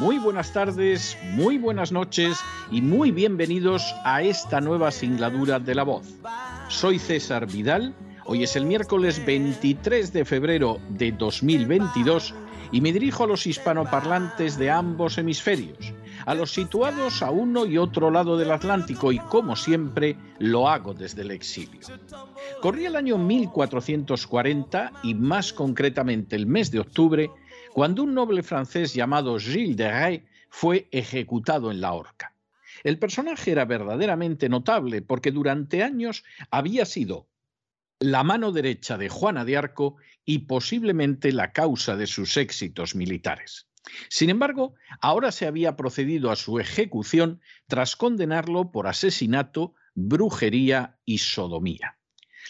muy buenas tardes, muy buenas noches y muy bienvenidos a esta nueva singladura de la voz. Soy César Vidal, hoy es el miércoles 23 de febrero de 2022 y me dirijo a los hispanoparlantes de ambos hemisferios, a los situados a uno y otro lado del Atlántico y como siempre lo hago desde el exilio. Corría el año 1440 y más concretamente el mes de octubre cuando un noble francés llamado Gilles de Rais fue ejecutado en la horca. El personaje era verdaderamente notable porque durante años había sido la mano derecha de Juana de Arco y posiblemente la causa de sus éxitos militares. Sin embargo, ahora se había procedido a su ejecución tras condenarlo por asesinato, brujería y sodomía.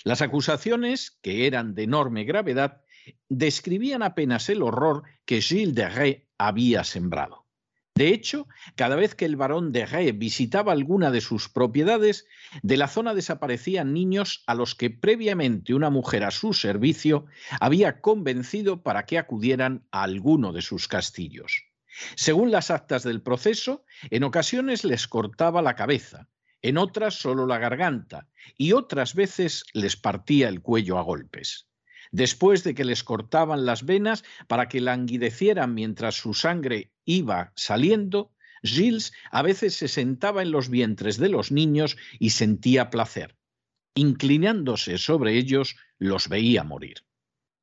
Las acusaciones, que eran de enorme gravedad, describían apenas el horror que Gilles de Rais había sembrado. De hecho, cada vez que el barón de Rais visitaba alguna de sus propiedades, de la zona desaparecían niños a los que previamente una mujer a su servicio había convencido para que acudieran a alguno de sus castillos. Según las actas del proceso, en ocasiones les cortaba la cabeza, en otras solo la garganta y otras veces les partía el cuello a golpes. Después de que les cortaban las venas para que languidecieran mientras su sangre iba saliendo, Gilles a veces se sentaba en los vientres de los niños y sentía placer. Inclinándose sobre ellos, los veía morir.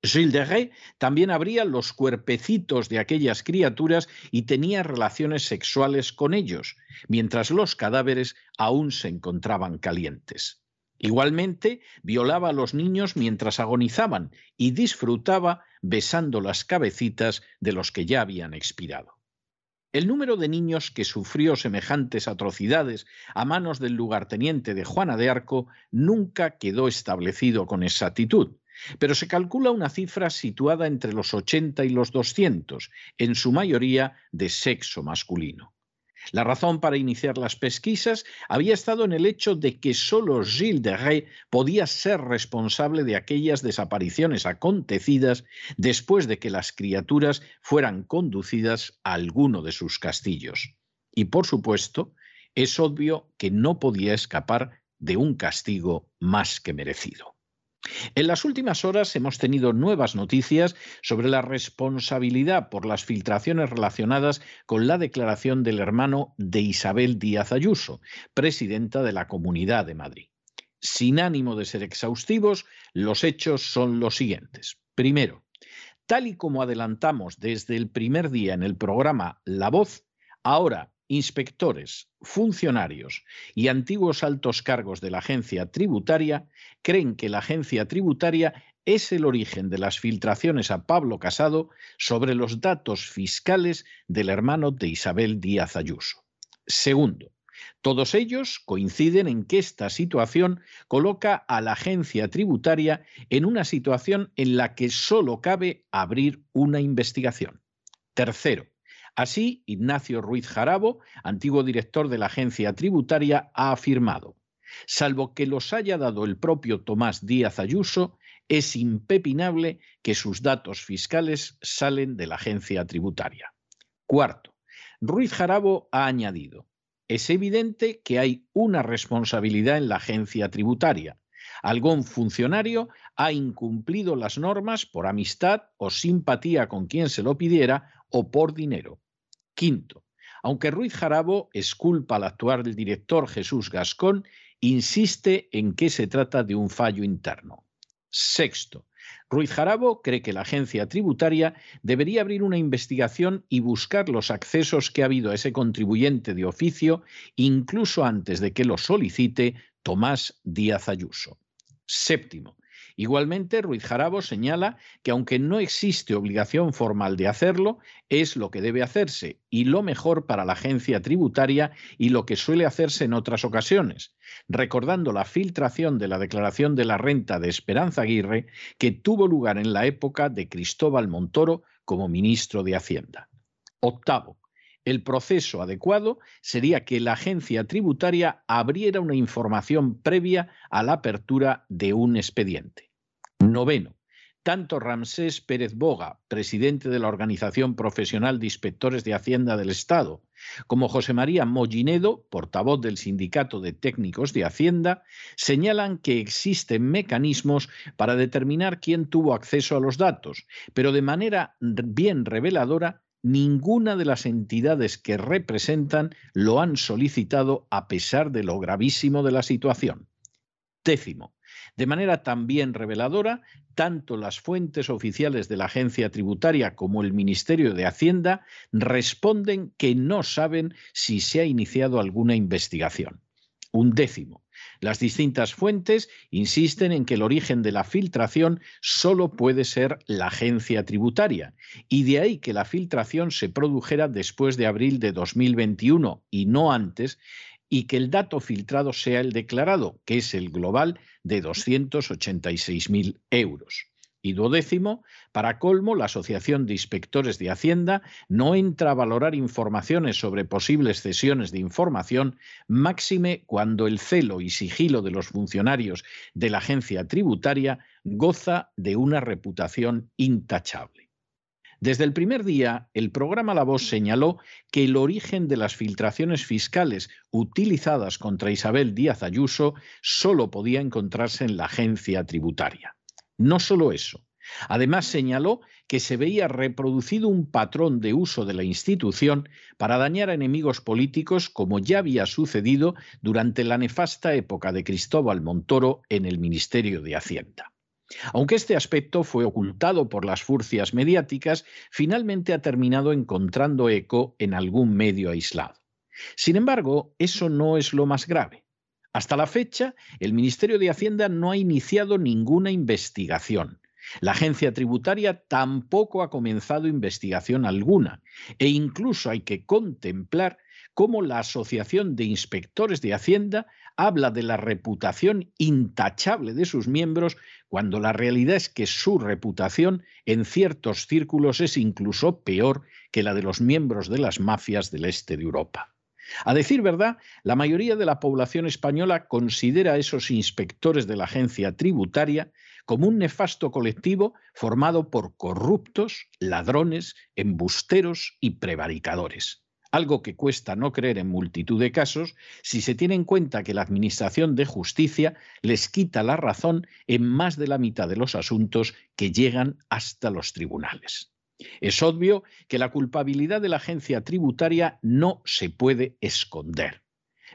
Gilles de Rais también abría los cuerpecitos de aquellas criaturas y tenía relaciones sexuales con ellos, mientras los cadáveres aún se encontraban calientes. Igualmente, violaba a los niños mientras agonizaban y disfrutaba besando las cabecitas de los que ya habían expirado. El número de niños que sufrió semejantes atrocidades a manos del lugarteniente de Juana de Arco nunca quedó establecido con exactitud, pero se calcula una cifra situada entre los 80 y los 200, en su mayoría de sexo masculino. La razón para iniciar las pesquisas había estado en el hecho de que solo Gilles de Rais podía ser responsable de aquellas desapariciones acontecidas después de que las criaturas fueran conducidas a alguno de sus castillos. Y por supuesto, es obvio que no podía escapar de un castigo más que merecido. En las últimas horas hemos tenido nuevas noticias sobre la responsabilidad por las filtraciones relacionadas con la declaración del hermano de Isabel Díaz Ayuso, presidenta de la Comunidad de Madrid. Sin ánimo de ser exhaustivos, los hechos son los siguientes. Primero, tal y como adelantamos desde el primer día en el programa La Voz, ahora inspectores, funcionarios y antiguos altos cargos de la agencia tributaria creen que la agencia tributaria es el origen de las filtraciones a Pablo Casado sobre los datos fiscales del hermano de Isabel Díaz Ayuso. Segundo, todos ellos coinciden en que esta situación coloca a la agencia tributaria en una situación en la que solo cabe abrir una investigación. Tercero, Así, Ignacio Ruiz Jarabo, antiguo director de la agencia tributaria, ha afirmado, salvo que los haya dado el propio Tomás Díaz Ayuso, es impepinable que sus datos fiscales salen de la agencia tributaria. Cuarto, Ruiz Jarabo ha añadido, es evidente que hay una responsabilidad en la agencia tributaria. Algún funcionario ha incumplido las normas por amistad o simpatía con quien se lo pidiera o por dinero. Quinto, aunque Ruiz Jarabo esculpa al actual director Jesús Gascón, insiste en que se trata de un fallo interno. Sexto, Ruiz Jarabo cree que la agencia tributaria debería abrir una investigación y buscar los accesos que ha habido a ese contribuyente de oficio, incluso antes de que lo solicite Tomás Díaz Ayuso. Séptimo, Igualmente, Ruiz Jarabo señala que aunque no existe obligación formal de hacerlo, es lo que debe hacerse y lo mejor para la agencia tributaria y lo que suele hacerse en otras ocasiones, recordando la filtración de la declaración de la renta de Esperanza Aguirre que tuvo lugar en la época de Cristóbal Montoro como ministro de Hacienda. Octavo, el proceso adecuado sería que la agencia tributaria abriera una información previa a la apertura de un expediente. Noveno, tanto Ramsés Pérez Boga, presidente de la Organización Profesional de Inspectores de Hacienda del Estado, como José María Mollinedo, portavoz del Sindicato de Técnicos de Hacienda, señalan que existen mecanismos para determinar quién tuvo acceso a los datos, pero de manera bien reveladora, ninguna de las entidades que representan lo han solicitado a pesar de lo gravísimo de la situación. Décimo, de manera también reveladora, tanto las fuentes oficiales de la agencia tributaria como el Ministerio de Hacienda responden que no saben si se ha iniciado alguna investigación. Un décimo. Las distintas fuentes insisten en que el origen de la filtración solo puede ser la agencia tributaria, y de ahí que la filtración se produjera después de abril de 2021 y no antes, y que el dato filtrado sea el declarado, que es el global de 286.000 euros. Y duodécimo, para colmo, la Asociación de Inspectores de Hacienda no entra a valorar informaciones sobre posibles cesiones de información, máxime cuando el celo y sigilo de los funcionarios de la agencia tributaria goza de una reputación intachable. Desde el primer día, el programa La Voz señaló que el origen de las filtraciones fiscales utilizadas contra Isabel Díaz Ayuso solo podía encontrarse en la agencia tributaria. No solo eso, Además, señaló que se veía reproducido un patrón de uso de la institución para dañar a enemigos políticos como ya había sucedido durante la nefasta época de Cristóbal Montoro en el Ministerio de Hacienda. Aunque este aspecto fue ocultado por las furcias mediáticas, finalmente ha terminado encontrando eco en algún medio aislado. Sin embargo, eso no es lo más grave. Hasta la fecha, el Ministerio de Hacienda no ha iniciado ninguna investigación. La agencia tributaria tampoco ha comenzado investigación alguna e incluso hay que contemplar cómo la Asociación de Inspectores de Hacienda habla de la reputación intachable de sus miembros cuando la realidad es que su reputación en ciertos círculos es incluso peor que la de los miembros de las mafias del este de Europa. A decir verdad, la mayoría de la población española considera a esos inspectores de la agencia tributaria como un nefasto colectivo formado por corruptos, ladrones, embusteros y prevaricadores algo que cuesta no creer en multitud de casos si se tiene en cuenta que la Administración de Justicia les quita la razón en más de la mitad de los asuntos que llegan hasta los tribunales. Es obvio que la culpabilidad de la agencia tributaria no se puede esconder.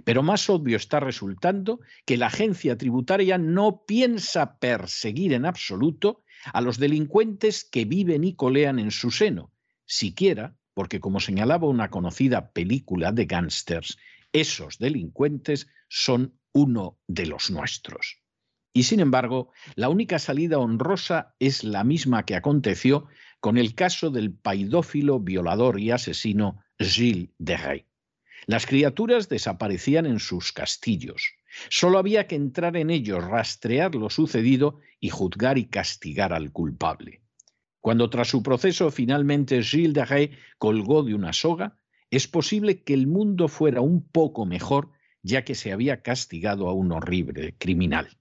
Pero más obvio está resultando que la agencia tributaria no piensa perseguir en absoluto a los delincuentes que viven y colean en su seno, siquiera porque como señalaba una conocida película de gángsters, esos delincuentes son uno de los nuestros. Y sin embargo, la única salida honrosa es la misma que aconteció con el caso del paidófilo, violador y asesino Gilles de Rey. Las criaturas desaparecían en sus castillos. Solo había que entrar en ellos, rastrear lo sucedido y juzgar y castigar al culpable. Cuando tras su proceso finalmente Gilles de Rey colgó de una soga, es posible que el mundo fuera un poco mejor ya que se había castigado a un horrible criminal.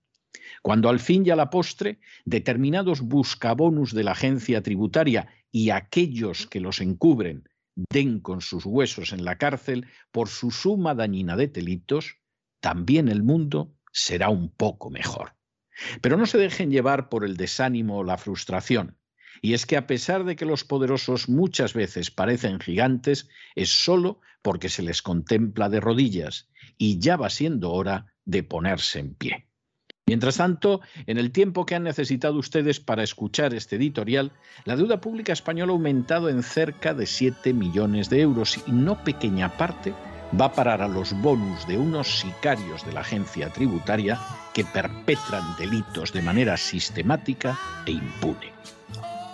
Cuando al fin y a la postre determinados buscabonus de la agencia tributaria y aquellos que los encubren den con sus huesos en la cárcel por su suma dañina de delitos, también el mundo será un poco mejor. Pero no se dejen llevar por el desánimo o la frustración. Y es que a pesar de que los poderosos muchas veces parecen gigantes, es solo porque se les contempla de rodillas y ya va siendo hora de ponerse en pie. Mientras tanto, en el tiempo que han necesitado ustedes para escuchar este editorial, la deuda pública española ha aumentado en cerca de 7 millones de euros y no pequeña parte va a parar a los bonus de unos sicarios de la agencia tributaria que perpetran delitos de manera sistemática e impune.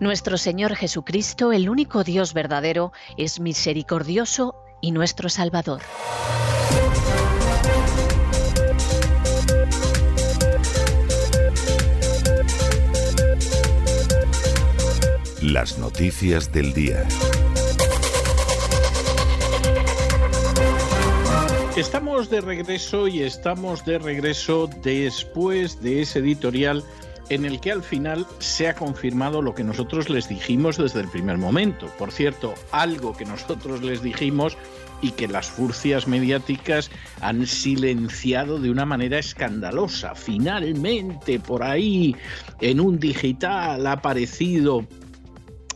Nuestro Señor Jesucristo, el único Dios verdadero, es misericordioso y nuestro Salvador. Las noticias del día. Estamos de regreso y estamos de regreso después de ese editorial en el que al final se ha confirmado lo que nosotros les dijimos desde el primer momento. Por cierto, algo que nosotros les dijimos y que las furcias mediáticas han silenciado de una manera escandalosa. Finalmente, por ahí, en un digital ha aparecido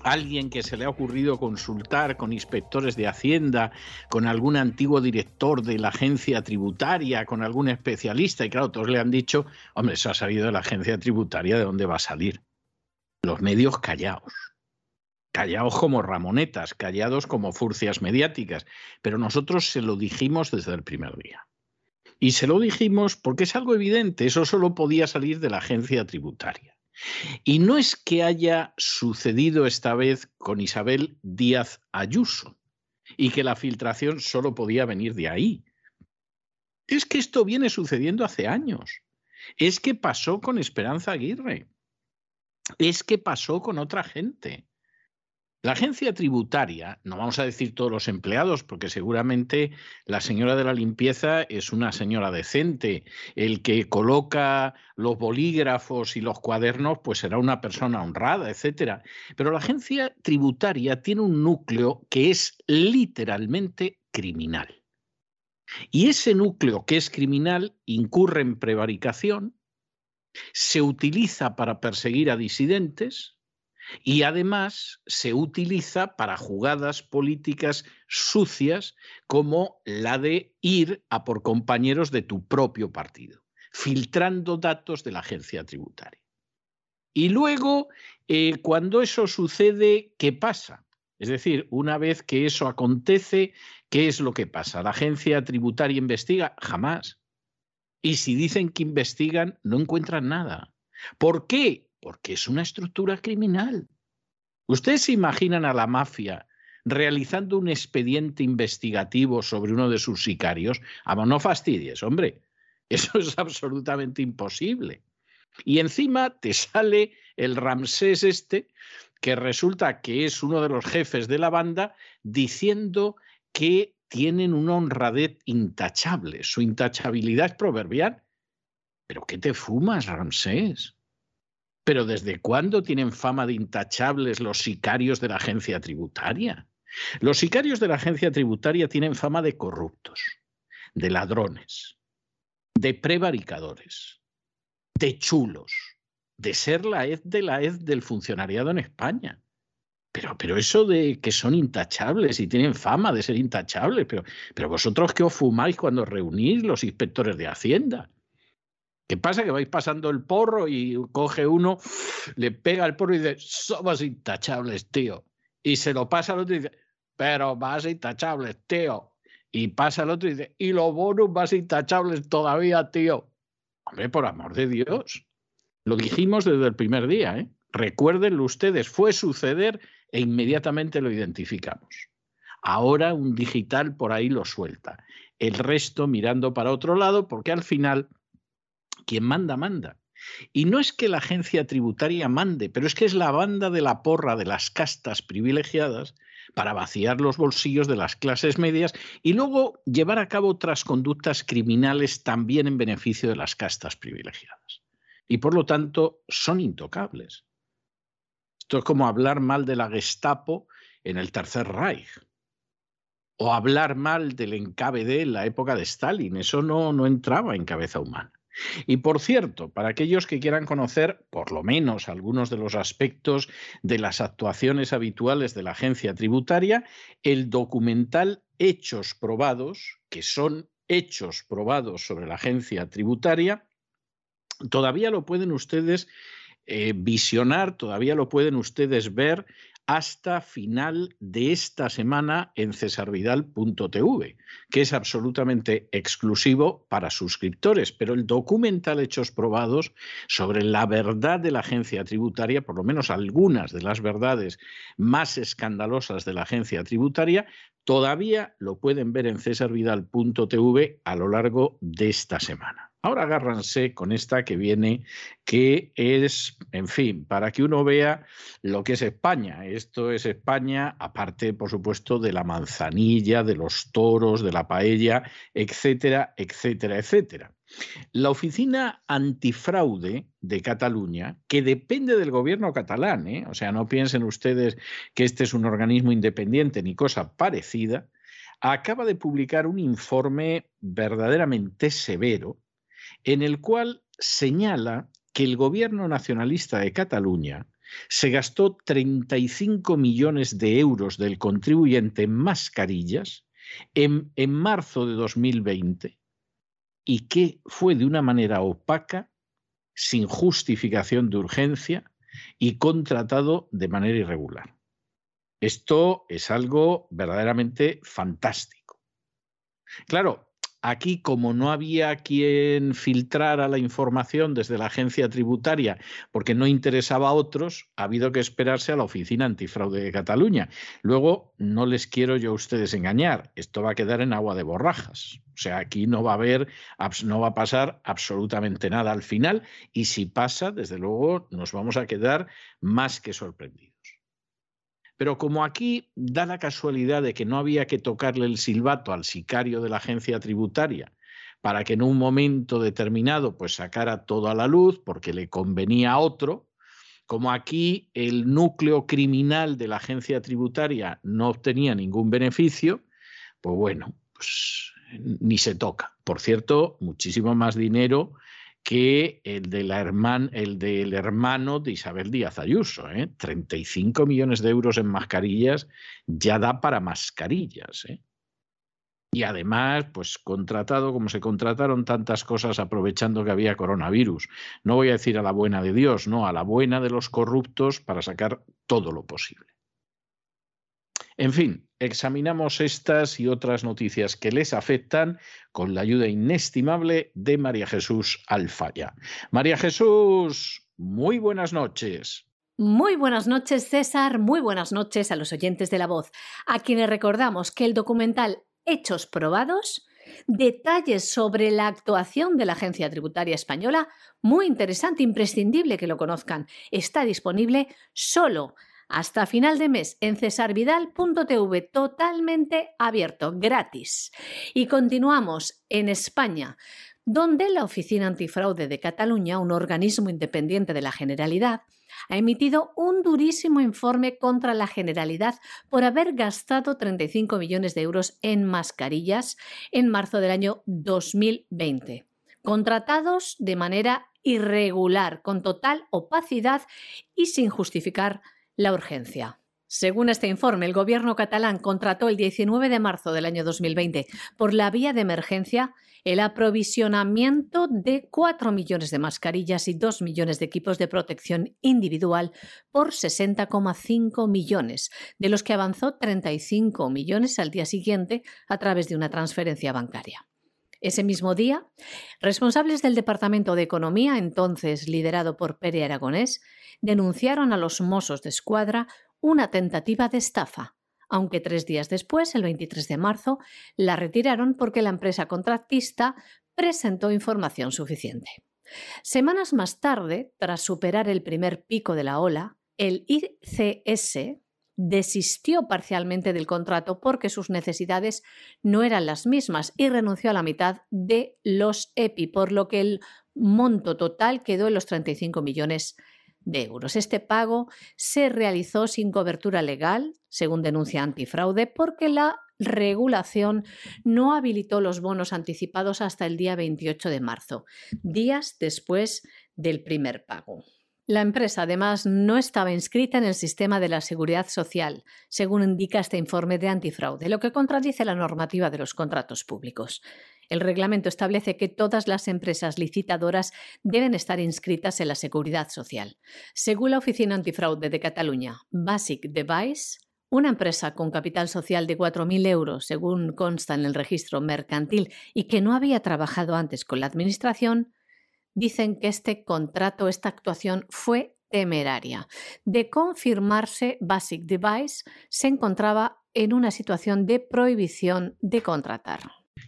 alguien que se le ha ocurrido consultar con inspectores de Hacienda, con algún antiguo director de la agencia tributaria, con algún especialista, y claro, todos le han dicho, hombre, eso ha salido de la agencia tributaria, ¿de dónde va a salir? Los medios callados. Callados como ramonetas, callados como furcias mediáticas, pero nosotros se lo dijimos desde el primer día. Y se lo dijimos porque es algo evidente, eso solo podía salir de la agencia tributaria. Y no es que haya sucedido esta vez con Isabel Díaz Ayuso y que la filtración solo podía venir de ahí. Es que esto viene sucediendo hace años. Es que pasó con Esperanza Aguirre. Es que pasó con otra gente. La agencia tributaria, no vamos a decir todos los empleados, porque seguramente la señora de la limpieza es una señora decente. El que coloca los bolígrafos y los cuadernos, pues será una persona honrada, etcétera. Pero la agencia tributaria tiene un núcleo que es literalmente criminal. Y ese núcleo que es criminal incurre en prevaricación, se utiliza para perseguir a disidentes, y además se utiliza para jugadas políticas sucias como la de ir a por compañeros de tu propio partido, filtrando datos de la agencia tributaria. Y luego, eh, cuando eso sucede, ¿qué pasa? Es decir, una vez que eso acontece, ¿qué es lo que pasa? ¿La agencia tributaria investiga? Jamás. Y si dicen que investigan, no encuentran nada. ¿Por qué? Porque es una estructura criminal. ¿Ustedes se imaginan a la mafia realizando un expediente investigativo sobre uno de sus sicarios? Ah, no fastidies, hombre. Eso es absolutamente imposible. Y encima te sale el Ramsés este, que resulta que es uno de los jefes de la banda, diciendo que tienen una honradez intachable. Su intachabilidad es proverbial. ¿Pero qué te fumas, Ramsés? Pero ¿desde cuándo tienen fama de intachables los sicarios de la agencia tributaria? Los sicarios de la agencia tributaria tienen fama de corruptos, de ladrones, de prevaricadores, de chulos, de ser la ed de la ed del funcionariado en España. Pero, pero eso de que son intachables y tienen fama de ser intachables, pero, pero vosotros qué os fumáis cuando reunís los inspectores de Hacienda. ¿Qué pasa? Que vais pasando el porro y coge uno, le pega el porro y dice, somos intachables, tío. Y se lo pasa al otro y dice, pero más intachables, tío. Y pasa al otro y dice, y los bonus más intachables todavía, tío. Hombre, por amor de Dios. Lo dijimos desde el primer día, ¿eh? Recuérdenlo ustedes, fue suceder e inmediatamente lo identificamos. Ahora un digital por ahí lo suelta. El resto mirando para otro lado, porque al final quien manda, manda. Y no es que la agencia tributaria mande, pero es que es la banda de la porra de las castas privilegiadas para vaciar los bolsillos de las clases medias y luego llevar a cabo otras conductas criminales también en beneficio de las castas privilegiadas. Y por lo tanto son intocables. Esto es como hablar mal de la Gestapo en el Tercer Reich o hablar mal del NKVD en la época de Stalin. Eso no, no entraba en cabeza humana. Y por cierto, para aquellos que quieran conocer por lo menos algunos de los aspectos de las actuaciones habituales de la agencia tributaria, el documental Hechos Probados, que son hechos probados sobre la agencia tributaria, todavía lo pueden ustedes eh, visionar, todavía lo pueden ustedes ver hasta final de esta semana en cesarvidal.tv, que es absolutamente exclusivo para suscriptores, pero el documental Hechos Probados sobre la verdad de la agencia tributaria, por lo menos algunas de las verdades más escandalosas de la agencia tributaria, todavía lo pueden ver en cesarvidal.tv a lo largo de esta semana. Ahora agárranse con esta que viene, que es, en fin, para que uno vea lo que es España. Esto es España, aparte, por supuesto, de la manzanilla, de los toros, de la paella, etcétera, etcétera, etcétera. La oficina antifraude de Cataluña, que depende del gobierno catalán, ¿eh? o sea, no piensen ustedes que este es un organismo independiente ni cosa parecida, acaba de publicar un informe verdaderamente severo en el cual señala que el gobierno nacionalista de Cataluña se gastó 35 millones de euros del contribuyente en mascarillas en, en marzo de 2020 y que fue de una manera opaca, sin justificación de urgencia y contratado de manera irregular. Esto es algo verdaderamente fantástico. Claro, Aquí, como no había quien filtrara la información desde la agencia tributaria porque no interesaba a otros, ha habido que esperarse a la Oficina Antifraude de Cataluña. Luego, no les quiero yo a ustedes engañar, esto va a quedar en agua de borrajas. O sea, aquí no va a haber, no va a pasar absolutamente nada al final y si pasa, desde luego, nos vamos a quedar más que sorprendidos. Pero como aquí da la casualidad de que no había que tocarle el silbato al sicario de la agencia tributaria para que en un momento determinado pues sacara todo a la luz porque le convenía a otro, como aquí el núcleo criminal de la agencia tributaria no obtenía ningún beneficio, pues bueno, pues ni se toca. Por cierto, muchísimo más dinero que el, del hermano de Isabel Díaz Ayuso. ¿eh? 35 millones de euros en mascarillas ya da para mascarillas. ¿eh? Y además, pues contratado como se contrataron tantas cosas aprovechando que había coronavirus. No voy a decir a la buena de Dios, no, a la buena de los corruptos para sacar todo lo posible. En fin, examinamos estas y otras noticias que les afectan con la ayuda inestimable de María Jesús Alfaya. María Jesús, muy buenas noches. Muy buenas noches, César. Muy buenas noches a los oyentes de la voz, a quienes recordamos que el documental Hechos Probados, detalles sobre la actuación de la Agencia Tributaria Española, muy interesante, imprescindible que lo conozcan, está disponible solo hasta final de mes en cesarvidal.tv, totalmente abierto, gratis. Y continuamos en España, donde la Oficina Antifraude de Cataluña, un organismo independiente de la Generalidad, ha emitido un durísimo informe contra la Generalidad por haber gastado 35 millones de euros en mascarillas en marzo del año 2020, contratados de manera irregular, con total opacidad y sin justificar la urgencia. Según este informe, el gobierno catalán contrató el 19 de marzo del año 2020 por la vía de emergencia el aprovisionamiento de 4 millones de mascarillas y 2 millones de equipos de protección individual por 60,5 millones, de los que avanzó 35 millones al día siguiente a través de una transferencia bancaria. Ese mismo día, responsables del Departamento de Economía, entonces liderado por Pere Aragonés, denunciaron a los Mossos de Escuadra una tentativa de estafa, aunque tres días después, el 23 de marzo, la retiraron porque la empresa contratista presentó información suficiente. Semanas más tarde, tras superar el primer pico de la ola, el ICS, desistió parcialmente del contrato porque sus necesidades no eran las mismas y renunció a la mitad de los EPI, por lo que el monto total quedó en los 35 millones de euros. Este pago se realizó sin cobertura legal, según denuncia Antifraude, porque la regulación no habilitó los bonos anticipados hasta el día 28 de marzo, días después del primer pago. La empresa, además, no estaba inscrita en el sistema de la seguridad social, según indica este informe de antifraude, lo que contradice la normativa de los contratos públicos. El reglamento establece que todas las empresas licitadoras deben estar inscritas en la seguridad social. Según la Oficina Antifraude de Cataluña, Basic Device, una empresa con capital social de 4.000 euros, según consta en el registro mercantil, y que no había trabajado antes con la Administración, dicen que este contrato, esta actuación fue temeraria. De confirmarse, Basic Device se encontraba en una situación de prohibición de contratar.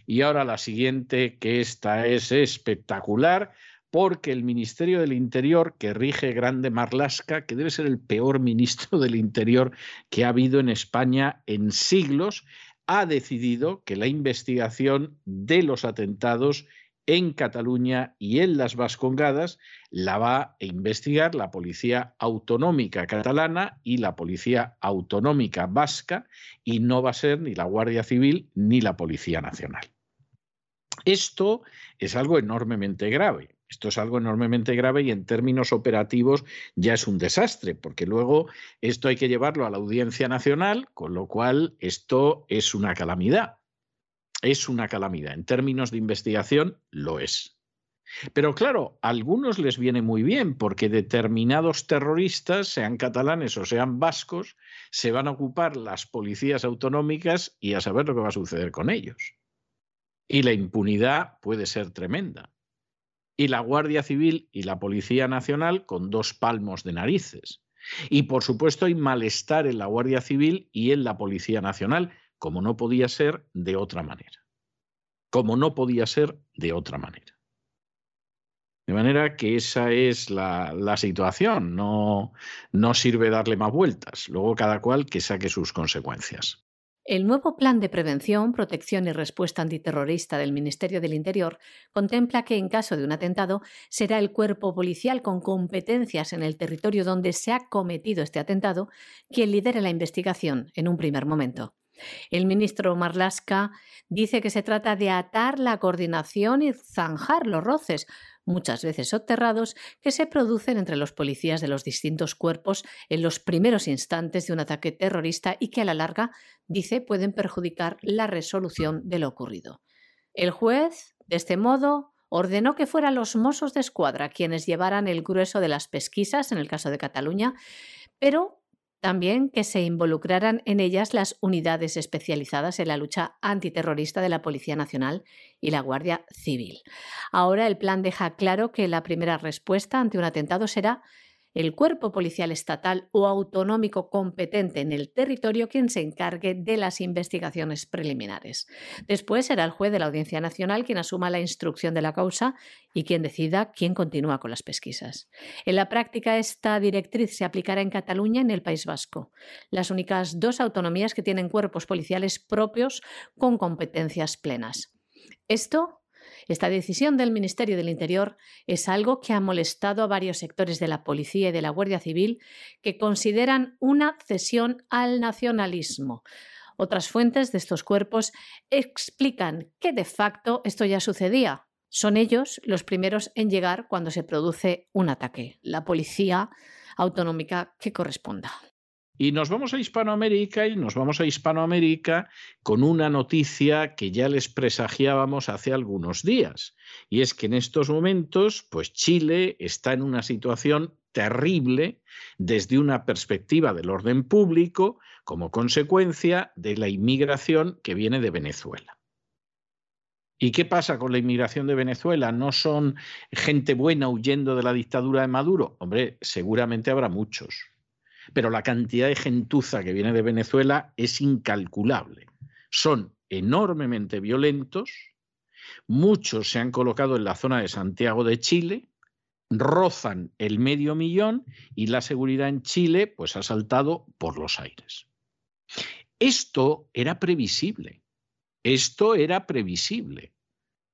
Y ahora la siguiente, que esta es espectacular, porque el Ministerio del Interior, que rige Grande Marlasca, que debe ser el peor ministro del Interior que ha habido en España en siglos, ha decidido que la investigación de los atentados en Cataluña y en las Vascongadas la va a investigar la Policía Autonómica Catalana y la Policía Autonómica Vasca y no va a ser ni la Guardia Civil ni la Policía Nacional. Esto es algo enormemente grave. Esto es algo enormemente grave y en términos operativos ya es un desastre, porque luego esto hay que llevarlo a la Audiencia Nacional, con lo cual esto es una calamidad es una calamidad. En términos de investigación, lo es. Pero claro, a algunos les viene muy bien porque determinados terroristas, sean catalanes o sean vascos, se van a ocupar las policías autonómicas y a saber lo que va a suceder con ellos. Y la impunidad puede ser tremenda. Y la Guardia Civil y la Policía Nacional con dos palmos de narices. Y por supuesto hay malestar en la Guardia Civil y en la Policía Nacional, como no podía ser de otra manera. Como no podía ser de otra manera. De manera que esa es la, situación, no, no sirve darle más vueltas, luego cada cual que saque sus consecuencias. El nuevo Plan de Prevención, Protección y Respuesta Antiterrorista del Ministerio del Interior contempla que en caso de un atentado será el cuerpo policial con competencias en el territorio donde se ha cometido este atentado quien lidere la investigación en un primer momento. El ministro Marlaska dice que se trata de atar la coordinación y zanjar los roces, muchas veces soterrados, que se producen entre los policías de los distintos cuerpos en los primeros instantes de un ataque terrorista y que a la larga, dice, pueden perjudicar la resolución de lo ocurrido. El juez, de este modo, ordenó que fueran los mozos de escuadra quienes llevaran el grueso de las pesquisas en el caso de Cataluña, pero también que se involucraran en ellas las unidades especializadas en la lucha antiterrorista de la Policía Nacional y la Guardia Civil. Ahora el plan deja claro que la primera respuesta ante un atentado será el cuerpo policial estatal o autonómico competente en el territorio quien se encargue de las investigaciones preliminares. Después será el juez de la Audiencia Nacional quien asuma la instrucción de la causa y quien decida quién continúa con las pesquisas. En la práctica, esta directriz se aplicará en Cataluña y en el País Vasco, las únicas dos autonomías que tienen cuerpos policiales propios con competencias plenas. Esto esta decisión del Ministerio del Interior es algo que ha molestado a varios sectores de la policía y de la Guardia Civil que consideran una cesión al nacionalismo. Otras fuentes de estos cuerpos explican que de facto esto ya sucedía. Son ellos los primeros en llegar cuando se produce un ataque, la policía autonómica que corresponda. Y nos vamos a Hispanoamérica y nos vamos a Hispanoamérica con una noticia que ya les presagiábamos hace algunos días. Y es que en estos momentos, pues Chile está en una situación terrible desde una perspectiva del orden público como consecuencia de la inmigración que viene de Venezuela. ¿Y qué pasa con la inmigración de Venezuela? ¿No son gente buena huyendo de la dictadura de Maduro? Hombre, seguramente habrá muchos pero la cantidad de gentuza que viene de Venezuela es incalculable. Son enormemente violentos, muchos se han colocado en la zona de Santiago de Chile, rozan el medio millón y la seguridad en Chile pues ha saltado por los aires. Esto era previsible. Esto era previsible.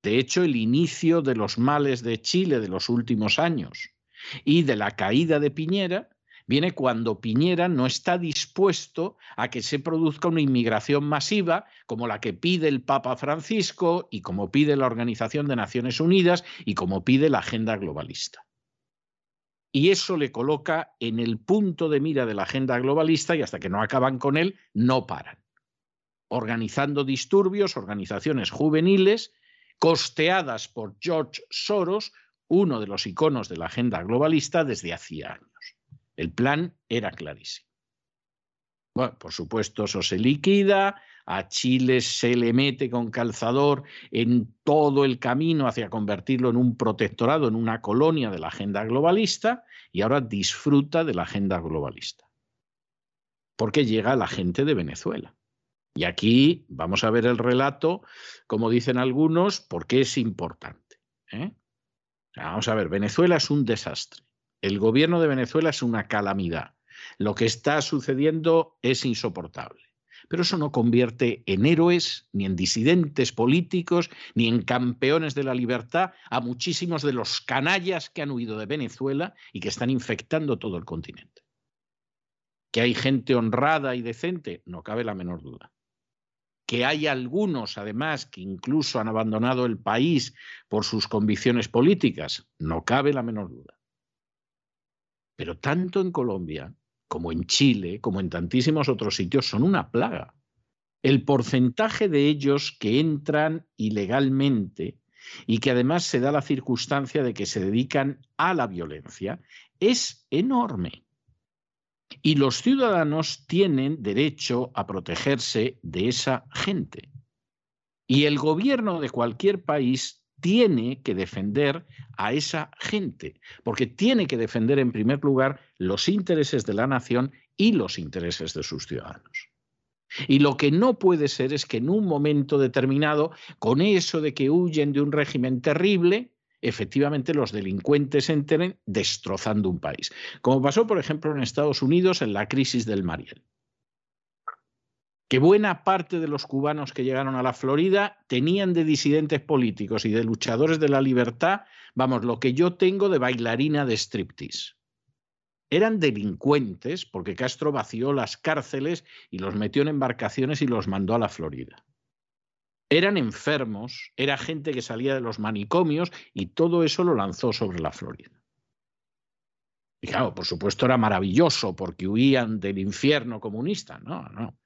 De hecho, el inicio de los males de Chile de los últimos años y de la caída de Piñera viene cuando Piñera no está dispuesto a que se produzca una inmigración masiva como la que pide el Papa Francisco y como pide la Organización de Naciones Unidas y como pide la agenda globalista. Y eso le coloca en el punto de mira de la agenda globalista y hasta que no acaban con él, no paran. Organizando disturbios, organizaciones juveniles, costeadas por George Soros, uno de los iconos de la agenda globalista desde hacía años. El plan era clarísimo. Bueno, por supuesto, eso se liquida, a Chile se le mete con calzador en todo el camino hacia convertirlo en un protectorado, en una colonia de la agenda globalista, y ahora disfruta de la agenda globalista. Porque llega la gente de Venezuela. Y aquí vamos a ver el relato, como dicen algunos, porque es importante. ¿eh? vamos a ver, Venezuela es un desastre. El gobierno de Venezuela es una calamidad. Lo que está sucediendo es insoportable. Pero eso no convierte en héroes, ni en disidentes políticos, ni en campeones de la libertad a muchísimos de los canallas que han huido de Venezuela y que están infectando todo el continente. Que hay gente honrada y decente, no cabe la menor duda. Que hay algunos, además, que incluso han abandonado el país por sus convicciones políticas, no cabe la menor duda. Pero tanto en Colombia como en Chile, como en tantísimos otros sitios, son una plaga. El porcentaje de ellos que entran ilegalmente y que además se da la circunstancia de que se dedican a la violencia es enorme. Y los ciudadanos tienen derecho a protegerse de esa gente. Y el gobierno de cualquier país tiene que defender a esa gente, porque tiene que defender en primer lugar los intereses de la nación y los intereses de sus ciudadanos. Y lo que no puede ser es que en un momento determinado, con eso de que huyen de un régimen terrible, efectivamente los delincuentes entren destrozando un país. Como pasó, por ejemplo, en Estados Unidos en la crisis del Mariel que buena parte de los cubanos que llegaron a la Florida tenían de disidentes políticos y de luchadores de la libertad, vamos, lo que yo tengo de bailarina de striptease. Eran delincuentes porque Castro vació las cárceles y los metió en embarcaciones y los mandó a la Florida. Eran enfermos, era gente que salía de los manicomios y todo eso lo lanzó sobre la Florida. Y claro, por supuesto era maravilloso porque huían del infierno comunista. No, no.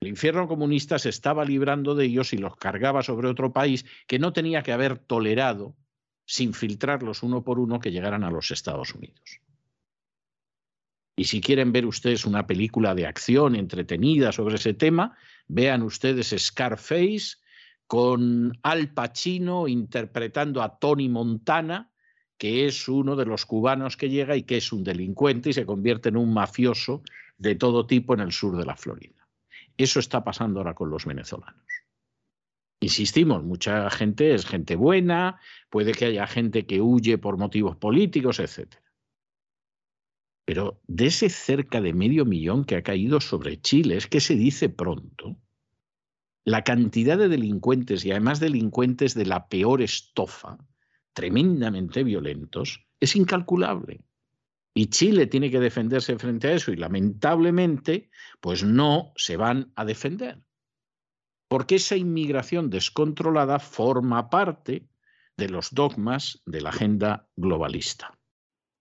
El infierno comunista se estaba librando de ellos y los cargaba sobre otro país que no tenía que haber tolerado, sin filtrarlos uno por uno, que llegaran a los Estados Unidos. Y si quieren ver ustedes una película de acción entretenida sobre ese tema, vean ustedes Scarface con Al Pacino interpretando a Tony Montana, que es uno de los cubanos que llega y que es un delincuente y se convierte en un mafioso de todo tipo en el sur de la Florida. Eso está pasando ahora con los venezolanos. Insistimos, mucha gente es gente buena, puede que haya gente que huye por motivos políticos, etc. Pero de ese cerca de medio millón que ha caído sobre Chile, es que se dice pronto, la cantidad de delincuentes y además delincuentes de la peor estofa, tremendamente violentos, es incalculable. Y Chile tiene que defenderse frente a eso y lamentablemente, pues no se van a defender. Porque esa inmigración descontrolada forma parte de los dogmas de la agenda globalista.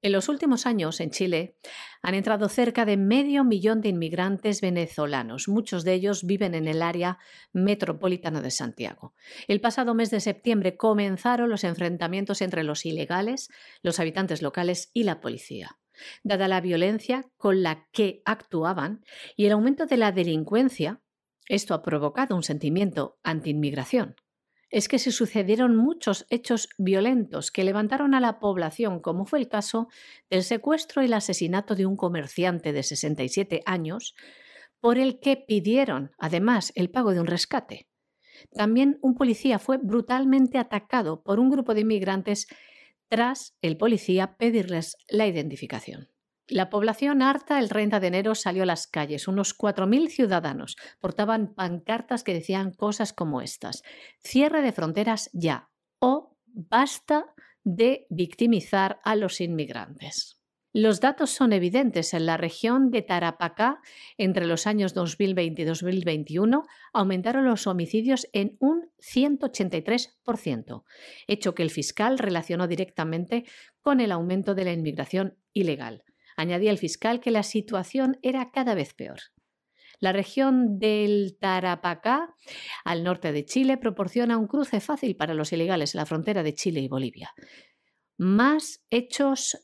En los últimos años, en Chile, han entrado cerca de medio millón de inmigrantes venezolanos. Muchos de ellos viven en el área metropolitana de Santiago. El pasado mes de septiembre comenzaron los enfrentamientos entre los ilegales, los habitantes locales y la policía dada la violencia con la que actuaban y el aumento de la delincuencia, esto ha provocado un sentimiento anti-inmigración. Es que se sucedieron muchos hechos violentos que levantaron a la población, como fue el caso del secuestro y el asesinato de un comerciante de 67 años, por el que pidieron, además, el pago de un rescate. También un policía fue brutalmente atacado por un grupo de inmigrantes tras el policía pedirles la identificación. La población harta el 30 de enero salió a las calles. Unos 4.000 ciudadanos portaban pancartas que decían cosas como estas. Cierre de fronteras ya o basta de victimizar a los inmigrantes. Los datos son evidentes. En la región de Tarapacá, entre los años 2020 y 2021, aumentaron los homicidios en un 183%, hecho que el fiscal relacionó directamente con el aumento de la inmigración ilegal. Añadía el fiscal que la situación era cada vez peor. La región del Tarapacá, al norte de Chile, proporciona un cruce fácil para los ilegales en la frontera de Chile y Bolivia. Más hechos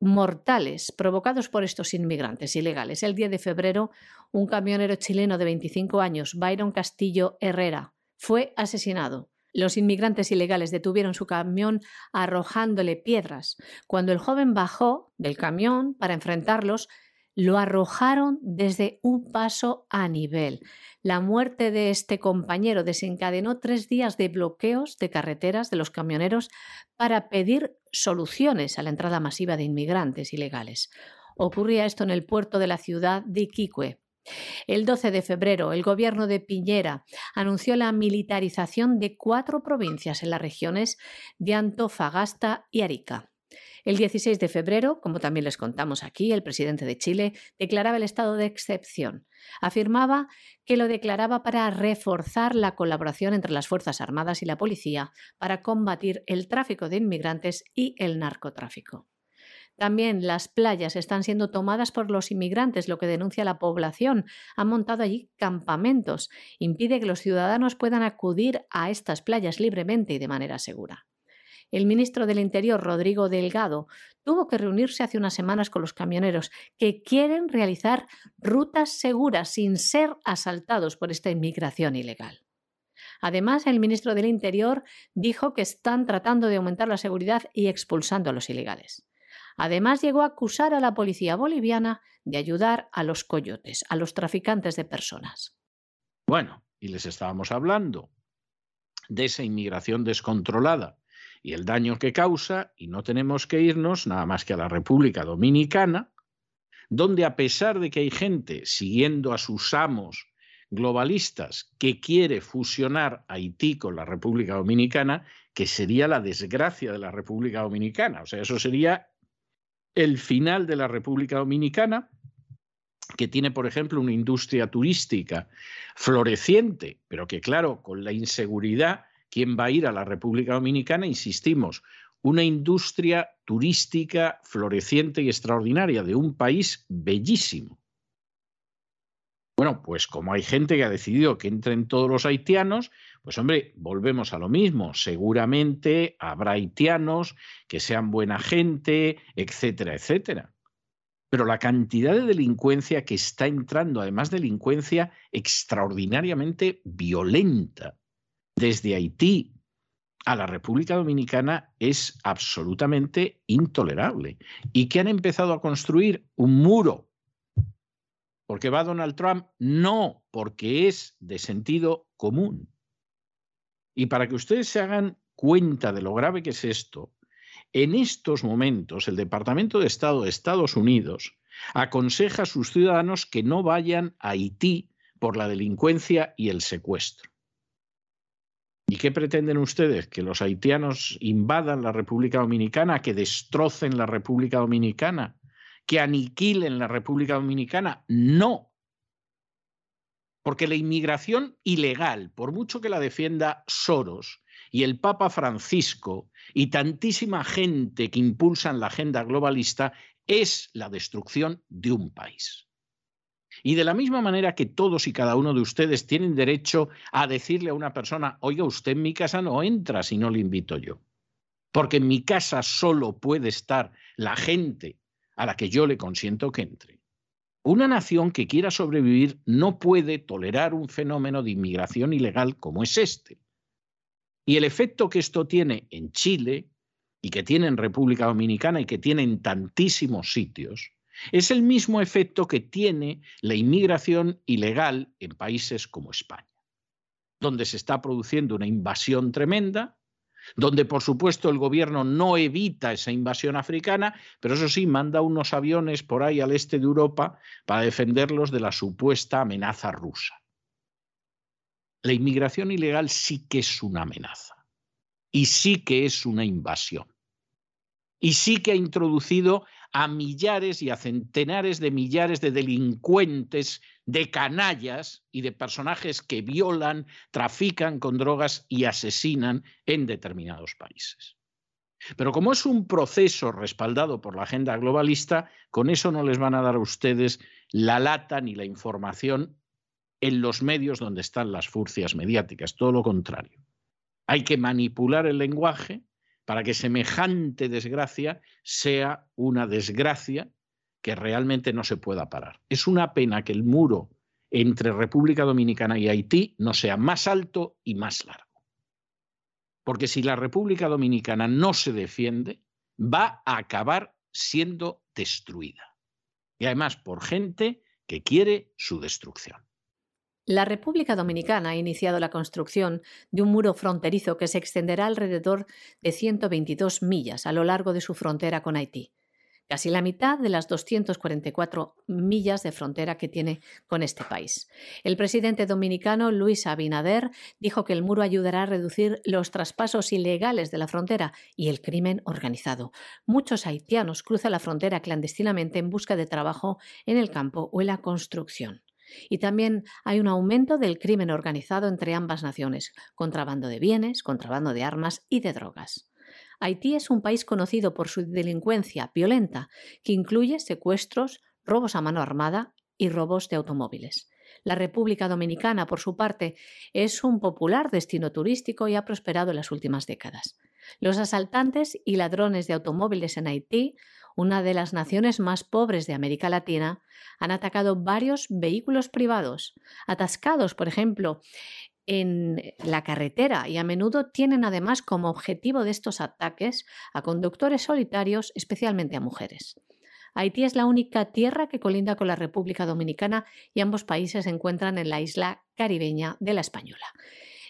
mortales provocados por estos inmigrantes ilegales. El 10 de febrero, un camionero chileno de 25 años, Byron Castillo Herrera, fue asesinado. Los inmigrantes ilegales detuvieron su camión arrojándole piedras. Cuando el joven bajó del camión para enfrentarlos, lo arrojaron desde un paso a nivel. La muerte de este compañero desencadenó tres días de bloqueos de carreteras de los camioneros para pedir soluciones a la entrada masiva de inmigrantes ilegales. Ocurría esto en el puerto de la ciudad de Iquique. El 12 de febrero, el gobierno de Piñera anunció la militarización de cuatro provincias en las regiones de Antofagasta y Arica. El 16 de febrero, como también les contamos aquí, el presidente de Chile declaraba el estado de excepción. Afirmaba que lo declaraba para reforzar la colaboración entre las Fuerzas Armadas y la policía para combatir el tráfico de inmigrantes y el narcotráfico. También las playas están siendo tomadas por los inmigrantes, lo que denuncia la población. Han montado allí campamentos. Impide que los ciudadanos puedan acudir a estas playas libremente y de manera segura. El ministro del Interior, Rodrigo Delgado, tuvo que reunirse hace unas semanas con los camioneros que quieren realizar rutas seguras sin ser asaltados por esta inmigración ilegal. Además, el ministro del Interior dijo que están tratando de aumentar la seguridad y expulsando a los ilegales. Además, llegó a acusar a la policía boliviana de ayudar a los coyotes, a los traficantes de personas. Bueno, y les estábamos hablando de esa inmigración descontrolada y el daño que causa, y no tenemos que irnos nada más que a la República Dominicana, donde a pesar de que hay gente siguiendo a sus amos globalistas que quiere fusionar Haití con la República Dominicana, que sería la desgracia de la República Dominicana. O sea, eso sería el final de la República Dominicana, que tiene, por ejemplo, una industria turística floreciente, pero que, claro, con la inseguridad quién va a ir a la República Dominicana, insistimos, una industria turística floreciente y extraordinaria de un país bellísimo. Bueno, pues como hay gente que ha decidido que entren todos los haitianos, pues hombre, volvemos a lo mismo. Seguramente habrá haitianos que sean buena gente, etcétera, etcétera. Pero la cantidad de delincuencia que está entrando, además delincuencia extraordinariamente violenta, desde Haití a la República Dominicana es absolutamente intolerable. ¿Y que han empezado a construir? Un muro. ¿Porque va Donald Trump? No, porque es de sentido común. Y para que ustedes se hagan cuenta de lo grave que es esto, en estos momentos el Departamento de Estado de Estados Unidos aconseja a sus ciudadanos que no vayan a Haití por la delincuencia y el secuestro. ¿Y qué pretenden ustedes? ¿Que los haitianos invadan la República Dominicana? ¿Que destrocen la República Dominicana? ¿Que aniquilen la República Dominicana? No. Porque la inmigración ilegal, por mucho que la defienda Soros y el Papa Francisco y tantísima gente que impulsan la agenda globalista, es la destrucción de un país. Y de la misma manera que todos y cada uno de ustedes tienen derecho a decirle a una persona, oiga, usted en mi casa no entra si no le invito yo. Porque en mi casa solo puede estar la gente a la que yo le consiento que entre. Una nación que quiera sobrevivir no puede tolerar un fenómeno de inmigración ilegal como es este. Y el efecto que esto tiene en Chile y que tiene en República Dominicana y que tiene en tantísimos sitios, es el mismo efecto que tiene la inmigración ilegal en países como España, donde se está produciendo una invasión tremenda, donde por supuesto el gobierno no evita esa invasión africana, pero eso sí, manda unos aviones por ahí al este de Europa para defenderlos de la supuesta amenaza rusa. La inmigración ilegal sí que es una amenaza y sí que es una invasión. Y sí que ha introducido a millares y a centenares de millares de delincuentes, de canallas y de personajes que violan, trafican con drogas y asesinan en determinados países. Pero como es un proceso respaldado por la agenda globalista, con eso no les van a dar a ustedes la lata ni la información en los medios donde están las furcias mediáticas, todo lo contrario. Hay que manipular el lenguaje para que semejante desgracia sea una desgracia que realmente no se pueda parar. Es una pena que el muro entre República Dominicana y Haití no sea más alto y más largo. Porque si la República Dominicana no se defiende, va a acabar siendo destruida. Y además por gente que quiere su destrucción. La República Dominicana ha iniciado la construcción de un muro fronterizo que se extenderá alrededor de 122 millas a lo largo de su frontera con Haití, casi la mitad de las 244 millas de frontera que tiene con este país. El presidente dominicano Luis Abinader dijo que el muro ayudará a reducir los traspasos ilegales de la frontera y el crimen organizado. Muchos haitianos cruzan la frontera clandestinamente en busca de trabajo en el campo o en la construcción. Y también hay un aumento del crimen organizado entre ambas naciones, contrabando de bienes, contrabando de armas y de drogas. Haití es un país conocido por su delincuencia violenta, que incluye secuestros, robos a mano armada y robos de automóviles. La República Dominicana, por su parte, es un popular destino turístico y ha prosperado en las últimas décadas. Los asaltantes y ladrones de automóviles en Haití una de las naciones más pobres de América Latina, han atacado varios vehículos privados, atascados, por ejemplo, en la carretera y a menudo tienen además como objetivo de estos ataques a conductores solitarios, especialmente a mujeres. Haití es la única tierra que colinda con la República Dominicana y ambos países se encuentran en la isla caribeña de la Española.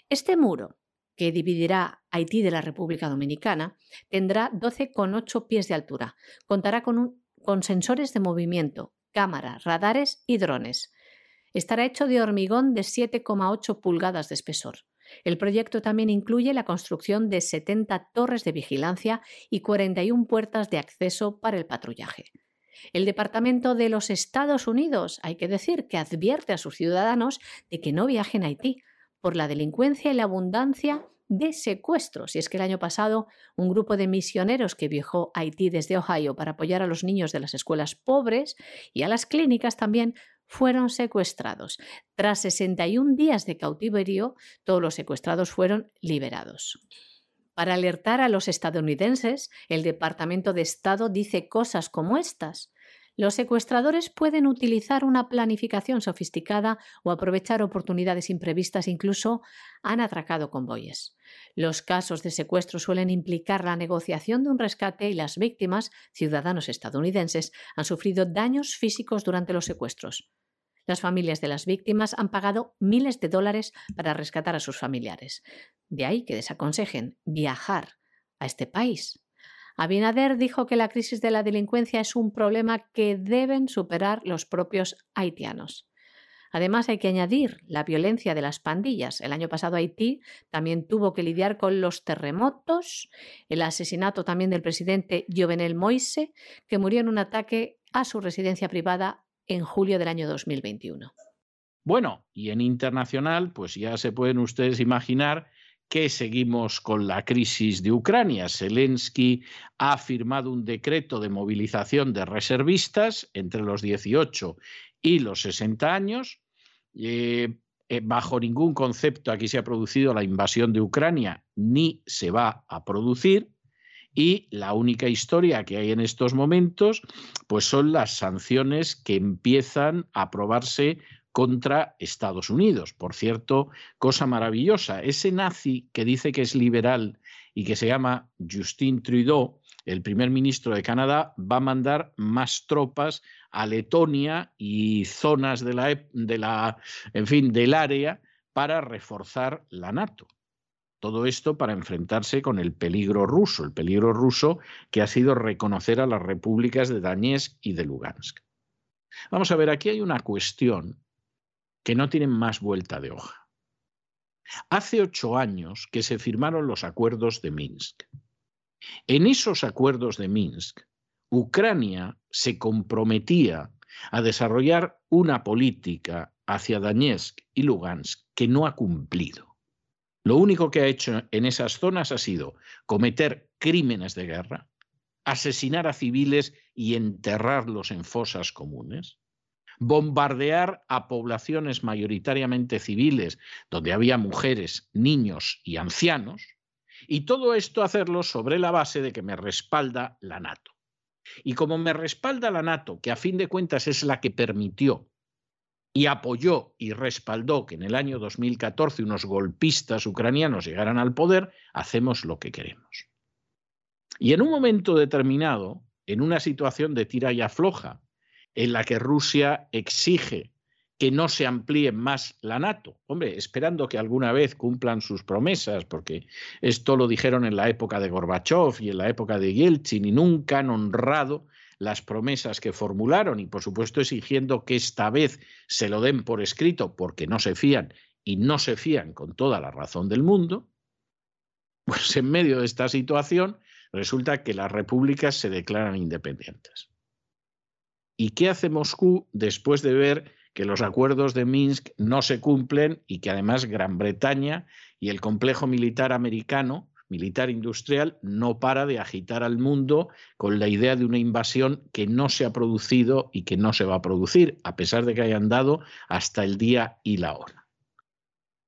Este muro que dividirá Haití de la República Dominicana, tendrá 12,8 pies de altura. Contará con, con sensores de movimiento, cámaras, radares y drones. Estará hecho de hormigón de 7,8 pulgadas de espesor. El proyecto también incluye la construcción de 70 torres de vigilancia y 41 puertas de acceso para el patrullaje. El Departamento de los Estados Unidos, hay que decir, que advierte a sus ciudadanos de que no viajen a Haití, por la delincuencia y la abundancia de secuestros. Y es que el año pasado un grupo de misioneros que viajó a Haití desde Ohio para apoyar a los niños de las escuelas pobres y a las clínicas también fueron secuestrados. Tras 61 días de cautiverio, todos los secuestrados fueron liberados. Para alertar a los estadounidenses, el Departamento de Estado dice cosas como estas. Los secuestradores pueden utilizar una planificación sofisticada o aprovechar oportunidades imprevistas, incluso han atracado convoyes. Los casos de secuestro suelen implicar la negociación de un rescate y las víctimas, ciudadanos estadounidenses, han sufrido daños físicos durante los secuestros. Las familias de las víctimas han pagado miles de dólares para rescatar a sus familiares. De ahí que desaconsejen viajar a este país Abinader dijo que la crisis de la delincuencia es un problema que deben superar los propios haitianos. Además, hay que añadir la violencia de las pandillas. El año pasado Haití también tuvo que lidiar con los terremotos, el asesinato también del presidente Jovenel Moise, que murió en un ataque a su residencia privada en julio del año 2021. Bueno, y en internacional, pues ya se pueden ustedes imaginar que seguimos con la crisis de Ucrania. Zelensky ha firmado un decreto de movilización de reservistas entre los 18 y los 60 años. Eh, eh, bajo ningún concepto aquí se ha producido la invasión de Ucrania ni se va a producir. Y la única historia que hay en estos momentos, pues son las sanciones que empiezan a aprobarse contra Estados Unidos. Por cierto, cosa maravillosa, ese nazi que dice que es liberal y que se llama Justin Trudeau, el primer ministro de Canadá, va a mandar más tropas a Letonia y zonas de la, de la en fin, del área para reforzar la NATO. Todo esto para enfrentarse con el peligro ruso, el peligro ruso que ha sido reconocer a las repúblicas de Donetsk y de Lugansk. Vamos a ver, aquí hay una cuestión que no tiene más vuelta de hoja. Hace ocho años que se firmaron los acuerdos de Minsk. En esos acuerdos de Minsk, Ucrania se comprometía a desarrollar una política hacia Donetsk y Lugansk que no ha cumplido. Lo único que ha hecho en esas zonas ha sido cometer crímenes de guerra, asesinar a civiles y enterrarlos en fosas comunes, bombardear a poblaciones mayoritariamente civiles, donde había mujeres, niños y ancianos, y todo esto hacerlo sobre la base de que me respalda la NATO. Y como me respalda la NATO, que a fin de cuentas es la que permitió y apoyó y respaldó que en el año 2014 unos golpistas ucranianos llegaran al poder, hacemos lo que queremos. Y en un momento determinado, en una situación de tira y afloja, en la que Rusia exige que no se amplíe más la NATO. Hombre, esperando que alguna vez cumplan sus promesas, porque esto lo dijeron en la época de Gorbachev y en la época de Yeltsin y nunca han honrado las promesas que formularon y por supuesto exigiendo que esta vez se lo den por escrito porque no se fían y no se fían con toda la razón del mundo, pues en medio de esta situación resulta que las repúblicas se declaran independientes. ¿Y qué hace Moscú después de ver que los acuerdos de Minsk no se cumplen y que además Gran Bretaña y el complejo militar americano, militar industrial, no para de agitar al mundo con la idea de una invasión que no se ha producido y que no se va a producir, a pesar de que hayan dado hasta el día y la hora.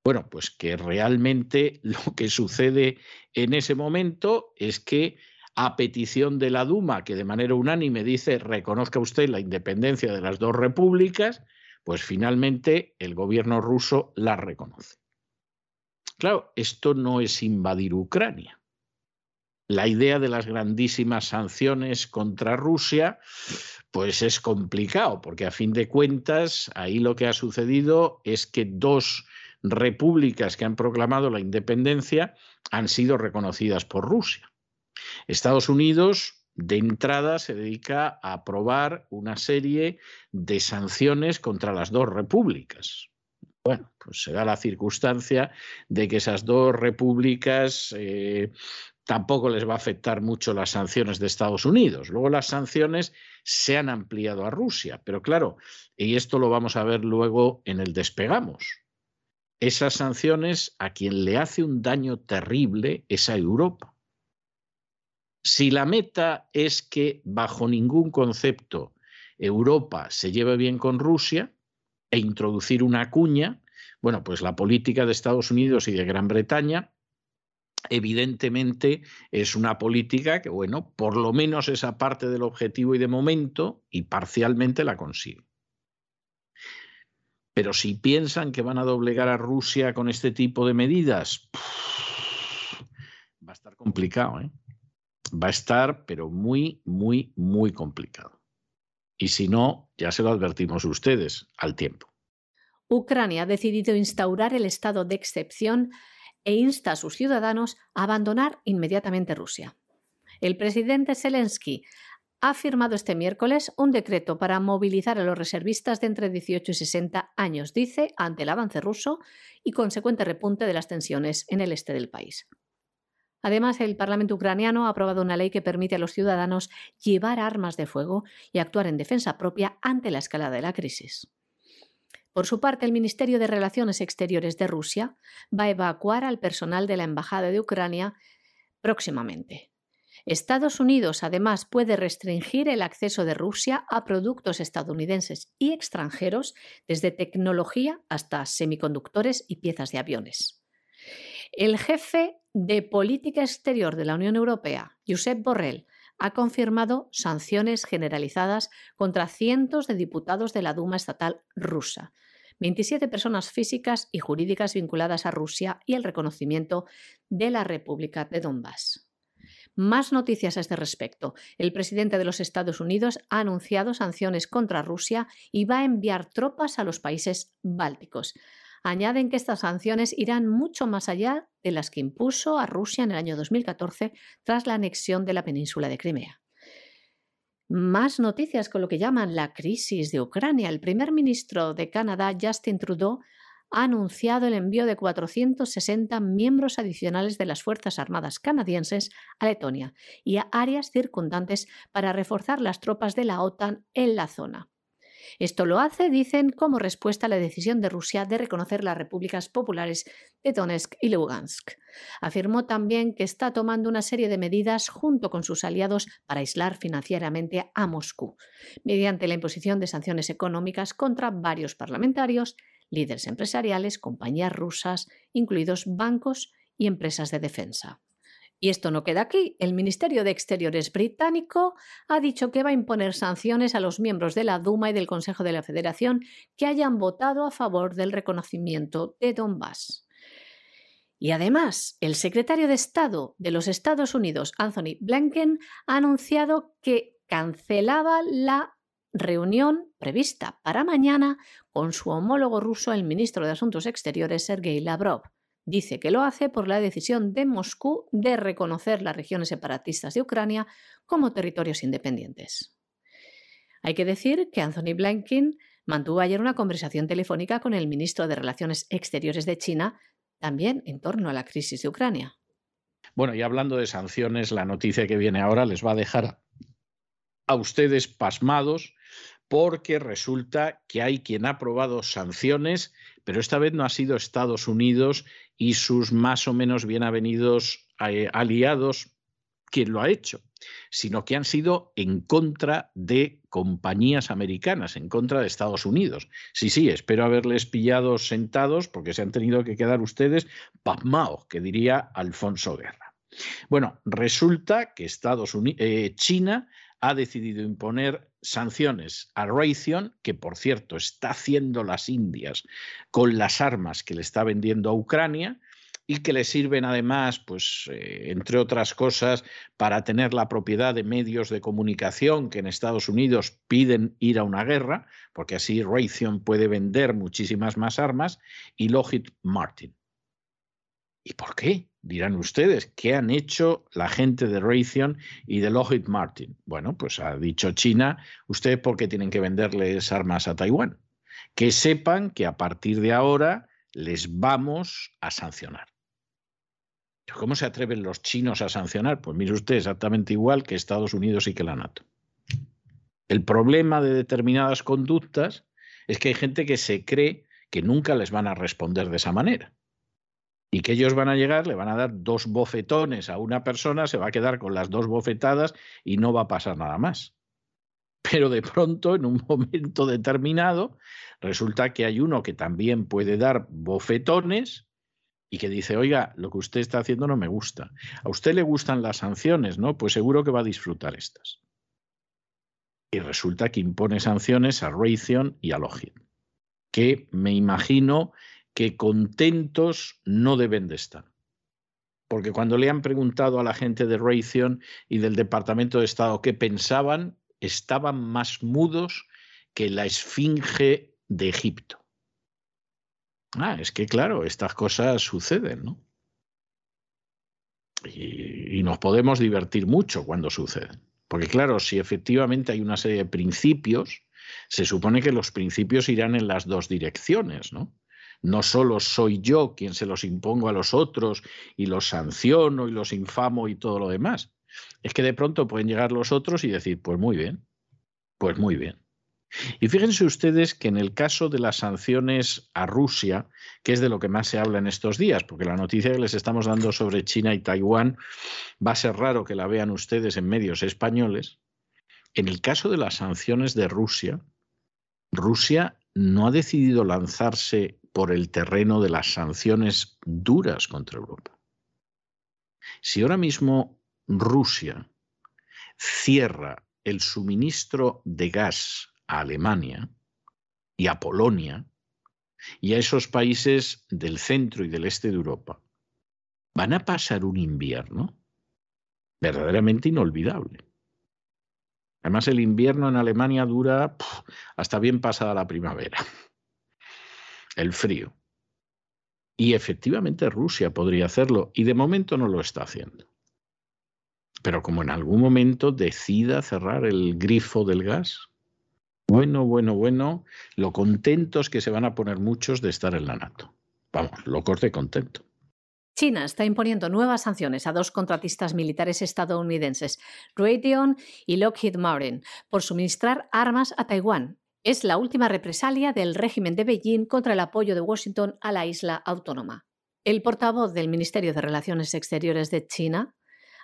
Bueno, pues que realmente lo que sucede en ese momento es que a petición de la Duma, que de manera unánime dice reconozca usted la independencia de las dos repúblicas, pues finalmente el gobierno ruso la reconoce. Claro, esto no es invadir Ucrania. La idea de las grandísimas sanciones contra Rusia, pues es complicado, porque a fin de cuentas ahí lo que ha sucedido es que dos repúblicas que han proclamado la independencia han sido reconocidas por Rusia. Estados Unidos de entrada se dedica a aprobar una serie de sanciones contra las dos repúblicas. Bueno, pues se da la circunstancia de que esas dos repúblicas eh, tampoco les va a afectar mucho las sanciones de Estados Unidos. Luego las sanciones se han ampliado a Rusia, pero claro, y esto lo vamos a ver luego en el despegamos. Esas sanciones a quien le hace un daño terrible es a Europa. Si la meta es que bajo ningún concepto Europa se lleve bien con Rusia e introducir una cuña, bueno, pues la política de Estados Unidos y de Gran Bretaña evidentemente es una política que, bueno, por lo menos esa parte del objetivo y de momento y parcialmente la consigue. Pero si piensan que van a doblegar a Rusia con este tipo de medidas, va a estar complicado, ¿eh? Va a estar, pero muy, muy, muy complicado. Y si no, ya se lo advertimos ustedes al tiempo. Ucrania ha decidido instaurar el estado de excepción e insta a sus ciudadanos a abandonar inmediatamente Rusia. El presidente Zelensky ha firmado este miércoles un decreto para movilizar a los reservistas de entre 18 y 60 años, dice, ante el avance ruso y consecuente repunte de las tensiones en el este del país. Además, el Parlamento ucraniano ha aprobado una ley que permite a los ciudadanos llevar armas de fuego y actuar en defensa propia ante la escalada de la crisis. Por su parte, el Ministerio de Relaciones Exteriores de Rusia va a evacuar al personal de la Embajada de Ucrania próximamente. Estados Unidos, además, puede restringir el acceso de Rusia a productos estadounidenses y extranjeros, desde tecnología hasta semiconductores y piezas de aviones. El jefe de Política Exterior de la Unión Europea, Josep Borrell, ha confirmado sanciones generalizadas contra cientos de diputados de la Duma estatal rusa, 27 personas físicas y jurídicas vinculadas a Rusia y el reconocimiento de la República de Donbass. Más noticias a este respecto. El presidente de los Estados Unidos ha anunciado sanciones contra Rusia y va a enviar tropas a los países bálticos. Añaden que estas sanciones irán mucho más allá de las que impuso a Rusia en el año 2014 tras la anexión de la península de Crimea. Más noticias con lo que llaman la crisis de Ucrania. El primer ministro de Canadá, Justin Trudeau, ha anunciado el envío de 460 miembros adicionales de las Fuerzas Armadas canadienses a Letonia y a áreas circundantes para reforzar las tropas de la OTAN en la zona. Esto lo hace, dicen, como respuesta a la decisión de Rusia de reconocer las repúblicas populares de Donetsk y Lugansk. Afirmó también que está tomando una serie de medidas junto con sus aliados para aislar financieramente a Moscú, mediante la imposición de sanciones económicas contra varios parlamentarios, líderes empresariales, compañías rusas, incluidos bancos y empresas de defensa. Y esto no queda aquí. El Ministerio de Exteriores británico ha dicho que va a imponer sanciones a los miembros de la Duma y del Consejo de la Federación que hayan votado a favor del reconocimiento de Donbass. Y además, el secretario de Estado de los Estados Unidos, Anthony Blinken, ha anunciado que cancelaba la reunión prevista para mañana con su homólogo ruso, el ministro de Asuntos Exteriores, Sergei Lavrov. Dice que lo hace por la decisión de Moscú de reconocer las regiones separatistas de Ucrania como territorios independientes. Hay que decir que Anthony Blinken mantuvo ayer una conversación telefónica con el ministro de Relaciones Exteriores de China, también en torno a la crisis de Ucrania. Bueno, y hablando de sanciones, la noticia que viene ahora les va a dejar a ustedes pasmados porque resulta que hay quien ha aprobado sanciones, pero esta vez no ha sido Estados Unidos y sus más o menos bien avenidos eh, aliados quien lo ha hecho, sino que han sido en contra de compañías americanas, en contra de Estados Unidos. Sí, sí, espero haberles pillado sentados porque se han tenido que quedar ustedes pasmaos, que diría Alfonso Guerra. Bueno, resulta que Estados Unidos, eh, China ha decidido imponer sanciones a Raytheon, que por cierto está haciendo las Indias con las armas que le está vendiendo a Ucrania y que le sirven además, pues, eh, entre otras cosas, para tener la propiedad de medios de comunicación que en Estados Unidos piden ir a una guerra, porque así Raytheon puede vender muchísimas más armas, y Lockheed Martin. ¿Y por qué? Dirán ustedes, ¿qué han hecho la gente de Raytheon y de Lockheed Martin? Bueno, pues ha dicho China, ustedes por qué tienen que venderles armas a Taiwán. Que sepan que a partir de ahora les vamos a sancionar. ¿Cómo se atreven los chinos a sancionar? Pues mire usted, exactamente igual que Estados Unidos y que la NATO. El problema de determinadas conductas es que hay gente que se cree que nunca les van a responder de esa manera y que ellos van a llegar, le van a dar dos bofetones a una persona, se va a quedar con las dos bofetadas y no va a pasar nada más. Pero de pronto, en un momento determinado, resulta que hay uno que también puede dar bofetones y que dice, oiga, lo que usted está haciendo no me gusta. A usted le gustan las sanciones, ¿no? Pues seguro que va a disfrutar estas. Y resulta que impone sanciones a Raytheon y a Lockheed, que me imagino que contentos no deben de estar. Porque cuando le han preguntado a la gente de Raytheon y del Departamento de Estado qué pensaban, estaban más mudos que la esfinge de Egipto. Ah, es que claro, estas cosas suceden, ¿no? Y, y, nos podemos divertir mucho cuando suceden. Porque claro, si efectivamente hay una serie de principios, se supone que los principios irán en las dos direcciones, ¿no? No solo soy yo quien se los impongo a los otros y los sanciono y los infamo y todo lo demás. Es que de pronto pueden llegar los otros y decir, pues muy bien, pues muy bien. Y fíjense ustedes que en el caso de las sanciones a Rusia, que es de lo que más se habla en estos días, porque la noticia que les estamos dando sobre China y Taiwán va a ser raro que la vean ustedes en medios españoles, en el caso de las sanciones de Rusia, Rusia no ha decidido lanzarse por el terreno de las sanciones duras contra Europa. Si ahora mismo Rusia cierra el suministro de gas a Alemania y a Polonia y a esos países del centro y del este de Europa, van a pasar un invierno verdaderamente inolvidable. Además, el invierno en Alemania dura hasta bien pasada la primavera el frío. Y efectivamente Rusia podría hacerlo y de momento no lo está haciendo. Pero como en algún momento decida cerrar el grifo del gas, bueno, bueno, bueno, lo contentos que se van a poner muchos de estar en la NATO. Vamos, locos de contento. China está imponiendo nuevas sanciones a dos contratistas militares estadounidenses, Raytheon y Lockheed Martin, por suministrar armas a Taiwán. Es la última represalia del régimen de Beijing contra el apoyo de Washington a la isla autónoma. El portavoz del Ministerio de Relaciones Exteriores de China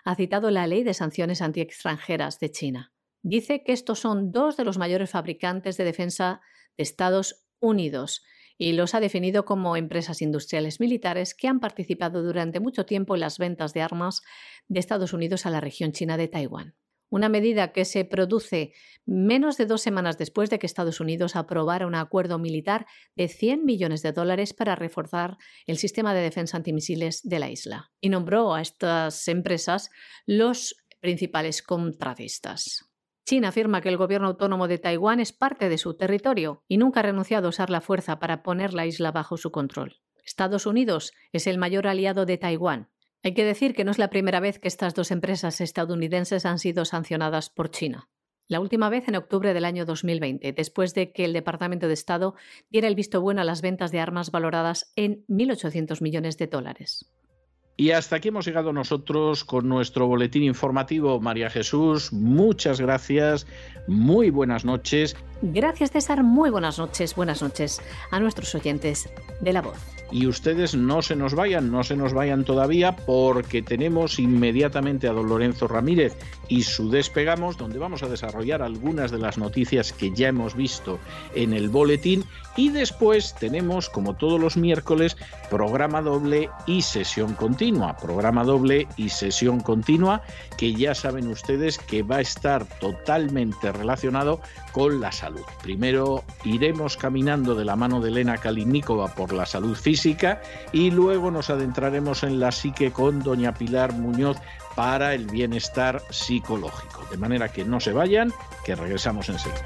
ha citado la ley de sanciones antiextranjeras de China. Dice que estos son dos de los mayores fabricantes de defensa de Estados Unidos y los ha definido como empresas industriales militares que han participado durante mucho tiempo en las ventas de armas de Estados Unidos a la región china de Taiwán. Una medida que se produce menos de dos semanas después de que Estados Unidos aprobara un acuerdo militar de 100 millones de dólares para reforzar el sistema de defensa antimisiles de la isla y nombró a estas empresas los principales contratistas. China afirma que el gobierno autónomo de Taiwán es parte de su territorio y nunca ha renunciado a usar la fuerza para poner la isla bajo su control. Estados Unidos es el mayor aliado de Taiwán. Hay que decir que no es la primera vez que estas dos empresas estadounidenses han sido sancionadas por China. La última vez en octubre del año 2020, después de que el Departamento de Estado diera el visto bueno a las ventas de armas valoradas en 1.800 millones de dólares. Y hasta aquí hemos llegado nosotros con nuestro boletín informativo. María Jesús, muchas gracias, muy buenas noches. Gracias César, muy buenas noches, buenas noches a nuestros oyentes de la voz. Y ustedes no se nos vayan, no se nos vayan todavía porque tenemos inmediatamente a don Lorenzo Ramírez y su despegamos donde vamos a desarrollar algunas de las noticias que ya hemos visto en el boletín y después tenemos como todos los miércoles programa doble y sesión continua, programa doble y sesión continua que ya saben ustedes que va a estar totalmente relacionado con la salud. Primero iremos caminando de la mano de Elena Kalinikova por la salud física y luego nos adentraremos en la psique con doña Pilar Muñoz para el bienestar psicológico. De manera que no se vayan, que regresamos enseguida.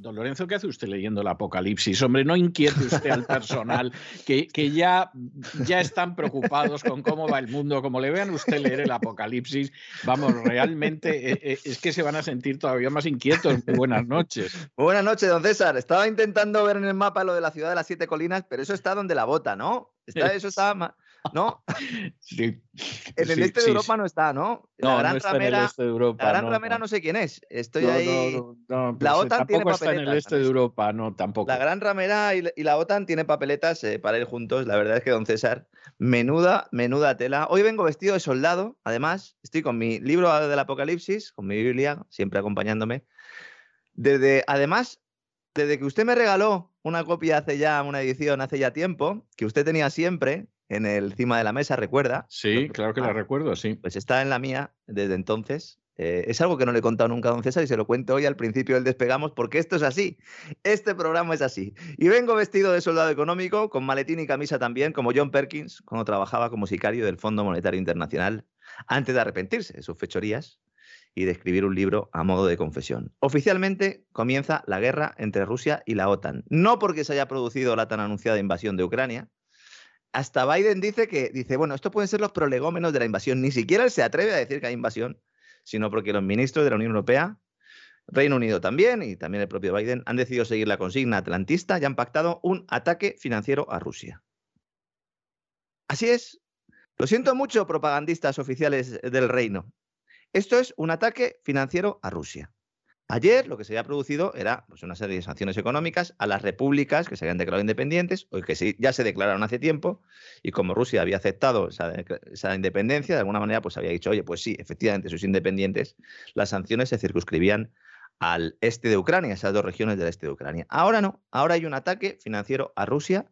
Don Lorenzo, ¿qué hace usted leyendo el Apocalipsis? Hombre, no inquiete usted al personal, que, que ya, ya están preocupados con cómo va el mundo. Como le vean usted leer el Apocalipsis, vamos, realmente eh, eh, es que se van a sentir todavía más inquietos. buenas noches. buenas noches, don César. Estaba intentando ver en el mapa lo de la ciudad de las siete colinas, pero eso está donde la bota, ¿no? Está, eso está ¿no? En el este de Europa no está, ¿no? La gran ramera, este de Europa. La gran ramera no sé quién es. Estoy ahí. la OTAN tiene papeletas. Está en el este de Europa, no, tampoco. La gran ramera y, la OTAN tiene papeletas eh, para ir juntos. La verdad es que, don César, menuda, menuda tela. Hoy vengo vestido de soldado, además. Estoy con mi libro del Apocalipsis, con mi Biblia, siempre acompañándome. Desde, además, desde que usted me regaló una copia hace ya, una edición hace ya tiempo, que usted tenía siempre, en el cima de la mesa, ¿recuerda? Sí, claro que la recuerdo, sí. Pues está en la mía desde entonces. Eh, es algo que no le he contado nunca a don César y se lo cuento hoy al principio del despegamos porque esto es así. Este programa es así. Y vengo vestido de soldado económico, con maletín y camisa también, como John Perkins, cuando trabajaba como sicario del Fondo Monetario Internacional, antes de arrepentirse de sus fechorías y de escribir un libro a modo de confesión. Oficialmente comienza la guerra entre Rusia y la OTAN. No porque se haya producido la tan anunciada invasión de Ucrania, hasta Biden dice que, dice, bueno, esto pueden ser los prolegómenos de la invasión. Ni siquiera él se atreve a decir que hay invasión, sino porque los ministros de la Unión Europea, Reino Unido también, y también el propio Biden, han decidido seguir la consigna atlantista y han pactado un ataque financiero a Rusia. Así es. Lo siento mucho, propagandistas oficiales del reino. Esto es un ataque financiero a Rusia. Ayer lo que se había producido era pues, una serie de sanciones económicas a las repúblicas que se habían declarado independientes o que ya se declararon hace tiempo y como Rusia había aceptado esa, independencia, de alguna manera pues había dicho, oye, pues sí, efectivamente sois independientes, las sanciones se circunscribían al este de Ucrania, esas dos regiones del este de Ucrania. Ahora no, ahora hay un ataque financiero a Rusia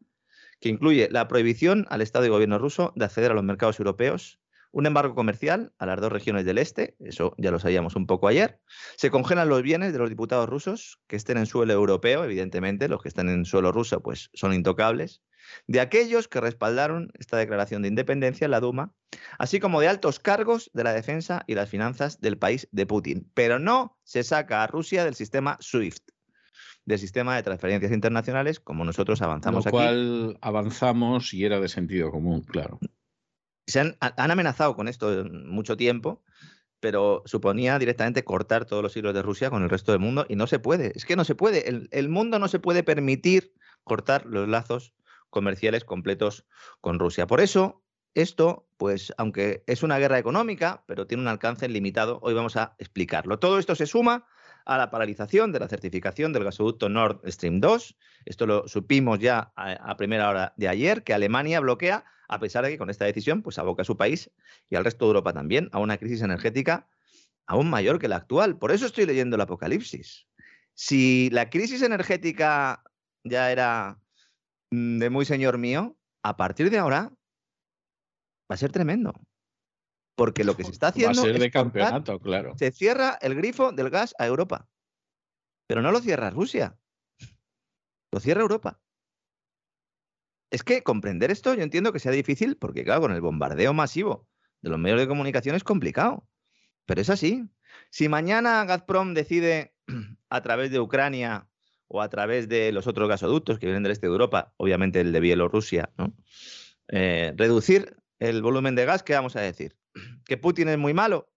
que incluye la prohibición al Estado y gobierno ruso de acceder a los mercados europeos un embargo comercial a las dos regiones del este, eso ya lo sabíamos un poco ayer. Se congelan los bienes de los diputados rusos que estén en suelo europeo, evidentemente, los que estén en suelo ruso pues son intocables. De aquellos que respaldaron esta declaración de independencia en la Duma, así como de altos cargos de la defensa y las finanzas del país de Putin. Pero no se saca a Rusia del sistema SWIFT del sistema de transferencias internacionales, como nosotros avanzamos Lo cual avanzamos y era de sentido común, claro se han, amenazado con esto mucho tiempo, pero suponía directamente cortar todos los hilos de Rusia con el resto del mundo y no se puede. Es que no se puede. El, mundo no se puede permitir cortar los lazos comerciales completos con Rusia. Por eso, esto, pues, aunque es una guerra económica, pero tiene un alcance limitado, hoy vamos a explicarlo. Todo esto se suma a la paralización de la certificación del gasoducto Nord Stream 2. Esto lo supimos ya a primera hora de ayer, que Alemania bloquea a pesar de que con esta decisión pues aboca a su país y al resto de Europa también a una crisis energética aún mayor que la actual. Por eso estoy leyendo el Apocalipsis. Si la crisis energética ya era mm, de muy señor mío, a partir de ahora va a ser tremendo. Porque lo que se está haciendo. Va a ser de campeonato, claro. Se cierra el grifo del gas a Europa. Pero no lo cierra Rusia. Lo cierra Europa. Es que comprender esto yo entiendo que sea difícil porque, claro, con el bombardeo masivo de los medios de comunicación es complicado. Pero es así. Si mañana Gazprom decide a través de Ucrania o a través de los otros gasoductos que vienen del este de Europa, obviamente el de Bielorrusia. Eh, reducir el volumen de gas, ¿qué vamos a decir? ¿Que Putin es muy malo?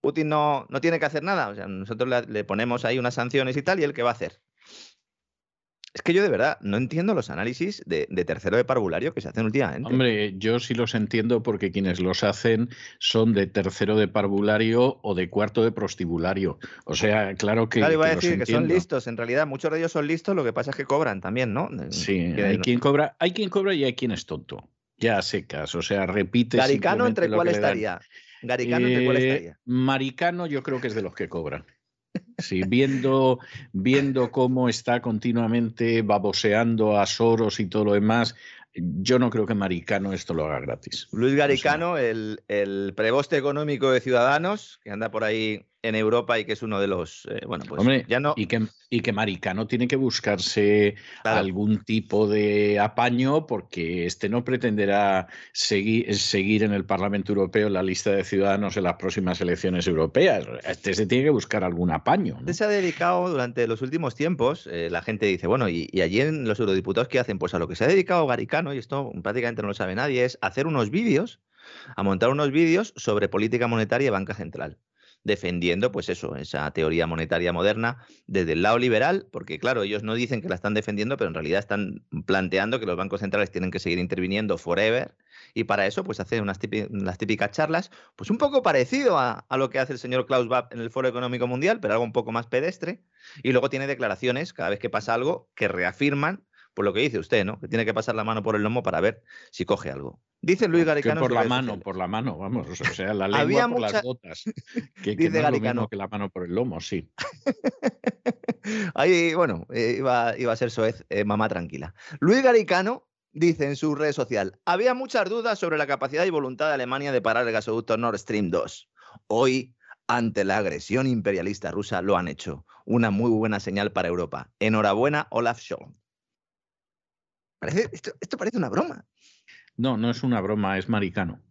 Putin no, no tiene que hacer nada. O sea, nosotros le, le ponemos ahí unas sanciones y tal, ¿y él qué va a hacer? Es que yo de verdad no entiendo los análisis de, tercero de parvulario que se hacen últimamente. Hombre, yo sí los entiendo porque quienes los hacen son de tercero de parvulario o de cuarto de prostibulario. O sea, claro que. Claro, iba a decir que son listos. En realidad, muchos de ellos son listos, lo que pasa es que cobran también, ¿no? Sí, hay, quien cobra, hay quien cobra y hay quien es tonto. Ya secas, o sea, repite. Garicano, ¿entre cuál estaría? Garicano, ¿entre cuál eh, estaría? Maricano, yo creo que es de los que cobran. Sí, viendo, viendo cómo está continuamente baboseando a Soros y todo lo demás, yo no creo que Maricano esto lo haga gratis. Luis Garicano, el, el preboste económico de Ciudadanos, que anda por ahí en Europa y que es uno de los. Eh, bueno, pues Hombre, ya no. Y que, y que Maricano tiene que buscarse algún tipo de apaño porque este no pretenderá seguir, seguir en el Parlamento Europeo la lista de ciudadanos en las próximas elecciones europeas. Este se tiene que buscar algún apaño. ¿no? Este se ha dedicado durante los últimos tiempos, eh, la gente dice, bueno, y, y, allí en los eurodiputados, ¿qué hacen? Pues a lo que se ha dedicado Garicano, y esto prácticamente no lo sabe nadie, es hacer unos vídeos, a montar unos vídeos sobre política monetaria y banca central defendiendo, pues eso, esa teoría monetaria moderna desde el lado liberal, porque claro, ellos no dicen que la están defendiendo, pero en realidad están planteando que los bancos centrales tienen que seguir interviniendo forever, y para eso, pues hace unas las típicas charlas, pues un poco parecido a, a, lo que hace el señor Klaus Schwab en el Foro Económico Mundial, pero algo un poco más pedestre, y luego tiene declaraciones cada vez que pasa algo que reafirman por lo que dice usted, ¿no? Que tiene que pasar la mano por el lomo para ver si coge algo. Dice Luis Garicano. por la mano, por la mano, vamos. O sea, la lengua por las botas. Que, dice Garicano. que la mano por el lomo, sí. Ahí, bueno, eh, iba, a ser soez, eh, mamá tranquila. Luis Garicano dice en su red social: había muchas dudas sobre la capacidad y voluntad de Alemania de parar el gasoducto Nord Stream 2. Hoy ante la agresión imperialista rusa lo han hecho. Una muy buena señal para Europa. Enhorabuena, Olaf Scholz esto, parece una broma. No, no es una broma, es maricano.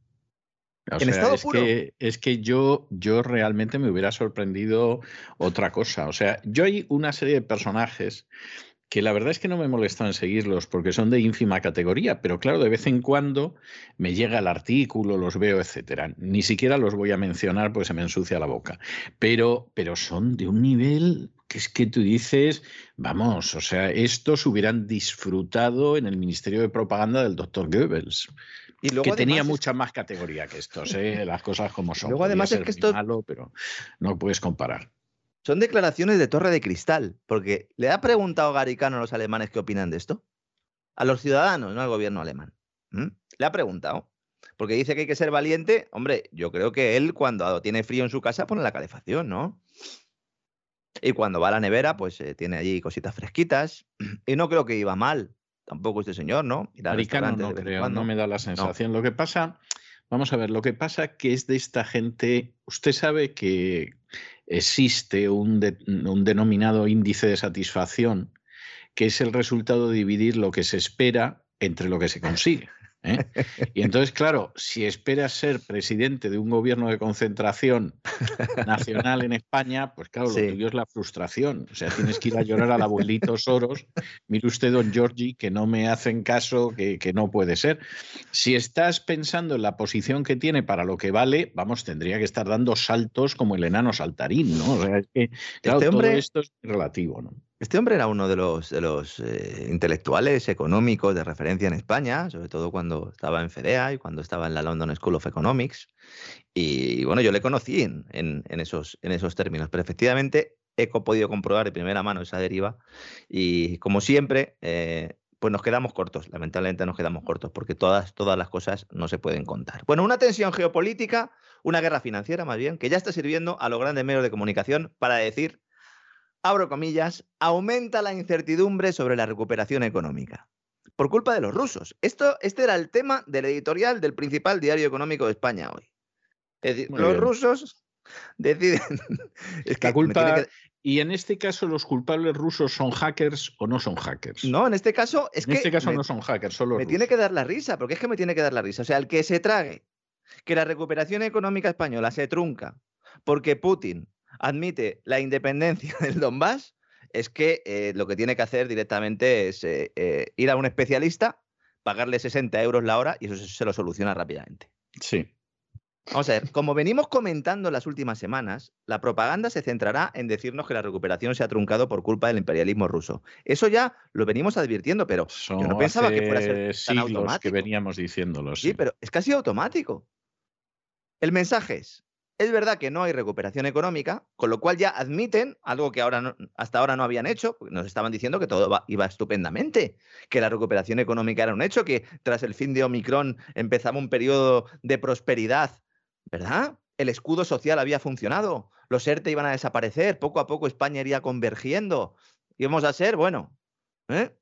es Que, es que yo, yo realmente me hubiera sorprendido otra cosa. O sea, yo hay una serie de personajes que la verdad es que no me molesta en seguirlos porque son de ínfima categoría, pero claro, de vez en cuando me llega el artículo, los veo, etcétera. Ni siquiera los voy a mencionar porque se me ensucia la boca. Pero, pero son de un nivel que es que tú dices, vamos, o sea, estos hubieran disfrutado en el Ministerio de Propaganda del doctor Goebbels. Y luego, que tenía mucha más categoría que estos, ¿eh? las cosas como son. Luego, además, es que esto. Malo, pero no puedes comparar. Son declaraciones de torre de cristal, porque le ha preguntado Garicano a los alemanes qué opinan de esto. A los ciudadanos, no al gobierno alemán. Le ha preguntado. Porque dice que hay que ser valiente. Hombre, yo creo que él cuando tiene frío en su casa pone la calefacción, ¿no? Y cuando va a la nevera, pues eh, tiene allí cositas fresquitas. Y no creo que iba mal, tampoco este señor, ¿no? Garicano no creo, no me da la sensación. Lo que pasa, vamos a ver, lo que pasa que es de esta gente, usted sabe que existe un, un denominado índice de satisfacción, que es el resultado de dividir lo que se espera entre lo que se consigue. ¿Eh? Y entonces, claro, si esperas ser presidente de un gobierno de concentración nacional en España, pues claro, lo tuyo es la frustración. O sea, tienes que ir a llorar al abuelito Soros. Mire usted, don Giorgi, que no me hacen caso, que, que, no puede ser. Si estás pensando en la posición que tiene para lo que vale, vamos, tendría que estar dando saltos como el enano saltarín, ¿no? O sea, es que, claro, este todo esto es relativo, ¿no? Este hombre era uno de los, eh, intelectuales económicos de referencia en España, sobre todo cuando estaba en FEDEA y cuando estaba en la London School of Economics. Y bueno, yo le conocí en, esos, términos, pero efectivamente he podido comprobar de primera mano esa deriva y como siempre, eh, pues nos quedamos cortos, lamentablemente nos quedamos cortos, porque todas las cosas no se pueden contar. Bueno, una tensión geopolítica, una guerra financiera más bien, que ya está sirviendo a los grandes medios de comunicación para decir abro comillas, aumenta la incertidumbre sobre la recuperación económica. Por culpa de los rusos. Esto, este era el tema del editorial del principal diario económico de España hoy. Es decir, los rusos deciden. es que culpa. Y en este caso, ¿los culpables rusos son hackers o no son hackers? No, en este caso es en que. este caso no son hackers, solo. Me tiene que dar la risa, porque es que me tiene que dar la risa. O sea, el que se trague que la recuperación económica española se trunca porque Putin admite la independencia del Donbass, es que eh, lo que tiene que hacer directamente es eh, eh, ir a un especialista, pagarle 60 euros la hora y eso se, lo soluciona rápidamente. Sí. Vamos a ver, como venimos comentando en las últimas semanas, la propaganda se centrará en decirnos que la recuperación se ha truncado por culpa del imperialismo ruso. Eso ya lo venimos advirtiendo, pero yo no pensaba que fuera a ser tan automático. que veníamos diciéndolo. Sí. sí, pero es casi automático. El mensaje es, es verdad que no hay recuperación económica, con lo cual ya admiten algo que ahora hasta ahora no habían hecho, porque nos estaban diciendo que todo iba estupendamente, que la recuperación económica era un hecho, que tras el fin de Omicron empezaba un periodo de prosperidad, ¿verdad? El escudo social había funcionado, los ERTE iban a desaparecer, poco a poco España iría convergiendo, íbamos a ser, bueno, ¿eh?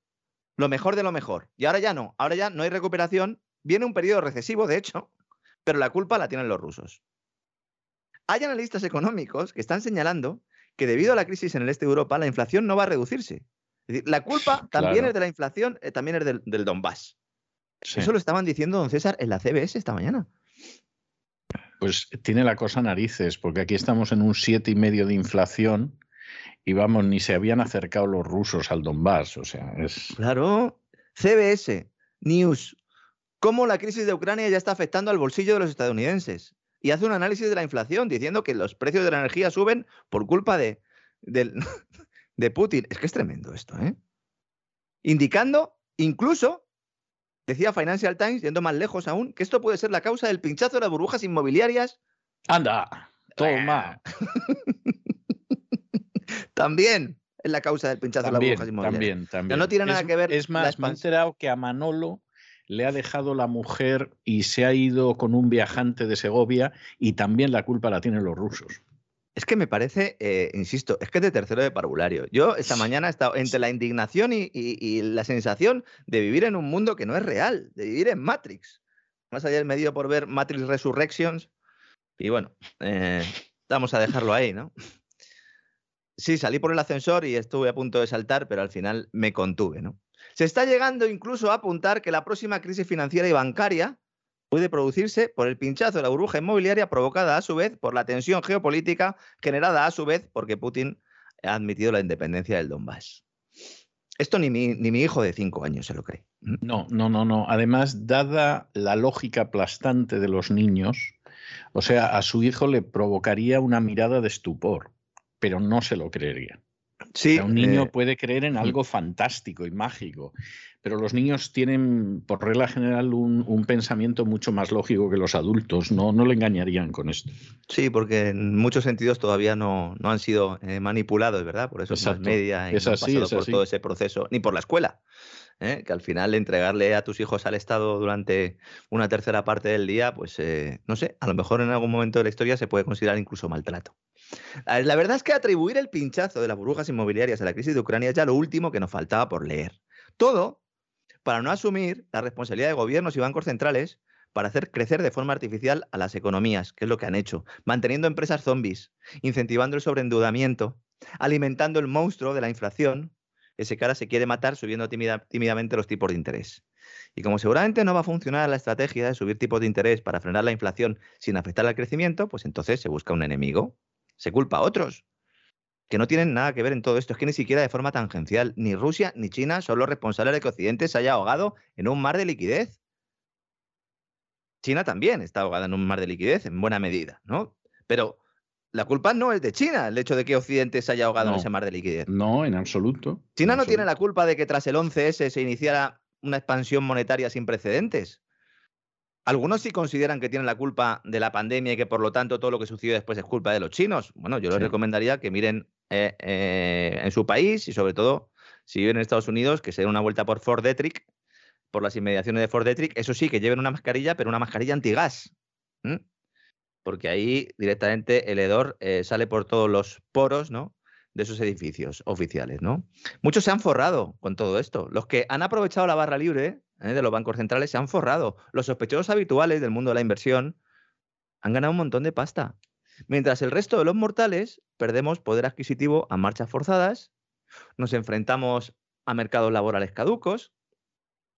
lo mejor de lo mejor. Y ahora ya no, ahora ya no hay recuperación, viene un periodo recesivo, de hecho, pero la culpa la tienen los rusos. Hay analistas económicos que están señalando que debido a la crisis en el este de Europa, la inflación no va a reducirse. Es decir, la culpa también es de la inflación, eh, también es del, del Donbass. Eso lo estaban diciendo don César en la CBS esta mañana. Pues tiene la cosa narices, porque aquí estamos en un siete y medio de inflación y vamos, ni se habían acercado los rusos al Donbass. O sea, es. Claro. CBS, News. ¿Cómo la crisis de Ucrania ya está afectando al bolsillo de los estadounidenses? Y hace un análisis de la inflación diciendo que los precios de la energía suben por culpa de, de, Putin. Es que es tremendo esto, ¿eh? Indicando, incluso, decía Financial Times, yendo más lejos aún, que esto puede ser la causa del pinchazo de las burbujas inmobiliarias. Anda, toma. también es la causa del pinchazo de las burbujas inmobiliarias. También, también. no tiene nada que ver. Es más, me he enterado que a Manolo le ha dejado la mujer y se ha ido con un viajante de Segovia y también la culpa la tienen los rusos. Es que me parece, eh, insisto, es que es de tercero de parvulario. Yo esta mañana he estado entre la indignación y, la sensación de vivir en un mundo que no es real, de vivir en Matrix. Más allá del medio por ver Matrix Resurrections. Y bueno, eh, vamos a dejarlo ahí, ¿no? Sí, salí por el ascensor y estuve a punto de saltar, pero al final me contuve, ¿no? Se está llegando incluso a apuntar que la próxima crisis financiera y bancaria puede producirse por el pinchazo de la burbuja inmobiliaria provocada a su vez por la tensión geopolítica generada a su vez porque Putin ha admitido la independencia del Donbass. Esto ni mi, ni mi hijo de cinco años se lo cree. No, no, no, no. Además, dada la lógica aplastante de los niños, o sea, a su hijo le provocaría una mirada de estupor, pero no se lo creería. Sí, un niño eh, puede creer en algo fantástico y mágico, pero los niños tienen, por regla general, un, un pensamiento mucho más lógico que los adultos. No, no le engañarían con esto. sí, porque en muchos sentidos todavía no, no han sido eh, manipulados, ¿verdad? Por eso es más Exacto. media y Es no han así, pasado es por así. todo ese proceso, ni por la escuela. ¿eh? Que al final entregarle a tus hijos al Estado durante una tercera parte del día, pues eh, no sé, a lo mejor en algún momento de la historia se puede considerar incluso maltrato. La la verdad es que atribuir el pinchazo de las burbujas inmobiliarias a la crisis de Ucrania es ya lo último que nos faltaba por leer. Todo para no asumir la responsabilidad de gobiernos y bancos centrales para hacer crecer de forma artificial a las economías, que es lo que han hecho, manteniendo empresas zombies, incentivando el sobreendeudamiento, alimentando el monstruo de la inflación, ese ahora se quiere matar subiendo tímida- tímidamente los tipos de interés. Y como seguramente no va a funcionar la estrategia de subir tipos de interés para frenar la inflación sin afectar al crecimiento, pues entonces se busca un enemigo, se culpa a otros, que no tienen nada que ver en todo esto. Es que ni siquiera de forma tangencial, ni Rusia ni China son los responsables de que Occidente se haya ahogado en un mar de liquidez. China también está ahogada en un mar de liquidez, en buena medida, ¿no? Pero la culpa no es de China, el hecho de que Occidente se haya ahogado en ese mar de liquidez. No, en absoluto. China en no tiene la culpa de que tras el 11S se iniciara una expansión monetaria sin precedentes. Algunos sí consideran que tienen la culpa de la pandemia y que por lo tanto todo lo que sucedió después es culpa de los chinos. Bueno, yo les Sí. recomendaría que miren eh, eh, en su país y sobre todo si viven en Estados Unidos, que se den una vuelta por Fort Detrick, por las inmediaciones de Fort Detrick. Eso sí, que lleven una mascarilla, pero una mascarilla antigas. Porque ahí directamente el hedor eh, sale por todos los poros, ¿no? de esos edificios oficiales, ¿no? Muchos se han forrado con todo esto. Los que han aprovechado la barra libre ¿eh? de los bancos centrales se han forrado. Los sospechosos habituales del mundo de la inversión han ganado un montón de pasta. Mientras el resto de los mortales perdemos poder adquisitivo a marchas forzadas, nos enfrentamos a mercados laborales caducos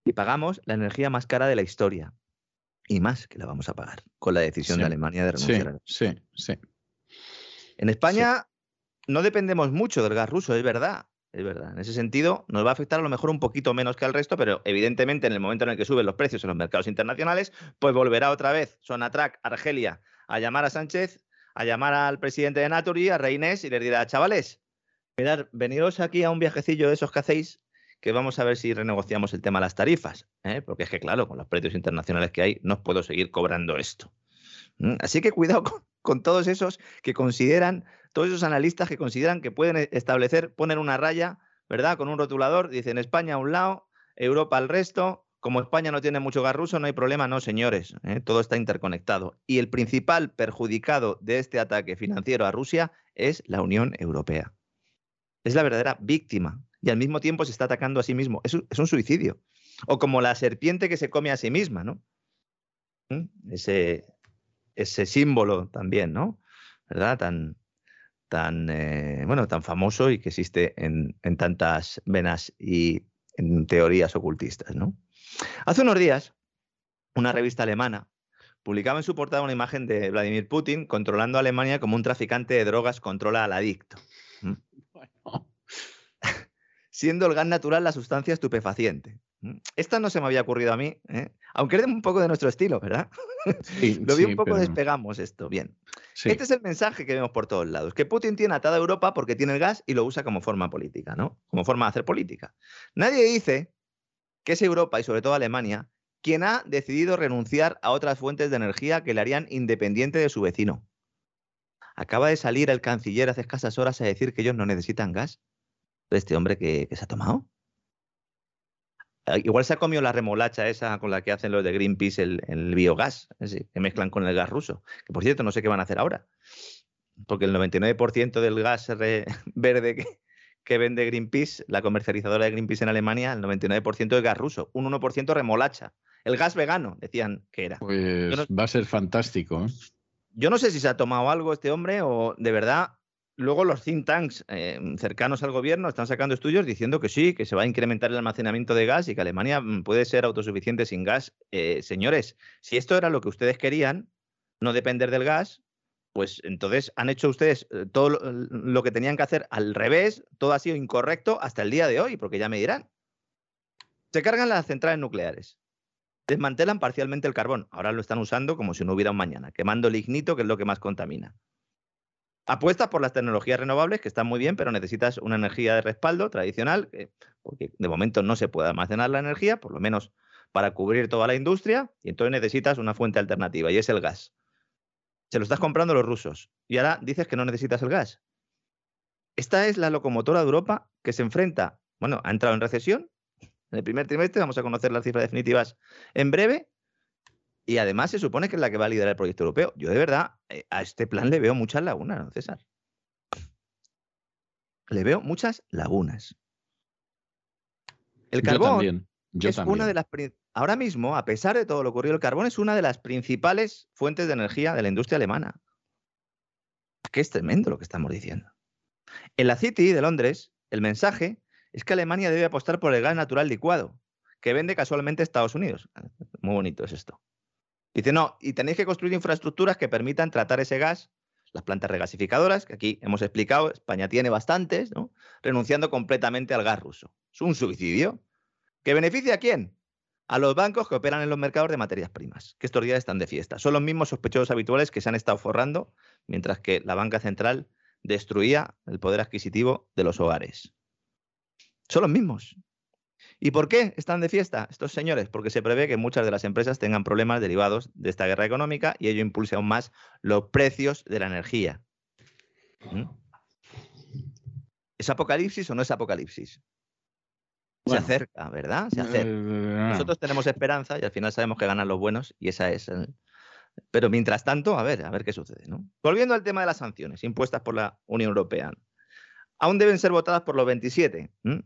y pagamos la energía más cara de la historia. Y más que la vamos a pagar con la decisión Sí, de Alemania de Sí, renunciar. sí, sí. En España no dependemos mucho del gas ruso, es verdad. Es verdad. En ese sentido, nos va a afectar a lo mejor un poquito menos que al resto, pero evidentemente en el momento en el que suben los precios en los mercados internacionales, pues volverá otra vez Sonatrach, Argelia, a llamar a Sánchez, a llamar al presidente de Naturi, a Reinés, y les dirá, chavales, mirad, veniros aquí a un viajecillo de esos que hacéis, que vamos a ver si renegociamos el tema de las tarifas. ¿eh? Porque es que, claro, con los precios internacionales que hay, no puedo seguir cobrando esto. Así que cuidado con, todos esos que consideran todos esos analistas que consideran que pueden e- establecer, poner una raya, ¿verdad? Con un rotulador, dicen España a un lado, Europa al resto. Como España no tiene mucho gas ruso, no hay problema, no, señores. ¿eh? Todo está interconectado. Y el principal perjudicado de este ataque financiero a Rusia es la Unión Europea. Es la verdadera víctima. Y al mismo tiempo se está atacando a sí mismo. Es un, suicidio. O como la serpiente que se come a sí misma, ¿no? Ese, ese símbolo también, ¿no? ¿Verdad? Tan, tan, eh, bueno, tan famoso y que existe en, en tantas venas y en teorías ocultistas. ¿no? Hace unos días, una revista alemana publicaba en su portada una imagen de Vladimir Putin controlando a Alemania como un traficante de drogas controla al adicto, Bueno, siendo el gas natural la sustancia estupefaciente. ¿M? Esta no se me había ocurrido a mí, ¿eh? aunque es un poco de nuestro estilo, ¿verdad? sí, Lo vi sí, un poco pero- despegamos esto, bien. sí. Este es el mensaje que vemos por todos lados, que Putin tiene atada a Europa porque tiene el gas y lo usa como forma política, ¿no? Como forma de hacer política. Nadie dice que es Europa y sobre todo Alemania quien ha decidido renunciar a otras fuentes de energía que le harían independiente de su vecino. Acaba de salir el canciller hace escasas horas a decir que ellos no necesitan gas. Este hombre que, que se ha tomado. Eh, Igual se ha comido la remolacha esa con la que hacen los de Greenpeace el, el biogás, que mezclan con el gas ruso. Que por cierto, no sé qué van a hacer ahora. Porque el 99% del gas verde que, que vende Greenpeace, la comercializadora de Greenpeace en Alemania, el 99% es gas ruso, un 1% remolacha. El gas vegano, decían que era. Pues no- va a ser fantástico. ¿eh? Yo no sé si se ha tomado algo este hombre o de verdad. Luego los think tanks eh, cercanos al gobierno están sacando estudios diciendo que sí, que se va a incrementar el almacenamiento de gas y que Alemania mm, puede ser autosuficiente sin gas. Eh, señores, si esto era lo que ustedes querían, no depender del gas, pues entonces han hecho ustedes eh, todo lo, lo que tenían que hacer al revés, todo ha sido incorrecto hasta el día de hoy, porque ya me dirán. Se cargan las centrales nucleares, desmantelan parcialmente el carbón, ahora lo están usando como si no hubiera un mañana, quemando el ignito, que es lo que más contamina. Apuestas por las tecnologías renovables, que están muy bien, pero necesitas una energía de respaldo tradicional, que- porque de momento no se puede almacenar la energía, por lo menos para cubrir toda la industria, y entonces necesitas una fuente alternativa, y es el gas. Se lo estás comprando a los rusos, y ahora dices que no necesitas el gas. Esta es la locomotora de Europa que se enfrenta, bueno, ha entrado en recesión en el primer trimestre, vamos a conocer las cifras definitivas en breve, y además se supone que es la que va a liderar el proyecto europeo. Yo de verdad eh, a este plan le veo muchas lagunas, ¿no, César? Le veo muchas lagunas. El Yo carbón también. Yo es también. una de las ahora mismo, a pesar de todo lo ocurrido, el carbón es una de las principales fuentes de energía de la industria alemana. Es que es tremendo lo que estamos diciendo. En la City de Londres, el mensaje es que Alemania debe apostar por el gas natural licuado, que vende casualmente Estados Unidos. Muy bonito es esto. Dice, no, y tenéis que construir infraestructuras que permitan tratar ese gas, las plantas regasificadoras, que aquí hemos explicado, España tiene bastantes, ¿no? renunciando completamente al gas ruso. Es un suicidio. ¿Que beneficia a quién? A los bancos que operan en los mercados de materias primas, que estos días están de fiesta. Son los mismos sospechosos habituales que se han estado forrando, mientras que la banca central destruía el poder adquisitivo de los hogares. Son los mismos. ¿Y por qué están de fiesta estos señores? Porque se prevé que muchas de las empresas tengan problemas derivados de esta guerra económica y ello impulse aún más los precios de la energía. ¿Mm? ¿Es apocalipsis o no es apocalipsis? Bueno. se acerca, ¿verdad? Se acerca. Eh, Nosotros tenemos esperanza y al final sabemos que ganan los buenos y esa es. el- Pero mientras tanto, a ver, a ver qué sucede. ¿no? Volviendo al tema de las sanciones impuestas por la Unión Europea. Aún deben ser votadas por los 27. ¿m?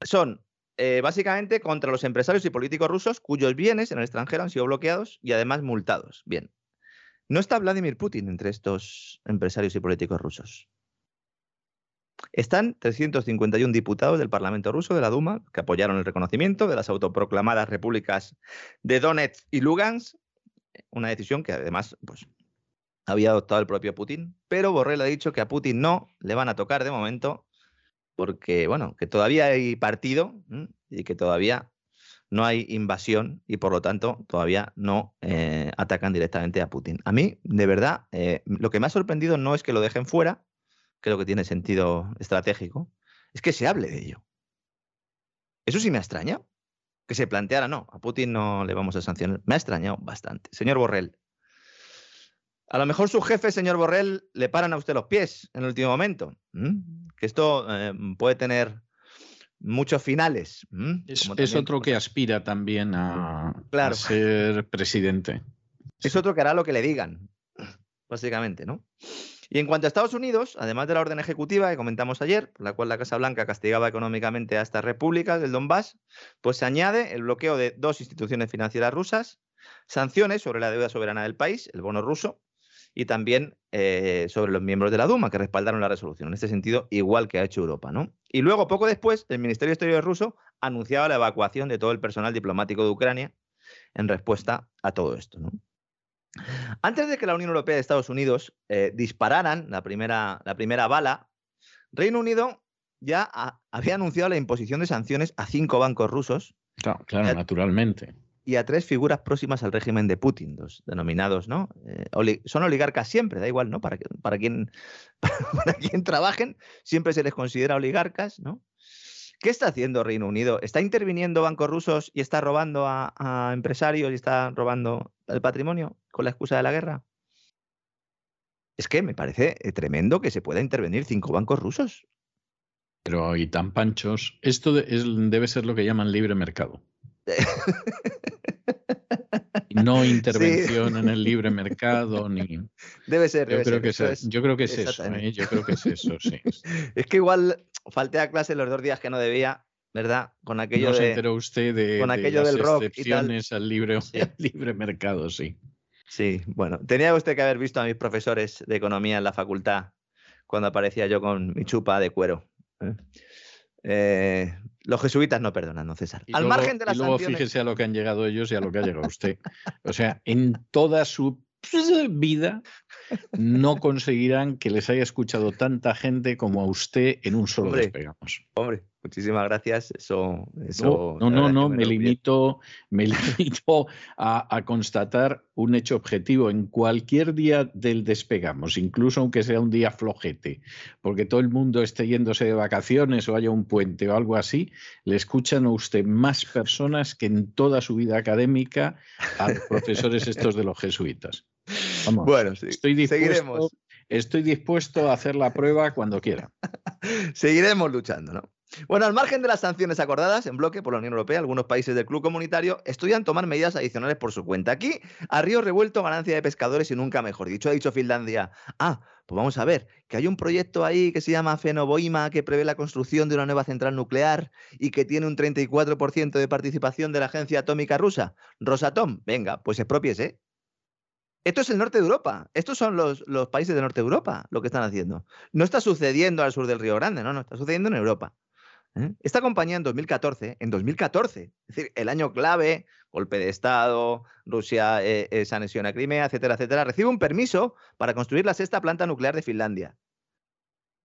Son eh, básicamente contra los empresarios y políticos rusos cuyos bienes en el extranjero han sido bloqueados y además multados. Bien. No está Vladimir Putin entre estos empresarios y políticos rusos. Están 351 diputados del Parlamento ruso, de la Duma, que apoyaron el reconocimiento de las autoproclamadas repúblicas de Donetsk y Lugansk, una decisión que además pues, había adoptado el propio Putin, pero Borrell ha dicho que a Putin no le van a tocar de momento, porque, bueno, que todavía hay partido y que todavía no hay invasión y por lo tanto todavía no eh, atacan directamente a Putin. A mí, de verdad, eh, lo que me ha sorprendido no es que lo dejen fuera, creo que tiene sentido estratégico, es que se hable de ello. Eso sí me ha extrañado. Que se planteara, no, a Putin no le vamos a sancionar. Me ha extrañado bastante. Señor Borrell, a lo mejor su jefe, señor Borrell, le paran a usted los pies en el último momento. Que esto eh, puede tener muchos finales. Es, otro que aspira también a, ser presidente. Es otro que hará lo que le digan, básicamente, ¿no? Y en cuanto a Estados Unidos, además de la orden ejecutiva que comentamos ayer, por la cual la Casa Blanca castigaba económicamente a estas repúblicas del Donbass, pues se añade el bloqueo de dos instituciones financieras rusas, sanciones sobre la deuda soberana del país, el bono ruso, y también eh, sobre los miembros de la Duma que respaldaron la resolución. En este sentido, igual que ha hecho Europa, ¿no? Y luego, poco después, el Ministerio de Exteriores ruso anunciaba la evacuación de todo el personal diplomático de Ucrania en respuesta a todo esto, ¿no? Antes de que la Unión Europea y Estados Unidos eh, dispararan la primera, la primera bala, Reino Unido ya ha- había anunciado la imposición de sanciones a cinco bancos rusos Claro, claro, naturalmente. Y a tres figuras próximas al régimen de Putin, los denominados, ¿no? Eh, son oligarcas siempre, da igual, ¿no? Para, para, quien, para trabajen, siempre se les considera oligarcas, ¿no? ¿Qué está haciendo Reino Unido? ¿Está interviniendo bancos rusos y está robando a, empresarios y está robando el patrimonio con la excusa de la guerra? Es que me parece eh, tremendo que se pueda intervenir cinco bancos rusos. Pero y tan panchos. Esto de- es- debe ser lo que llaman libre mercado. No intervención en el libre mercado ni. Debe ser. Yo debe creo ser, que, eso es, yo creo que es eso. ¿eh? Yo creo que es eso, sí. Es que igual falté a clase los dos días que no debía, ¿verdad? Con aquello no se de. enteró usted de, con de aquello las del rock y tal. excepciones al libre, al libre mercado, sí. Sí, bueno, tenía usted que haber visto a mis profesores de economía en la facultad cuando aparecía yo con mi chupa de cuero. ¿eh? Eh, los jesuitas no perdonan, ¿no, César? Y Al luego- margen de las y luego sanciones. fíjese a lo que han llegado ellos y a lo que ha llegado usted. O sea, en toda su vida no conseguirán que les haya escuchado tanta gente como a usted en un solo Hombre, despegamos. Hombre, muchísimas gracias. Eso, eso No, no, no, que me limito, me limito a, a constatar un hecho objetivo en cualquier día del despegamos, incluso aunque sea un día flojete, porque todo el mundo esté yéndose de vacaciones o haya un puente o algo así, le escuchan a usted más personas que en toda su vida académica a los profesores estos de los jesuitas. Vamos, Bueno, sí, estoy dispuesto, seguiremos, estoy dispuesto a hacer la prueba cuando quiera. seguiremos luchando, ¿no? Bueno, al margen de las sanciones acordadas en bloque por la Unión Europea, algunos países del club comunitario estudian tomar medidas adicionales por su cuenta. Aquí, a río revuelto, ganancia de pescadores y nunca mejor dicho. Ha dicho Finlandia, ah, pues vamos a ver, que hay un proyecto ahí que se llama Fenoboima que prevé la construcción de una nueva central nuclear y que tiene un 34% de participación de la agencia atómica rusa, Rosatom. Venga, pues expropiese. Esto es el norte de Europa. Estos son los, países del norte de Europa lo que están haciendo. No está sucediendo al sur del Río Grande, no, no, está sucediendo en Europa. ¿eh? Esta compañía en 2014, en 2014, es decir, el año clave, golpe de Estado, Rusia eh, eh, se a Crimea, etcétera, etcétera, recibe un permiso para construir la sexta planta nuclear de Finlandia.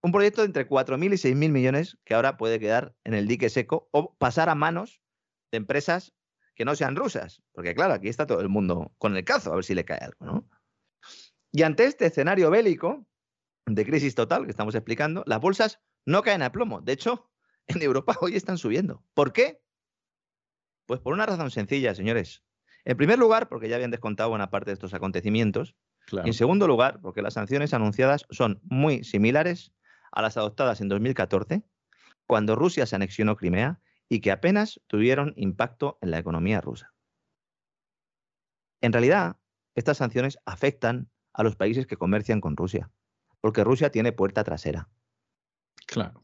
Un proyecto de entre 4.000 y 6.000 millones que ahora puede quedar en el dique seco o pasar a manos de empresas que no sean rusas. Porque claro, aquí está todo el mundo con el cazo, a ver si le cae algo, ¿no? Y ante este escenario bélico de crisis total que estamos explicando, las bolsas no caen a plomo. De hecho, en Europa hoy están subiendo. ¿Por qué? Pues por una razón sencilla, señores. En primer lugar, porque ya habían descontado buena parte de estos acontecimientos. Claro. Y en segundo lugar, porque las sanciones anunciadas son muy similares a las adoptadas en 2014, cuando Rusia se anexionó Crimea y que apenas tuvieron impacto en la economía rusa. En realidad, estas sanciones afectan a los países que comercian con Rusia, porque Rusia tiene puerta trasera. Claro.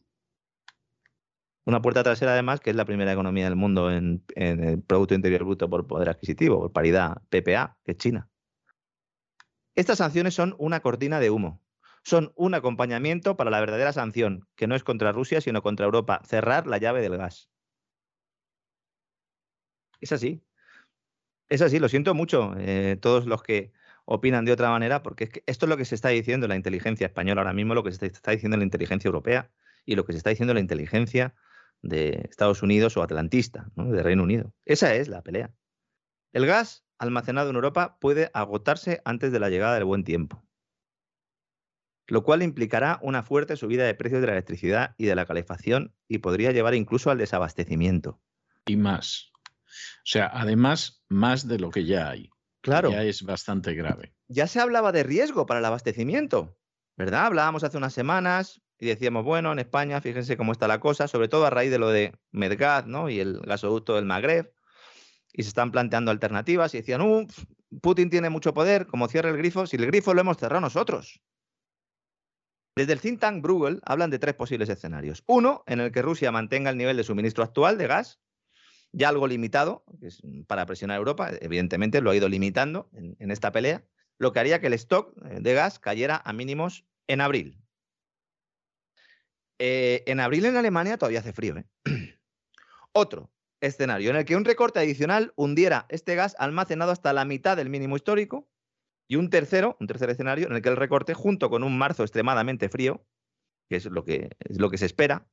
Una puerta trasera, además, que es la primera economía del mundo en, en el Producto Interior Bruto por poder adquisitivo, por paridad PPA, que es China. Estas sanciones son una cortina de humo. Son un acompañamiento para la verdadera sanción, que no es contra Rusia, sino contra Europa, cerrar la llave del gas. Es así. Es así, lo siento mucho, eh, todos los que opinan de otra manera, porque es que esto es lo que se está diciendo en la inteligencia española ahora mismo, lo que se está diciendo en la inteligencia europea y lo que se está diciendo en la inteligencia de Estados Unidos o atlantista, de Reino Unido. Esa es la pelea. El gas almacenado en Europa puede agotarse antes de la llegada del buen tiempo, lo cual implicará una fuerte subida de precios de la electricidad y de la calefacción y podría llevar incluso al desabastecimiento. Y más. O sea, además, más de lo que ya hay. Claro. Ya es bastante grave. ya se hablaba de riesgo para el abastecimiento, ¿verdad? Hablábamos hace unas semanas y decíamos, bueno, en España, fíjense cómo está la cosa, sobre todo a raíz de lo de Medgaz, ¿no? Y el gasoducto del Magreb, y se están planteando alternativas y decían, uh, Putin tiene mucho poder, como cierra el grifo, si el grifo lo hemos cerrado nosotros. Desde el think tank Bruegel hablan de tres posibles escenarios. Uno, en el que Rusia mantenga el nivel de suministro actual de gas, ya algo limitado, para presionar a Europa, evidentemente lo ha ido limitando en, en esta pelea, lo que haría que el stock eh, de gas cayera a mínimos en abril. Eh, en abril en Alemania todavía hace frío. ¿eh? Otro escenario en el que un recorte adicional hundiera este gas almacenado hasta la mitad del mínimo histórico. Y un tercero, un tercer escenario, en el que el recorte, junto con un marzo extremadamente frío, que es lo que, es lo que se espera,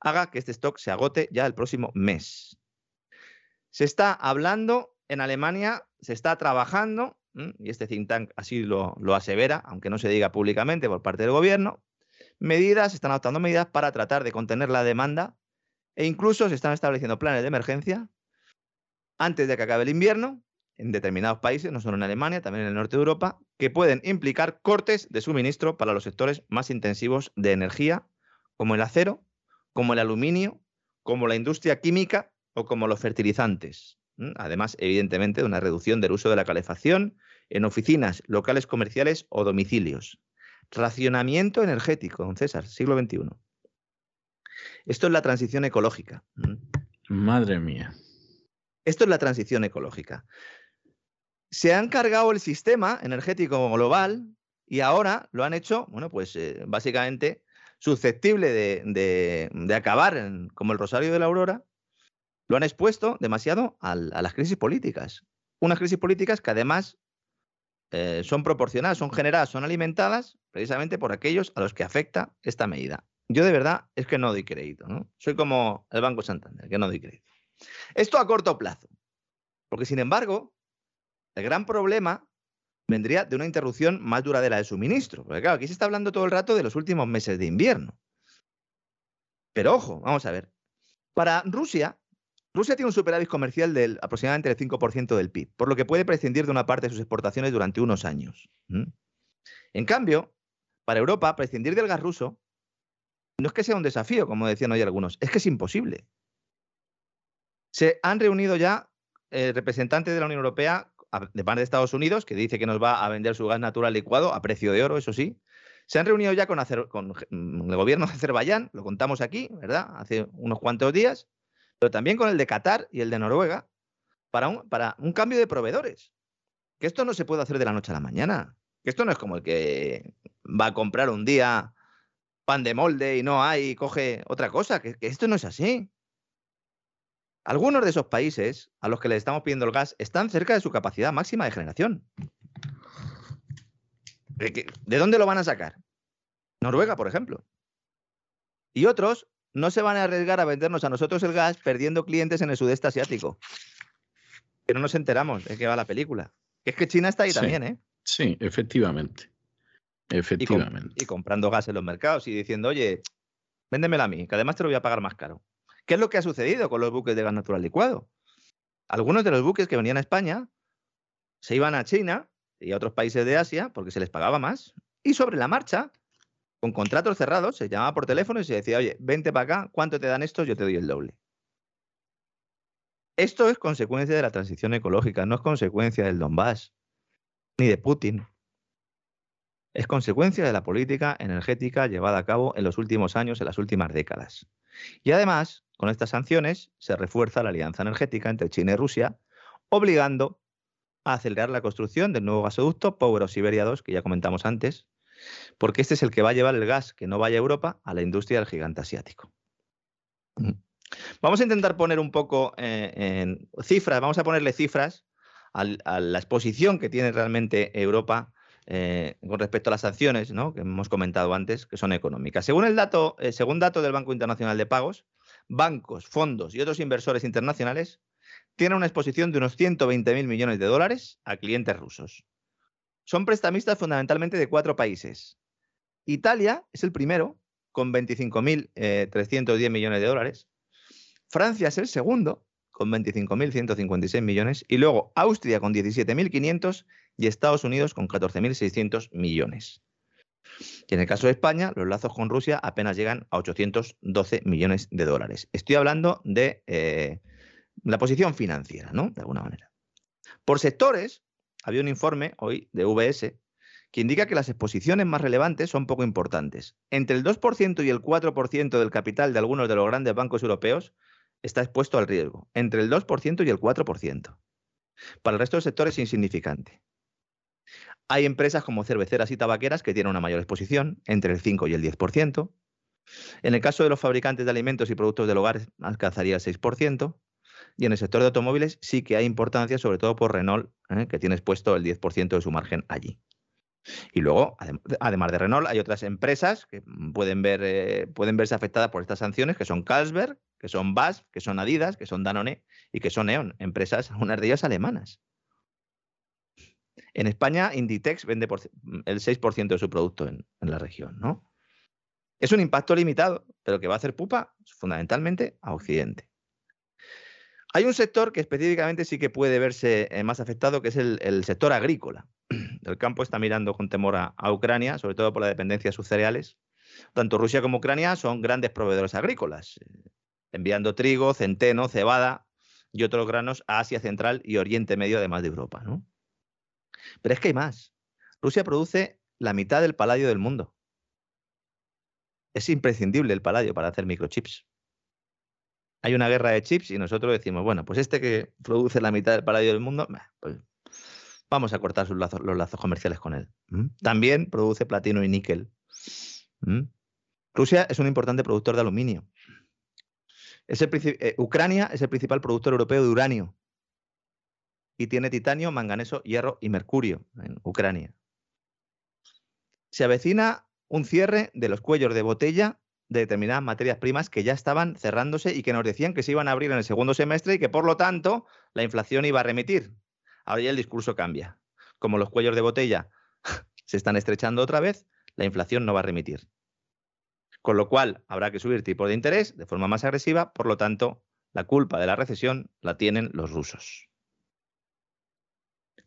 haga que este stock se agote ya el próximo mes. Se está hablando en Alemania, se está trabajando, y este think tank así lo, lo asevera, aunque no se diga públicamente por parte del gobierno, medidas, se están adoptando medidas para tratar de contener la demanda e incluso se están estableciendo planes de emergencia antes de que acabe el invierno en determinados países, no solo en Alemania, también en el norte de Europa, que pueden implicar cortes de suministro para los sectores más intensivos de energía, como el acero, como el aluminio, como la industria química o como los fertilizantes. Además, evidentemente, de una reducción del uso de la calefacción en oficinas, locales comerciales o domicilios. Racionamiento energético, don César, siglo XXI. Esto es la transición ecológica. Madre mía. Esto es la transición ecológica. Se han cargado el sistema energético global y ahora lo han hecho, bueno, pues eh, básicamente susceptible de, de- de acabar en- como el Rosario de la Aurora, lo han expuesto demasiado a las crisis políticas. Unas crisis políticas que además eh, son proporcionadas, son generadas, son alimentadas precisamente por aquellos a los que afecta esta medida. Yo de verdad es que no doy crédito, ¿no? Soy como el Banco Santander, que no doy crédito. Esto a corto plazo. Porque sin embargo, el gran problema vendría de una interrupción más duradera de suministro. Porque claro, aquí se está hablando todo el rato de los últimos meses de invierno. Pero ojo, vamos a ver. Para Rusia, Rusia tiene un superávit comercial del aproximadamente el 5% del PIB, por lo que puede prescindir de una parte de sus exportaciones durante unos años. En cambio, para Europa, prescindir del gas ruso no es que sea un desafío, como decían hoy algunos, es que es imposible. Se han reunido ya eh, representantes de la Unión Europea de parte de Estados Unidos, que dice que nos va a vender su gas natural licuado a precio de oro, eso sí. Se han reunido ya con, con mm, el gobierno de Azerbaiyán, lo contamos aquí, ¿verdad? Hace unos cuantos días, pero también con el de Qatar y el de Noruega, para un, para un cambio de proveedores. Que esto no se puede hacer de la noche a la mañana. Que esto no es como el que va a comprar un día pan de molde y no hay, y coge otra cosa. que esto no es así. Algunos de esos países a los que le estamos pidiendo el gas están cerca de su capacidad máxima de generación. ¿De dónde lo van a sacar? Noruega, por ejemplo. Y otros no se van a arriesgar a vendernos a nosotros el gas perdiendo clientes en el sudeste asiático. Que no nos enteramos de qué va la película. es que China está ahí también, ¿eh? Sí, efectivamente. Efectivamente. Y, y, comprando gas en los mercados y diciendo, oye, véndemela a mí, que además te lo voy a pagar más caro. ¿Qué es lo que ha sucedido con los buques de gas natural licuado? Algunos de los buques que venían a España se iban a China y a otros países de Asia porque se les pagaba más y sobre la marcha, con contratos cerrados, se llamaba por teléfono y se decía, oye, vente para acá, ¿cuánto te dan estos? Yo te doy el doble. Esto es consecuencia de la transición ecológica, no es consecuencia del Donbass, ni de Putin. Es consecuencia de la política energética llevada a cabo en los últimos años, en las últimas décadas. Y además, con estas sanciones se refuerza la alianza energética entre China y Rusia, obligando a acelerar la construcción del nuevo gasoducto Power of Siberia 2, que ya comentamos antes, porque este es el que va a llevar el gas que no vaya a Europa a la industria del gigante asiático. Vamos a intentar poner un poco eh, en cifras, vamos a ponerle cifras a, la exposición que tiene realmente Europa eh, con respecto a las sanciones que hemos comentado antes, que son económicas. Según el dato, eh, según datos del Banco Internacional de Pagos, bancos, fondos y otros inversores internacionales tienen una exposición de unos 120.000 millones de dólares a clientes rusos. Son prestamistas fundamentalmente de cuatro países. Italia es el primero, con 25.310 eh, millones de dólares. Francia es el segundo, con 25.156 millones. Y luego Austria con 17.500 y Estados Unidos con 14.600 millones. Y en el caso de España, los lazos con Rusia apenas llegan a 812 millones de dólares. Estoy hablando de eh, la posición financiera, ¿no? De alguna manera. Por sectores, había un informe hoy de VS que indica que las exposiciones más relevantes son poco importantes. Entre el 2% y el 4% del capital de algunos de los grandes bancos europeos está expuesto al riesgo, entre el 2% y el 4%. Para el resto del sector es insignificante. Hay empresas como cerveceras y tabaqueras que tienen una mayor exposición, entre el 5 y el 10%. En el caso de los fabricantes de alimentos y productos del hogar, alcanzaría el 6%. Y en el sector de automóviles sí que hay importancia, sobre todo por Renault, ¿eh? que tiene expuesto el 10% de su margen allí. Y luego, además de Renault, hay otras empresas que eh, pueden verse afectadas por estas sanciones, que son Carlsberg, que son BASF, que son Adidas, que son Danone y que son E.ON, empresas, unas de ellas alemanas. En España, Inditex vende el 6% de su producto en, la región, ¿no? Es un impacto limitado, pero que va a hacer pupa fundamentalmente a Occidente. Hay un sector que específicamente sí que puede verse eh, más afectado, que es el, sector agrícola. El campo está mirando con temor a, Ucrania, sobre todo por la dependencia de sus cereales. Tanto Rusia como Ucrania son grandes proveedores agrícolas, eh, enviando trigo, centeno, cebada y otros granos a Asia Central y Oriente Medio, además de Europa. ¿no? Pero es que hay más. Rusia produce la mitad del paladio del mundo. Es imprescindible el paladio para hacer microchips hay una guerra de chips y nosotros decimos, bueno, pues este que produce la mitad del paladio del mundo, pues vamos a cortar los lazos comerciales con él. También produce platino y níquel. Rusia es un importante productor de aluminio. Eh, Ucrania es el principal productor europeo de uranio. y tiene titanio, manganeso, hierro y mercurio en Ucrania. Se avecina un cierre de los cuellos de botella de determinadas materias primas que ya estaban cerrándose y que nos decían que se iban a abrir en el segundo semestre y que por lo tanto la inflación iba a remitir. Ahora ya el discurso cambia. Como los cuellos de botella se están estrechando otra vez, la inflación no va a remitir. Con lo cual habrá que subir tipo de interés de forma más agresiva, por lo tanto, la culpa de la recesión la tienen los rusos.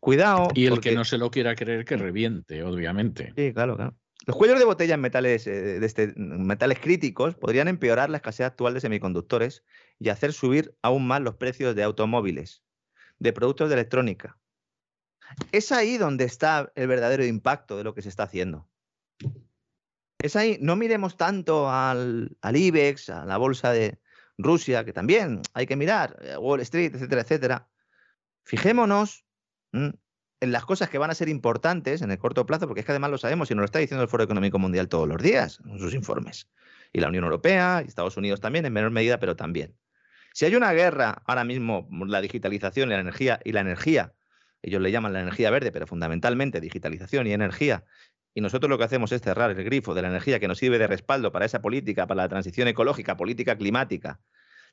Cuidado. Y el que no se lo quiera creer que reviente, obviamente. Sí, claro, claro. Los cuellos de botella en metales, eh, este, metales críticos podrían empeorar la escasez actual de semiconductores y hacer subir aún más los precios de automóviles, de productos de electrónica. Es ahí donde está el verdadero impacto de lo que se está haciendo. Es ahí, no miremos tanto al, al IBEX, a la bolsa de Rusia, que también hay que mirar, eh, Wall Street, etcétera, etcétera. Fijémonos en las cosas que van a ser importantes en el corto plazo, porque es que además lo sabemos y nos lo está diciendo el Foro Económico Mundial todos los días en sus informes. Y la Unión Europea y Estados Unidos también, en menor medida, pero también. Si hay una guerra ahora mismo, la digitalización y la energía, y la energía, ellos le llaman la energía verde, pero fundamentalmente digitalización y energía, y nosotros lo que hacemos es cerrar el grifo de la energía que nos sirve de respaldo para esa política, para la transición ecológica, política climática,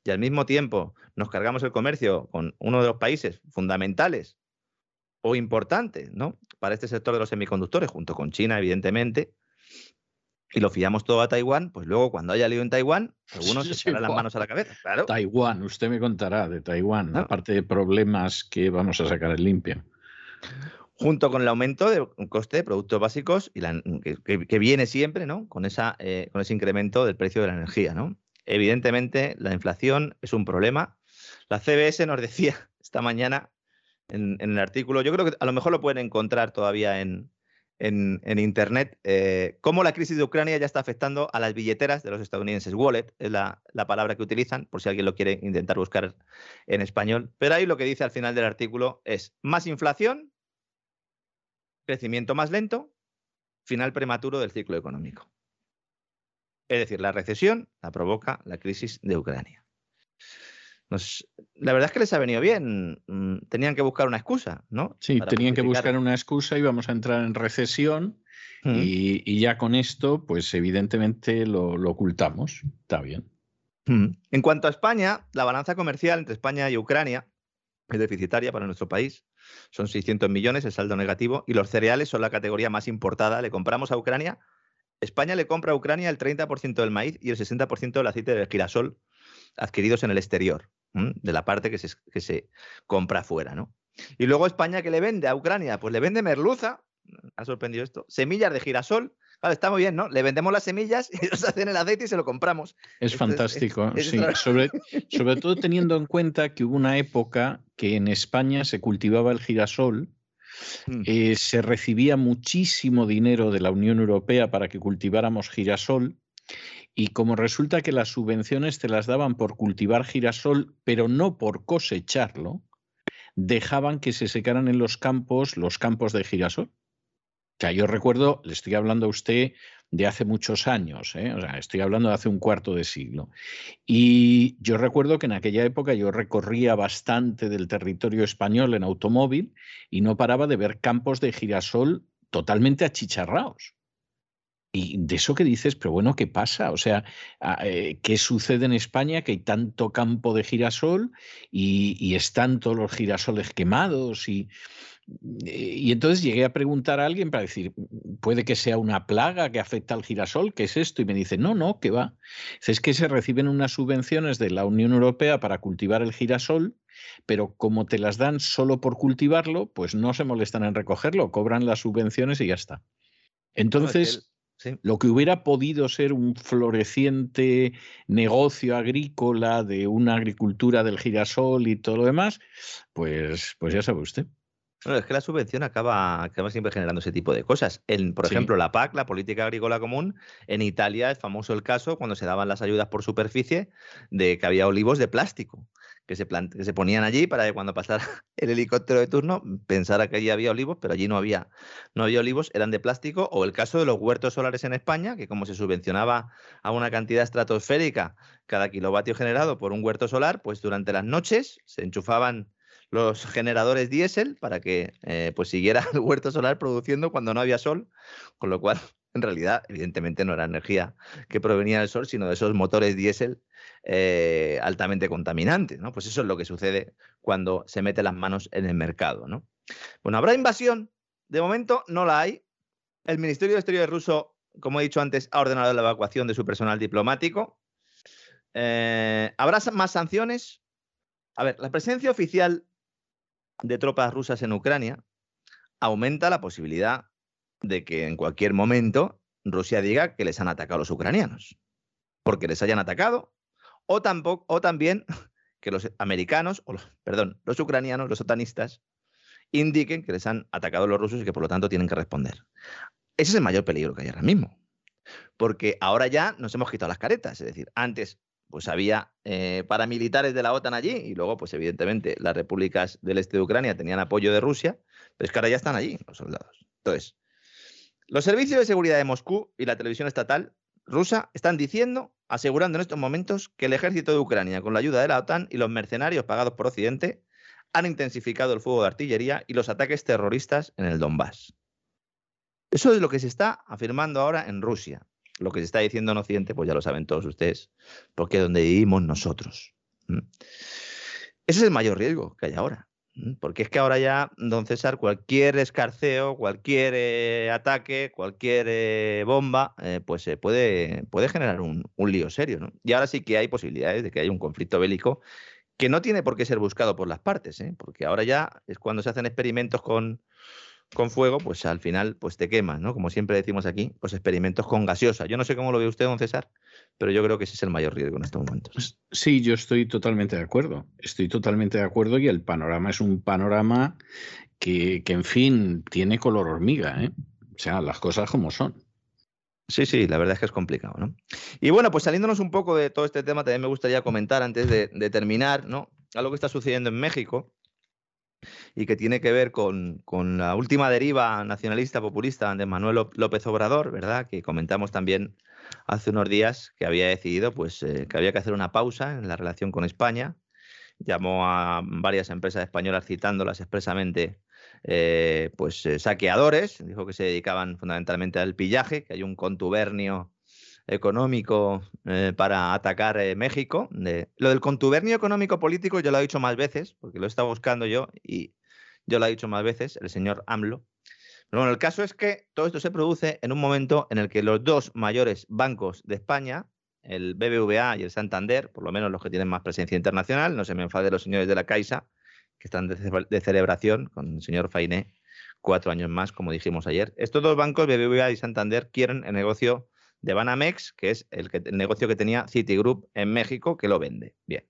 y al mismo tiempo nos cargamos el comercio con uno de los países fundamentales o importante ¿no? para este sector de los semiconductores, junto con China, evidentemente, y lo fiamos todo a Taiwán, pues luego cuando haya lío en Taiwán, algunos se echarán las manos a la cabeza. Claro. Taiwán, usted me contará de Taiwán, aparte de problemas que vamos a sacar en limpio. Junto con el aumento del coste de productos básicos y que, viene siempre ¿no? con, esa, eh, con ese incremento del precio de la energía. ¿no? Evidentemente, la inflación es un problema. La CBS nos decía esta mañana en, el artículo. Yo creo que a lo mejor lo pueden encontrar todavía en, Internet, eh, cómo la crisis de Ucrania ya está afectando a las billeteras de los estadounidenses. Wallet es la, palabra que utilizan, por si alguien lo quiere intentar buscar en español. Pero ahí lo que dice al final del artículo es más inflación, crecimiento más lento, final prematuro del ciclo económico. Es decir, la recesión la provoca la crisis de Ucrania la verdad es que les ha venido bien. Mm, tenían que buscar una excusa, ¿no? Sí, tenían que buscar una excusa, y íbamos a entrar en recesión y, ya con esto, pues evidentemente lo, ocultamos. Está bien. En cuanto a España, la balanza comercial entre España y Ucrania es deficitaria para nuestro país. Son 600 millones el saldo negativo y los cereales son la categoría más importada. Le compramos a Ucrania. España le compra a Ucrania el 30% del maíz y el 60% del aceite del girasol adquiridos en el exterior, de la parte que se, que se compra fuera, ¿no? Y luego España que le vende a Ucrania, pues le vende merluza, ha sorprendido esto, semillas de girasol. Claro, está muy bien, ¿no? Le vendemos las semillas y nos hacen el aceite y se lo compramos. Es fantástico, sí. Sobre, sobre todo teniendo en cuenta que hubo una época que en España se cultivaba el girasol, mm. eh, se recibía muchísimo dinero de la Unión Europea para que cultiváramos girasol y como resulta que las subvenciones te las daban por cultivar girasol, pero no por cosecharlo, dejaban que se secaran en los campos los campos de girasol. Que yo recuerdo, le estoy hablando a usted de hace muchos años, ¿eh? o sea, estoy hablando de hace un cuarto de siglo. Y yo recuerdo que en aquella época yo recorría bastante del territorio español en automóvil y no paraba de ver campos de girasol totalmente achicharrados. Y de eso que dices, pero bueno, ¿qué pasa? O sea, ah, eh, ¿qué sucede en España? Que hay tanto campo de girasol y, están todos los girasoles quemados y, y entonces llegué a preguntar a alguien para decir, puede que sea una plaga que afecta al girasol, ¿qué es esto? Y me dice, no, no, ¿qué va. Es que se reciben unas subvenciones de la Unión Europea para cultivar el girasol, pero como te las dan solo por cultivarlo, pues no se molestan en recogerlo, cobran las subvenciones y ya está. Entonces... Lo que hubiera podido ser un floreciente negocio agrícola de una agricultura del girasol y todo lo demás, pues, pues ya sabe usted. Bueno, es que la subvención acaba, acaba siempre generando ese tipo de cosas. En, por ejemplo, la PAC, la Política Agrícola Común, en Italia es famoso el caso cuando se daban las ayudas por superficie de que había olivos de plástico que se, que se ponían allí para que cuando pasara el helicóptero de turno pensara que allí había olivos, pero allí no había, no había olivos, eran de plástico. O el caso de los huertos solares en España, que como se subvencionaba a una cantidad estratosférica cada kilovatio generado por un huerto solar, pues durante las noches se enchufaban los generadores diésel para que eh, pues siguiera el huerto solar produciendo cuando no había sol, con lo cual en realidad evidentemente no era energía que provenía del sol, sino de esos motores diésel eh, altamente contaminantes. Pues eso es lo que sucede cuando se mete las manos en el mercado. ¿no? Bueno, ¿habrá invasión? De momento no la hay. El Ministerio de Exteriores ruso, como he dicho antes, ha ordenado la evacuación de su personal diplomático. Eh, ¿Habrá más sanciones? A ver, la presencia oficial de tropas rusas en Ucrania aumenta la posibilidad de que en cualquier momento Rusia diga que les han atacado los ucranianos, porque les hayan atacado, o, tampoco, o también que los americanos, o los, perdón, los ucranianos, los otanistas, indiquen que les han atacado los rusos y que por lo tanto tienen que responder. Ese es el mayor peligro que hay ahora mismo, porque ahora ya nos hemos quitado las caretas, es decir, antes pues había eh, paramilitares de la OTAN allí y luego, pues evidentemente, las repúblicas del este de Ucrania tenían apoyo de Rusia, pero es que ahora ya están allí los soldados. Entonces, los servicios de seguridad de Moscú y la televisión estatal rusa están diciendo, asegurando en estos momentos, que el ejército de Ucrania, con la ayuda de la OTAN y los mercenarios pagados por Occidente, han intensificado el fuego de artillería y los ataques terroristas en el Donbass. Eso es lo que se está afirmando ahora en Rusia lo que se está diciendo en Occidente, pues ya lo saben todos ustedes, porque es donde vivimos nosotros. Ese es el mayor riesgo que hay ahora. Porque es que ahora ya, don César, cualquier escarceo, cualquier eh, ataque, cualquier eh, bomba, eh, pues se puede, puede generar un, un, lío serio. ¿no? Y ahora sí que hay posibilidades de que haya un conflicto bélico que no tiene por qué ser buscado por las partes, porque ahora ya es cuando se hacen experimentos con, con fuego, pues al final pues te quemas, ¿no? Como siempre decimos aquí, pues experimentos con gaseosa. Yo no sé cómo lo ve usted, don César, pero yo creo que ese es el mayor riesgo en estos momentos. Pues sí, yo estoy totalmente de acuerdo. Estoy totalmente de acuerdo y el panorama es un panorama que, que en fin, tiene color hormiga, ¿eh? O sea, las cosas como son. Sí, sí, la verdad es que es complicado, ¿no? Y bueno, pues saliéndonos un poco de todo este tema, también me gustaría comentar antes de, de terminar, ¿no? Algo que está sucediendo en México, y que tiene que ver con, con, la última deriva nacionalista populista de Manuel López Obrador, ¿verdad? Que comentamos también hace unos días que había decidido pues, eh, que había que hacer una pausa en la relación con España. Llamó a varias empresas españolas citándolas expresamente eh, pues, eh, saqueadores. Dijo que se dedicaban fundamentalmente al pillaje, que hay un contubernio económico eh, para atacar eh, México. lo del contubernio económico político yo lo he dicho más veces, porque lo he estado buscando yo y yo lo he dicho más veces, el señor AMLO. Pero bueno, el caso es que todo esto se produce en un momento en el que los dos mayores bancos de España, el BBVA y el Santander, por lo menos los que tienen más presencia internacional, no se me enfade los señores de la Caixa, que están de, de celebración con el señor Fainé, cuatro años más, como dijimos ayer. Estos dos bancos, BBVA y Santander, quieren el negocio de Banamex, que es el, negocio que tenía Citigroup en México, que lo vende. Bien.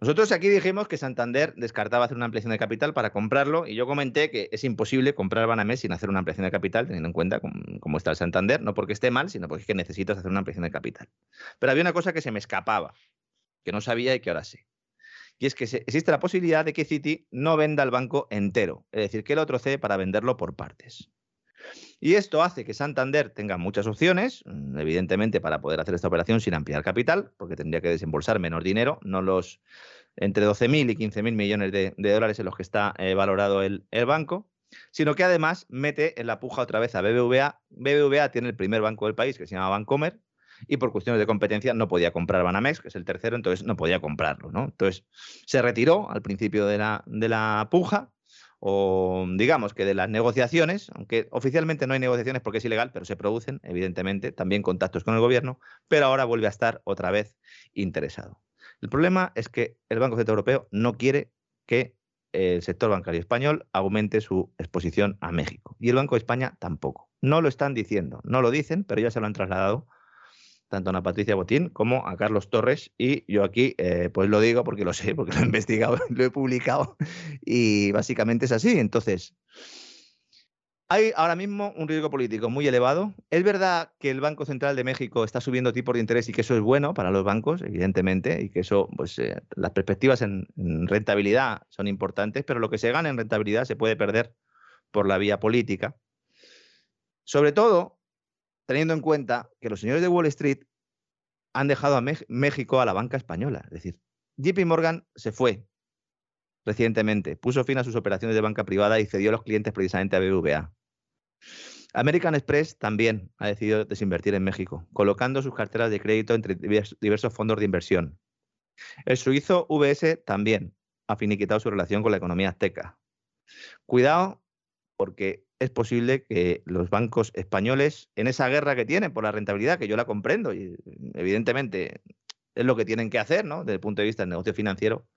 Nosotros aquí dijimos que Santander descartaba hacer una ampliación de capital para comprarlo y yo comenté que es imposible comprar Banamex sin hacer una ampliación de capital, teniendo en cuenta cómo, está el Santander, no porque esté mal, sino porque es que necesitas hacer una ampliación de capital. Pero había una cosa que se me escapaba, que no sabía y que ahora sé. Y es que existe la posibilidad de que Citi no venda el banco entero, es decir, que lo trocee para venderlo por partes. Y esto hace que Santander tenga muchas opciones, mm, evidentemente, para poder hacer esta operación sin ampliar capital, porque tendría que desembolsar menos dinero, no los entre 12.000 y 15.000 millones de, dólares en los que está eh, valorado el, banco, sino que además mete en la puja otra vez a BBVA. BBVA tiene el primer banco del país, que se llama Bancomer, y por cuestiones de competencia no podía comprar Banamex, que es el tercero, entonces no podía comprarlo. ¿no? Entonces se retiró al principio de la, de la puja o digamos que de las negociaciones, aunque oficialmente no hay negociaciones porque es ilegal, pero se producen, evidentemente, también contactos con el gobierno, pero ahora vuelve a estar otra vez interesado. El problema es que el Banco Central Europeo no quiere que el sector bancario español aumente su exposición a México. Y el Banco de España tampoco. No lo están diciendo, no lo dicen, pero ya se lo han trasladado tanto a Patricia Botín como a Carlos Torres. Y yo aquí, eh, pues lo digo porque lo sé, porque lo he investigado, lo he publicado y básicamente es así. Entonces, hay ahora mismo un riesgo político muy elevado. Es verdad que el Banco Central de México está subiendo tipos de interés y que eso es bueno para los bancos, evidentemente, y que eso, pues eh, las perspectivas en, rentabilidad son importantes, pero lo que se gana en rentabilidad se puede perder por la vía política. Sobre todo teniendo en cuenta que los señores de Wall Street han dejado a México a la banca española. Es decir, JP Morgan se fue. recientemente. Puso fin a sus operaciones de banca privada y cedió a los clientes precisamente a BBVA. American Express también ha decidido desinvertir en México, colocando sus carteras de crédito entre diversos fondos de inversión. El suizo VS también ha finiquitado su relación con la economía azteca. Cuidado, porque es posible que los bancos españoles, en esa guerra que tienen por la rentabilidad, que yo la comprendo, y evidentemente es lo que tienen que hacer, ¿no? Desde el punto de vista del negocio financiero,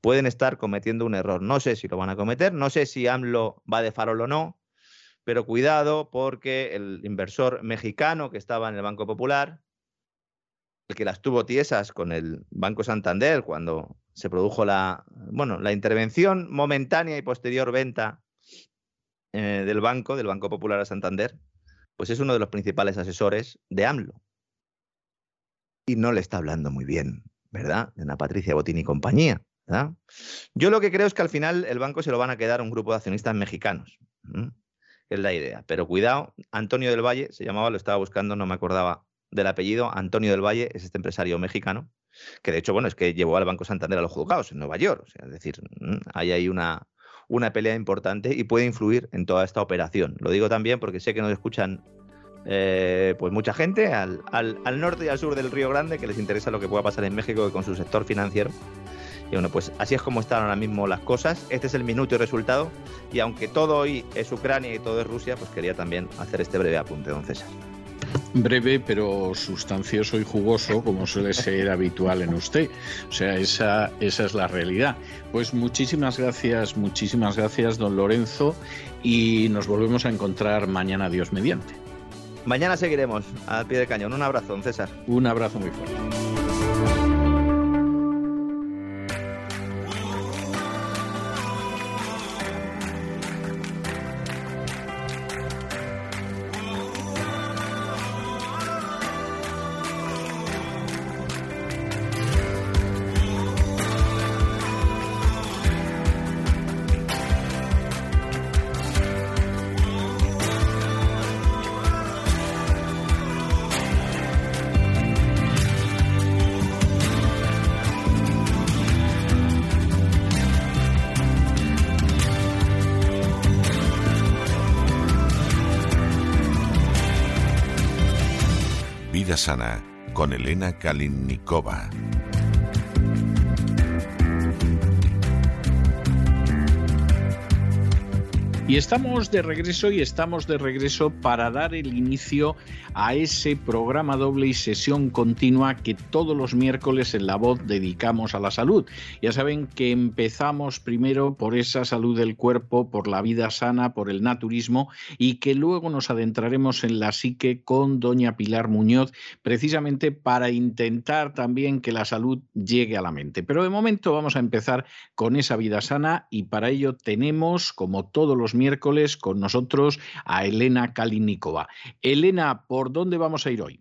pueden estar cometiendo un error. No sé si lo van a cometer, no sé si AMLO va de farol o no, pero cuidado porque el inversor mexicano que estaba en el Banco Popular, el que las tuvo tiesas con el Banco Santander cuando se produjo la, bueno, la intervención momentánea y posterior venta eh, del banco, del Banco Popular a Santander, pues es uno de los principales asesores de AMLO. Y no le está hablando muy bien, ¿verdad? De Ana Patricia Botín y compañía. Yo lo que creo es que al final el banco se lo van a quedar un grupo de accionistas mexicanos. Es la idea. Pero cuidado, Antonio del Valle se llamaba, lo estaba buscando, no me acordaba del apellido. Antonio del Valle es este empresario mexicano, que de hecho, bueno, es que llevó al Banco Santander a los juzgados en Nueva York. Es decir, hay ahí una, una pelea importante y puede influir en toda esta operación. Lo digo también porque sé que nos escuchan eh, pues mucha gente al, al, norte y al sur del Río Grande que les interesa lo que pueda pasar en México con su sector financiero. Y bueno, pues así es como están ahora mismo las cosas. Este es el minuto y resultado. Y aunque todo hoy es Ucrania y todo es Rusia, pues quería también hacer este breve apunte, don César. Breve, pero sustancioso y jugoso, como suele ser habitual en usted. O sea, esa, esa es la realidad. Pues muchísimas gracias, muchísimas gracias, don Lorenzo, y nos volvemos a encontrar mañana, Dios mediante. Mañana seguiremos al pie del cañón. Un abrazo, don César. Un abrazo muy fuerte. Kalinnikova. Y estamos de regreso y estamos de regreso para dar el inicio a ese programa doble y sesión continua que todos los miércoles en La Voz dedicamos a la salud. Ya saben que empezamos primero por esa salud del cuerpo, por la vida sana, por el naturismo y que luego nos adentraremos en la psique con doña Pilar Muñoz, precisamente para intentar también que la salud llegue a la mente. Pero de momento vamos a empezar con esa vida sana y para ello tenemos, como todos los miércoles con nosotros a Elena Kalinikova. Elena, ¿por dónde vamos a ir hoy?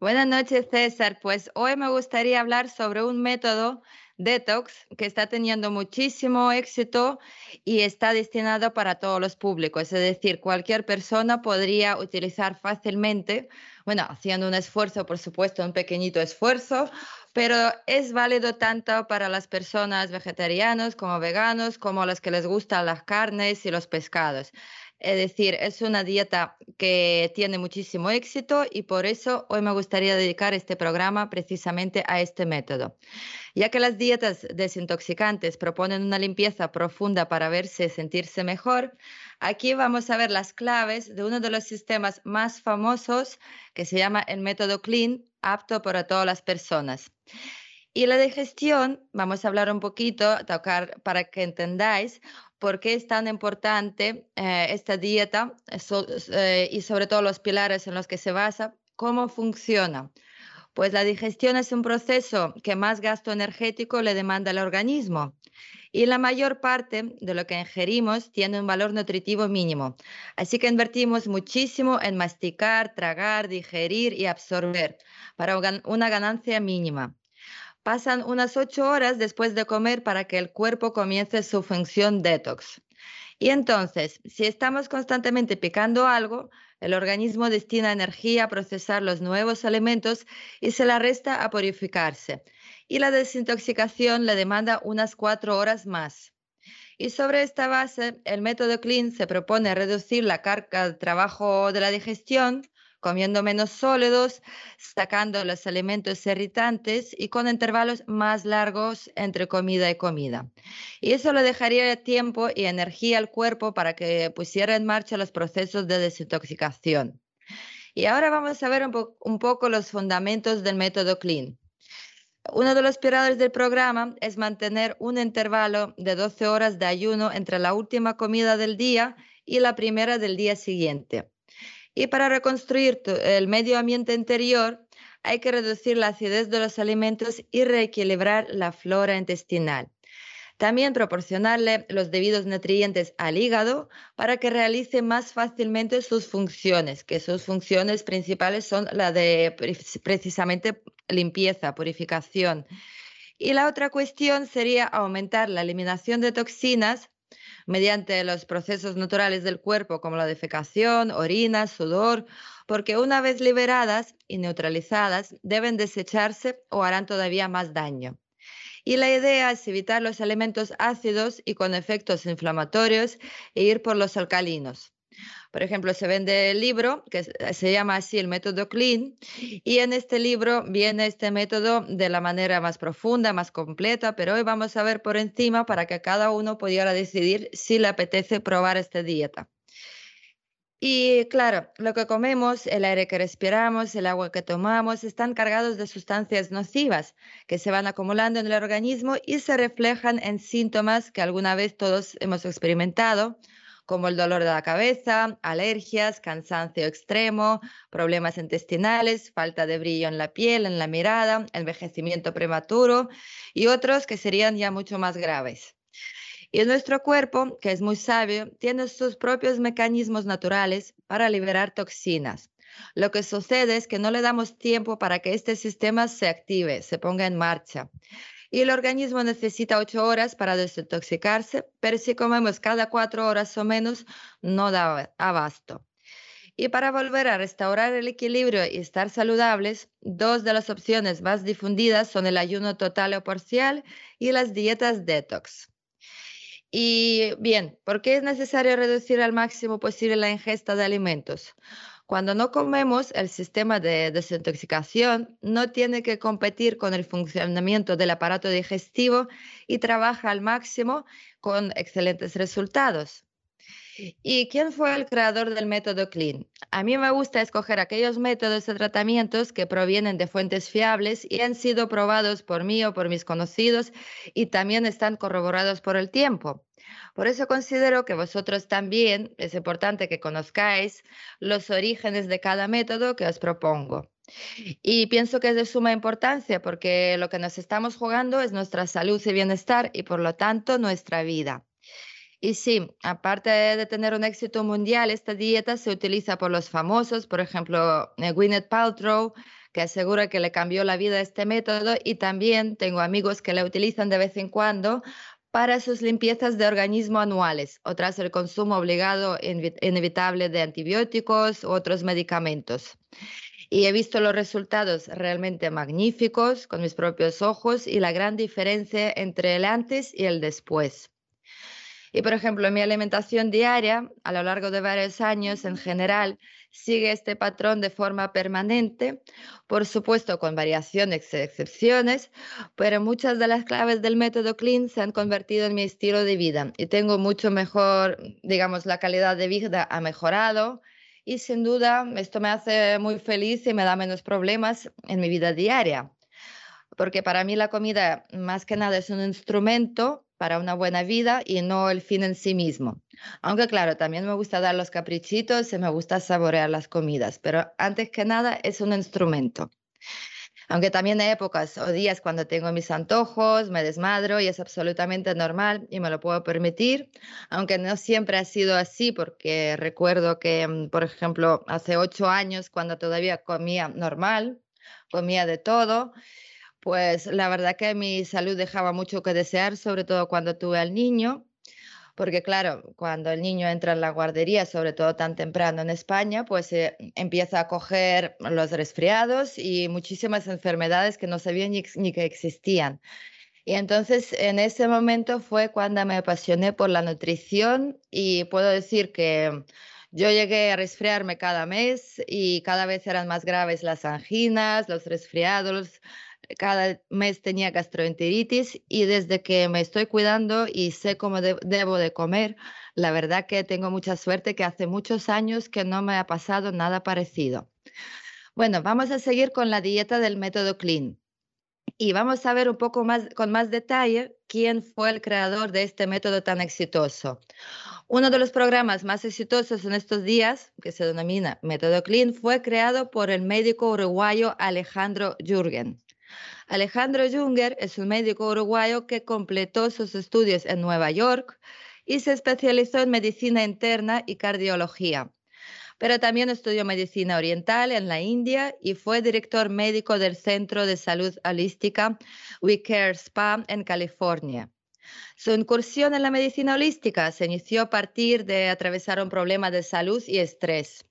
Buenas noches, César. Pues hoy me gustaría hablar sobre un método detox que está teniendo muchísimo éxito y está destinado para todos los públicos. Es decir, cualquier persona podría utilizar fácilmente, bueno, haciendo un esfuerzo, por supuesto, un pequeñito esfuerzo, pero es válido tanto para las personas vegetarianas como veganos, como a los que les gustan las carnes y los pescados. Es decir, es una dieta que tiene muchísimo éxito y por eso hoy me gustaría dedicar este programa precisamente a este método. Ya que las dietas desintoxicantes proponen una limpieza profunda para verse y sentirse mejor, aquí vamos a ver las claves de uno de los sistemas más famosos que se llama el método Clean, apto para todas las personas. Y la digestión, vamos a hablar un poquito, tocar para que entendáis por qué es tan importante eh, esta dieta eh, y sobre todo los pilares en los que se basa, cómo funciona. Pues la digestión es un proceso que más gasto energético le demanda al organismo y la mayor parte de lo que ingerimos tiene un valor nutritivo mínimo. Así que invertimos muchísimo en masticar, tragar, digerir y absorber para una ganancia mínima. Pasan unas ocho horas después de comer para que el cuerpo comience su función detox. Y entonces, si estamos constantemente picando algo, el organismo destina energía a procesar los nuevos alimentos y se la resta a purificarse. Y la desintoxicación le demanda unas cuatro horas más. Y sobre esta base, el método Clean se propone reducir la carga de trabajo de la digestión, comiendo menos sólidos, sacando los alimentos irritantes y con intervalos más largos entre comida y comida. Y eso le dejaría tiempo y energía al cuerpo para que pusiera en marcha los procesos de desintoxicación. Y ahora vamos a ver un, poco los fundamentos del método Clean. Uno de los pilares del programa es mantener un intervalo de 12 horas de ayuno entre la última comida del día y la primera del día siguiente. Y para reconstruir el medio ambiente interior hay que reducir la acidez de los alimentos y reequilibrar la flora intestinal. También proporcionarle los debidos nutrientes al hígado para que realice más fácilmente sus funciones, que sus funciones principales son la de precisamente limpieza, purificación. Y la otra cuestión sería aumentar la eliminación de toxinas mediante los procesos naturales del cuerpo como la defecación, orina, sudor, porque una vez liberadas y neutralizadas deben desecharse o harán todavía más daño. Y la idea es evitar los elementos ácidos y con efectos inflamatorios e ir por los alcalinos. Por ejemplo, se vende el libro que se llama así el método Clean y en este libro viene este método de la manera más profunda, más completa, pero hoy vamos a ver por encima para que cada uno pudiera decidir si le apetece probar esta dieta. Y claro, lo que comemos, el aire que respiramos, el agua que tomamos, están cargados de sustancias nocivas que se van acumulando en el organismo y se reflejan en síntomas que alguna vez todos hemos experimentado, como el dolor de la cabeza, alergias, cansancio extremo, problemas intestinales, falta de brillo en la piel, en la mirada, envejecimiento prematuro y otros que serían ya mucho más graves. Y nuestro cuerpo, que es muy sabio, tiene sus propios mecanismos naturales para liberar toxinas. Lo que sucede es que no le damos tiempo para que este sistema se active, se ponga en marcha. Y el organismo necesita ocho horas para desintoxicarse, pero si comemos cada cuatro horas o menos, no da abasto. Y para volver a restaurar el equilibrio y estar saludables, dos de las opciones más difundidas son el ayuno total o parcial y las dietas detox. Y bien, ¿por qué es necesario reducir al máximo posible la ingesta de alimentos? Cuando no comemos, el sistema de desintoxicación no tiene que competir con el funcionamiento del aparato digestivo y trabaja al máximo con excelentes resultados. ¿Y quién fue el creador del método Clean? A mí me gusta escoger aquellos métodos de tratamientos que provienen de fuentes fiables y han sido probados por mí o por mis conocidos y también están corroborados por el tiempo. Por eso considero que vosotros también es importante que conozcáis los orígenes de cada método que os propongo. Y pienso que es de suma importancia porque lo que nos estamos jugando es nuestra salud y bienestar y por lo tanto nuestra vida. Y sí, aparte de tener un éxito mundial, esta dieta se utiliza por los famosos, por ejemplo, eh, Gwyneth Paltrow, que asegura que le cambió la vida este método y también tengo amigos que la utilizan de vez en cuando para sus limpiezas de organismo anuales o tras el consumo obligado inevitable de antibióticos u otros medicamentos. Y he visto los resultados realmente magníficos con mis propios ojos y la gran diferencia entre el antes y el después. Y por ejemplo, mi alimentación diaria, a lo largo de varios años en general, sigue este patrón de forma permanente, por supuesto con variaciones y excepciones, pero muchas de las claves del método Clean se han convertido en mi estilo de vida y tengo mucho mejor, digamos, la calidad de vida ha mejorado y sin duda esto me hace muy feliz y me da menos problemas en mi vida diaria. Porque para mí la comida más que nada es un instrumento para una buena vida y no el fin en sí mismo. Aunque claro, también me gusta dar los caprichitos y me gusta saborear las comidas, pero antes que nada es un instrumento. Aunque también hay épocas o días cuando tengo mis antojos, me desmadro y es absolutamente normal y me lo puedo permitir, aunque no siempre ha sido así porque recuerdo que, mm, por ejemplo, hace ocho años cuando todavía comía normal, comía de todo, pues la verdad que mi salud dejaba mucho que desear, sobre todo cuando tuve al niño, porque claro, cuando el niño entra en la guardería, sobre todo tan temprano en España, pues eh, empieza a coger los resfriados y muchísimas enfermedades que no sabía ni, ni que existían. Y entonces en ese momento fue cuando me apasioné por la nutrición y puedo decir que yo llegué a resfriarme cada mes y cada vez eran más graves las anginas, los resfriados, cada mes tenía gastroenteritis y desde que me estoy cuidando y sé cómo debo de comer, la verdad que tengo mucha suerte que hace muchos años que no me ha pasado nada parecido. Bueno, vamos a seguir con la dieta del método Clean y vamos a ver un poco más con más detalle quién fue el creador de este método tan exitoso. Uno de los programas más exitosos en estos días, que se denomina Método Clean, fue creado por el médico uruguayo Alejandro Jürgen. Alejandro Junger es un médico uruguayo que completó sus estudios en Nueva York y se especializó en medicina interna y cardiología. Pero también estudió medicina oriental en la India y fue director médico del Centro de Salud Holística We Care Spa en California. Su incursión en la medicina holística se inició a partir de atravesar un problema de salud y estrés.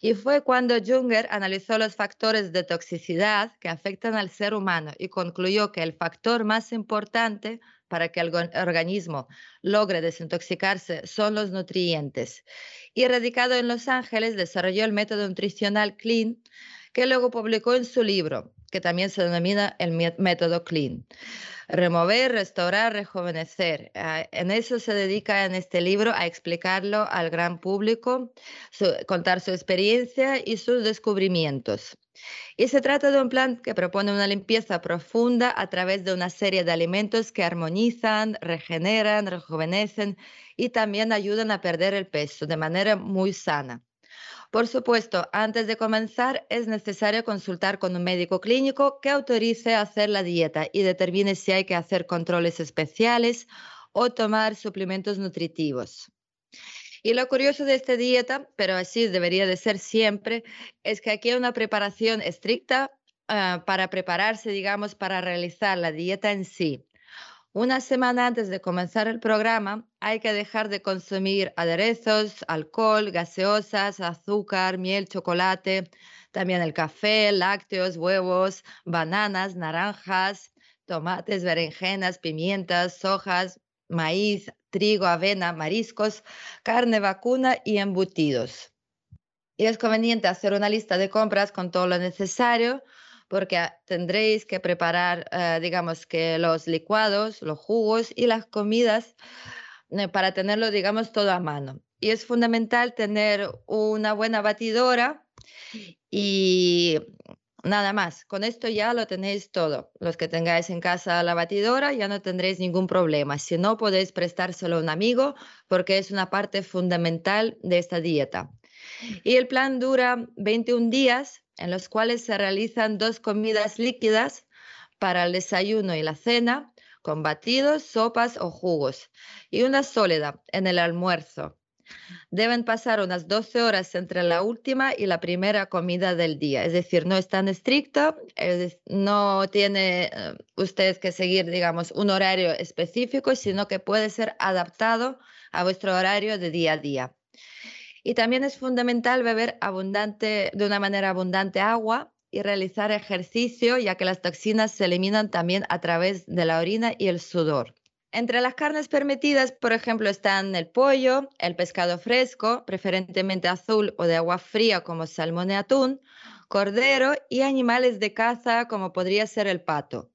Y fue cuando Junger analizó los factores de toxicidad que afectan al ser humano y concluyó que el factor más importante para que el organismo logre desintoxicarse son los nutrientes. Y radicado en Los Ángeles, desarrolló el método nutricional Clean, que luego publicó en su libro, que también se denomina el método Clean remover, restaurar, rejuvenecer. Ah, en eso se dedica en este libro a explicarlo al gran público, contar su experiencia y sus descubrimientos. Y se trata de un plan que propone una limpieza profunda a través de una serie de alimentos que armonizan, regeneran, rejuvenecen y también ayudan a perder el peso de manera muy sana. Por supuesto, antes de comenzar es necesario consultar con un médico clínico que autorice hacer la dieta y determine si hay que hacer controles especiales o tomar suplementos nutritivos. Y lo curioso de esta dieta, pero así debería de ser siempre, es que aquí hay una preparación estricta ah, para prepararse, digamos, para realizar la dieta en sí. Una semana antes de comenzar el programa hay que dejar de consumir aderezos, alcohol, gaseosas, azúcar, miel, chocolate, también el café, lácteos, huevos, bananas, naranjas, tomates, berenjenas, pimientas, sojas, maíz, trigo, avena, mariscos, carne vacuna y embutidos. Y es conveniente hacer una lista de compras con todo lo necesario porque tendréis que preparar, eh, digamos que los licuados, los jugos y las comidas eh, para tenerlo, digamos, todo a mano. Y es fundamental tener una buena batidora y nada más. Con esto ya lo tenéis todo. Los que tengáis en casa la batidora ya no tendréis ningún problema. Si no, podéis prestárselo a un amigo porque es una parte fundamental de esta dieta. Y el plan dura 21 días en los cuales se realizan dos comidas líquidas para el desayuno y la cena, con batidos, sopas o jugos, y una sólida en el almuerzo. Deben pasar unas 12 horas entre la última y la primera comida del día, es decir, no es tan estricto, no tiene eh, ustedes que seguir, digamos, un horario específico, sino que puede ser adaptado a vuestro horario de día a día. Y también es fundamental beber abundante, de una manera abundante agua y realizar ejercicio, ya que las toxinas se eliminan también a través de la orina y el sudor. Entre las carnes permitidas, por ejemplo, están el pollo, el pescado fresco, preferentemente azul o de agua fría como salmón y atún, cordero y animales de caza como podría ser el pato.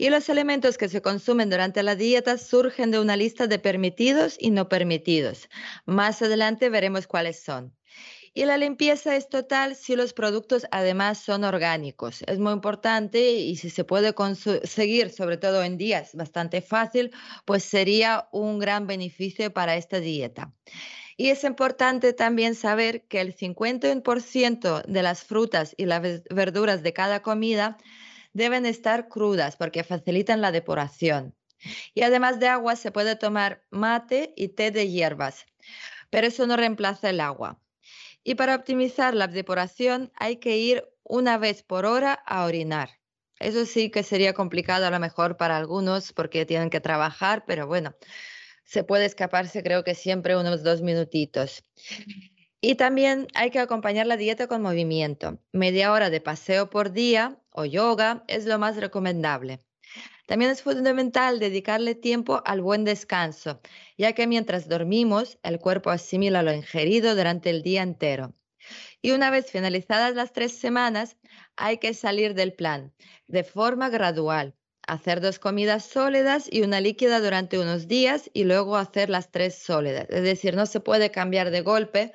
Y los elementos que se consumen durante la dieta surgen de una lista de permitidos y no permitidos. Más adelante veremos cuáles son. Y la limpieza es total si los productos además son orgánicos. Es muy importante y si se puede conseguir, sobre todo en días, bastante fácil, pues sería un gran beneficio para esta dieta. Y es importante también saber que el 51% de las frutas y las verduras de cada comida deben estar crudas porque facilitan la depuración. Y además de agua se puede tomar mate y té de hierbas, pero eso no reemplaza el agua. Y para optimizar la depuración hay que ir una vez por hora a orinar. Eso sí que sería complicado a lo mejor para algunos porque tienen que trabajar, pero bueno, se puede escaparse creo que siempre unos dos minutitos. Y también hay que acompañar la dieta con movimiento. Media hora de paseo por día o yoga es lo más recomendable. También es fundamental dedicarle tiempo al buen descanso, ya que mientras dormimos el cuerpo asimila lo ingerido durante el día entero. Y una vez finalizadas las tres semanas, hay que salir del plan de forma gradual, hacer dos comidas sólidas y una líquida durante unos días y luego hacer las tres sólidas. Es decir, no se puede cambiar de golpe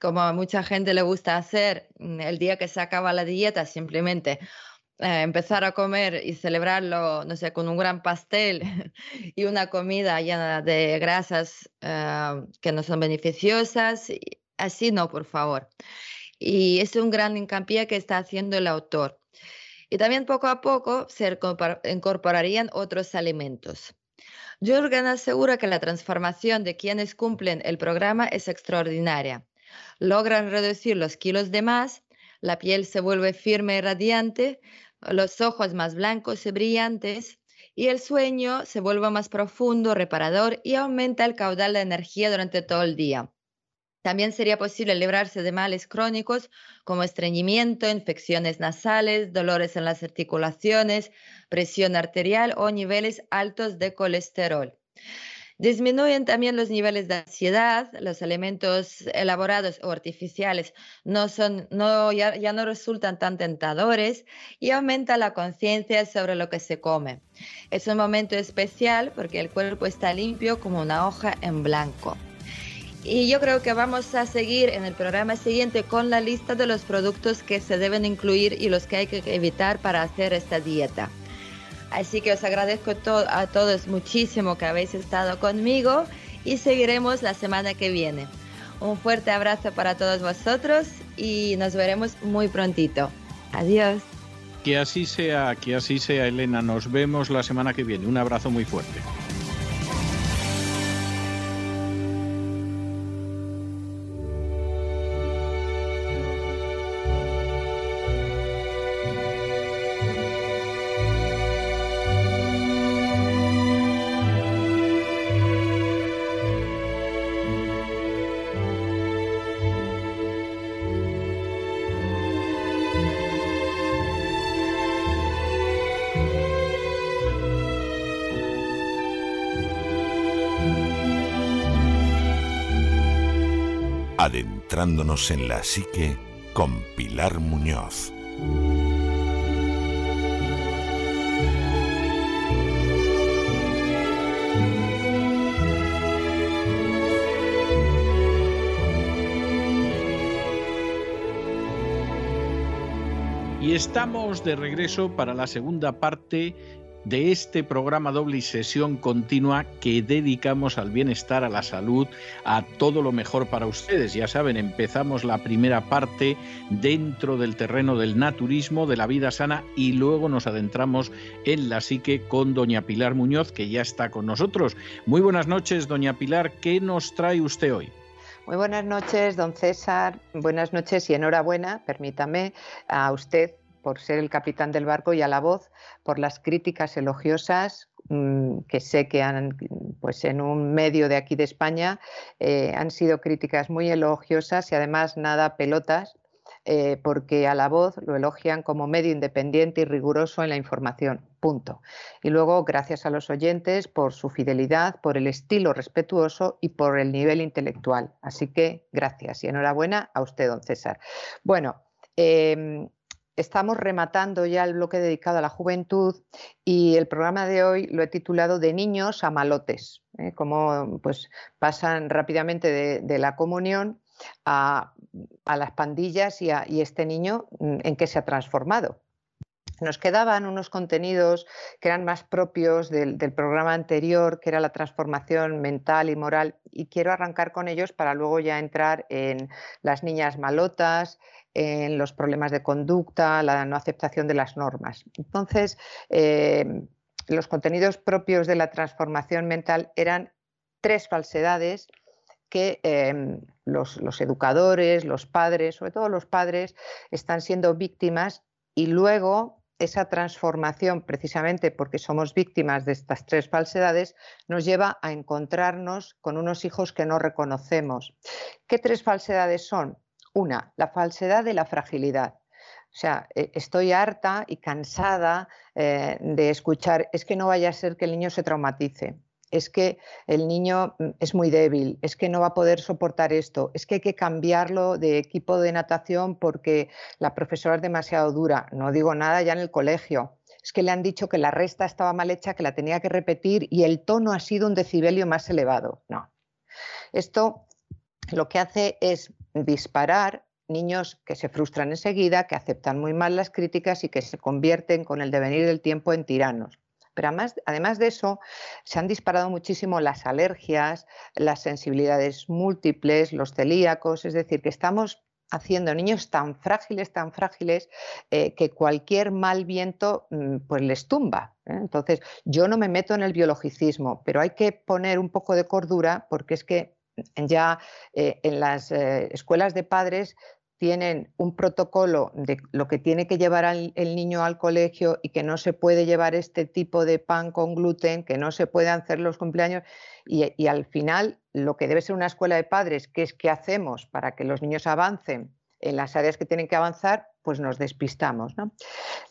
como a mucha gente le gusta hacer mm, el día que se acaba la dieta, simplemente eh, empezar a comer y celebrarlo, no sé, con un gran pastel y una comida llena de grasas eh, que no son beneficiosas. Así no, por favor. Y es un gran hincapié que está haciendo el autor. Y también poco a poco se incorporarían otros alimentos. Jürgen asegura que la transformación de quienes cumplen el programa es extraordinaria logran reducir los kilos de más, la piel se vuelve firme y radiante, los ojos más blancos y brillantes, y el sueño se vuelve más profundo, reparador y aumenta el caudal de energía durante todo el día. También sería posible librarse de males crónicos como estreñimiento, infecciones nasales, dolores en las articulaciones, presión arterial o niveles altos de colesterol. Disminuyen también los niveles de ansiedad, los elementos elaborados o artificiales no son, no, ya, ya no resultan tan tentadores y aumenta la conciencia sobre lo que se come. Es un momento especial porque el cuerpo está limpio como una hoja en blanco. Y yo creo que vamos a seguir en el programa siguiente con la lista de los productos que se deben incluir y los que hay que evitar para hacer esta dieta. Así que os agradezco a todos muchísimo que habéis estado conmigo y seguiremos la semana que viene. Un fuerte abrazo para todos vosotros y nos veremos muy prontito. Adiós. Que así sea, que así sea, Elena. Nos vemos la semana que viene. Un abrazo muy fuerte. Adentrándonos en la psique con Pilar Muñoz. Y estamos de regreso para la segunda parte de este programa doble y sesión continua que dedicamos al bienestar, a la salud, a todo lo mejor para ustedes. Ya saben, empezamos la primera parte dentro del terreno del naturismo, de la vida sana y luego nos adentramos en la psique con doña Pilar Muñoz, que ya está con nosotros. Muy buenas noches, doña Pilar, ¿qué nos trae usted hoy? Muy buenas noches, don César. Buenas noches y enhorabuena, permítame, a usted por ser el capitán del barco y a la voz por las críticas elogiosas mm, que sé que han, pues en un medio de aquí de España, eh, han sido críticas muy elogiosas y además nada pelotas, eh, porque a la voz lo elogian como medio independiente y riguroso en la información. Punto. Y luego, gracias a los oyentes por su fidelidad, por el estilo respetuoso y por el nivel intelectual. Así que gracias y enhorabuena a usted, don César. Bueno, em, estamos rematando ya el bloque dedicado a la juventud y el programa de hoy lo he titulado De niños a malotes, ¿eh? como pues pasan rápidamente de, la comunión a, las pandillas y, este niño mm, en qué se ha transformado. Nos quedaban unos contenidos que eran más propios del, programa anterior, que era la transformación mental y moral, y quiero arrancar con ellos para luego ya entrar en las niñas malotas, en los problemas de conducta, la no aceptación de las normas. Entonces, eh, los contenidos propios de la transformación mental eran tres falsedades que em, los, educadores, los padres, sobre todo los padres, están siendo víctimas y luego esa transformación, precisamente porque somos víctimas de estas tres falsedades, nos lleva a encontrarnos con unos hijos que no reconocemos. ¿Qué tres falsedades son? Una, la falsedad de la fragilidad. O sea, e, estoy harta y cansada eh, de escuchar, es que no vaya a ser que el niño se traumatice es que el niño mm, es muy débil, es que no va a poder soportar esto, es que hay que cambiarlo de equipo de natación porque la profesora es demasiado dura. No digo nada ya en el colegio. Es que le han dicho que la resta estaba mal hecha, que la tenía que repetir y el tono ha sido un decibelio más elevado. No. Esto lo que hace es disparar niños que se frustran enseguida, que aceptan muy mal las críticas y que se convierten con el devenir del tiempo en tiranos. Pero además, de eso, se han disparado muchísimo las alergias, las sensibilidades múltiples, los celíacos, es decir, que estamos haciendo niños tan frágiles, tan frágiles, eh, que cualquier mal viento mm, pues les tumba. ¿eh? Entonces, yo no me meto en el biologicismo, pero hay que poner un poco de cordura porque es que ya eh, en las escuelas de padres tienen un protocolo de lo que tiene que llevar el niño al colegio y que no se puede llevar este tipo de pan con gluten, que no se pueden hacer los cumpleaños y, al final lo que debe ser una escuela de padres, que es qué hacemos para que los niños avancen en las áreas que tienen que avanzar, pues nos despistamos.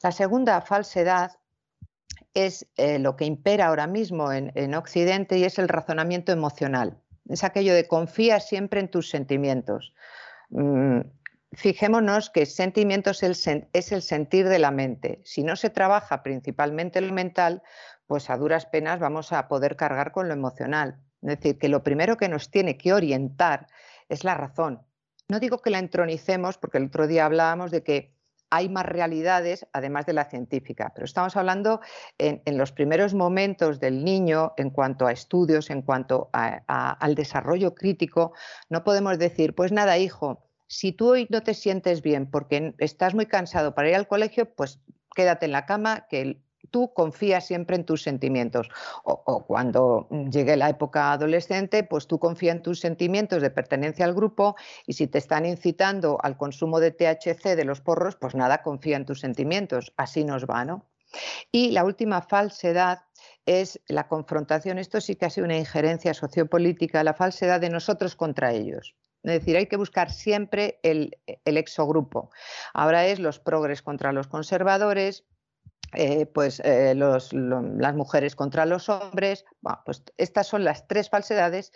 La segunda falsedad es eh, lo que impera ahora mismo en Occidente y es el razonamiento emocional. Es aquello de confía siempre en tus sentimientos. Mm, fijémonos que sentimientos es el sentir de la mente. Si no se trabaja principalmente lo mental, pues a duras penas vamos a poder cargar con lo emocional. Es decir, que lo primero que nos tiene que orientar es la razón. No digo que la entronicemos, porque el otro día hablábamos de que hay más realidades además de la científica, pero estamos hablando en, los primeros momentos del niño en cuanto a estudios, en cuanto al desarrollo crítico, no podemos decir, pues nada, hijo, si tú hoy no te sientes bien porque estás muy cansado para ir al colegio, pues quédate en la cama, que tú confías siempre en tus sentimientos. O, cuando llegue la época adolescente, pues tú confías en tus sentimientos de pertenencia al grupo y si te están incitando al consumo de THC de los porros, pues nada, confía en tus sentimientos. Así nos va, ¿no? Y la última falsedad es la confrontación. Esto sí que ha sido una injerencia sociopolítica, la falsedad de nosotros contra ellos. Es decir, hay que buscar siempre el, exogrupo. Ahora es los progres contra los conservadores, eh, pues eh, las mujeres contra los hombres. pues estas son las tres falsedades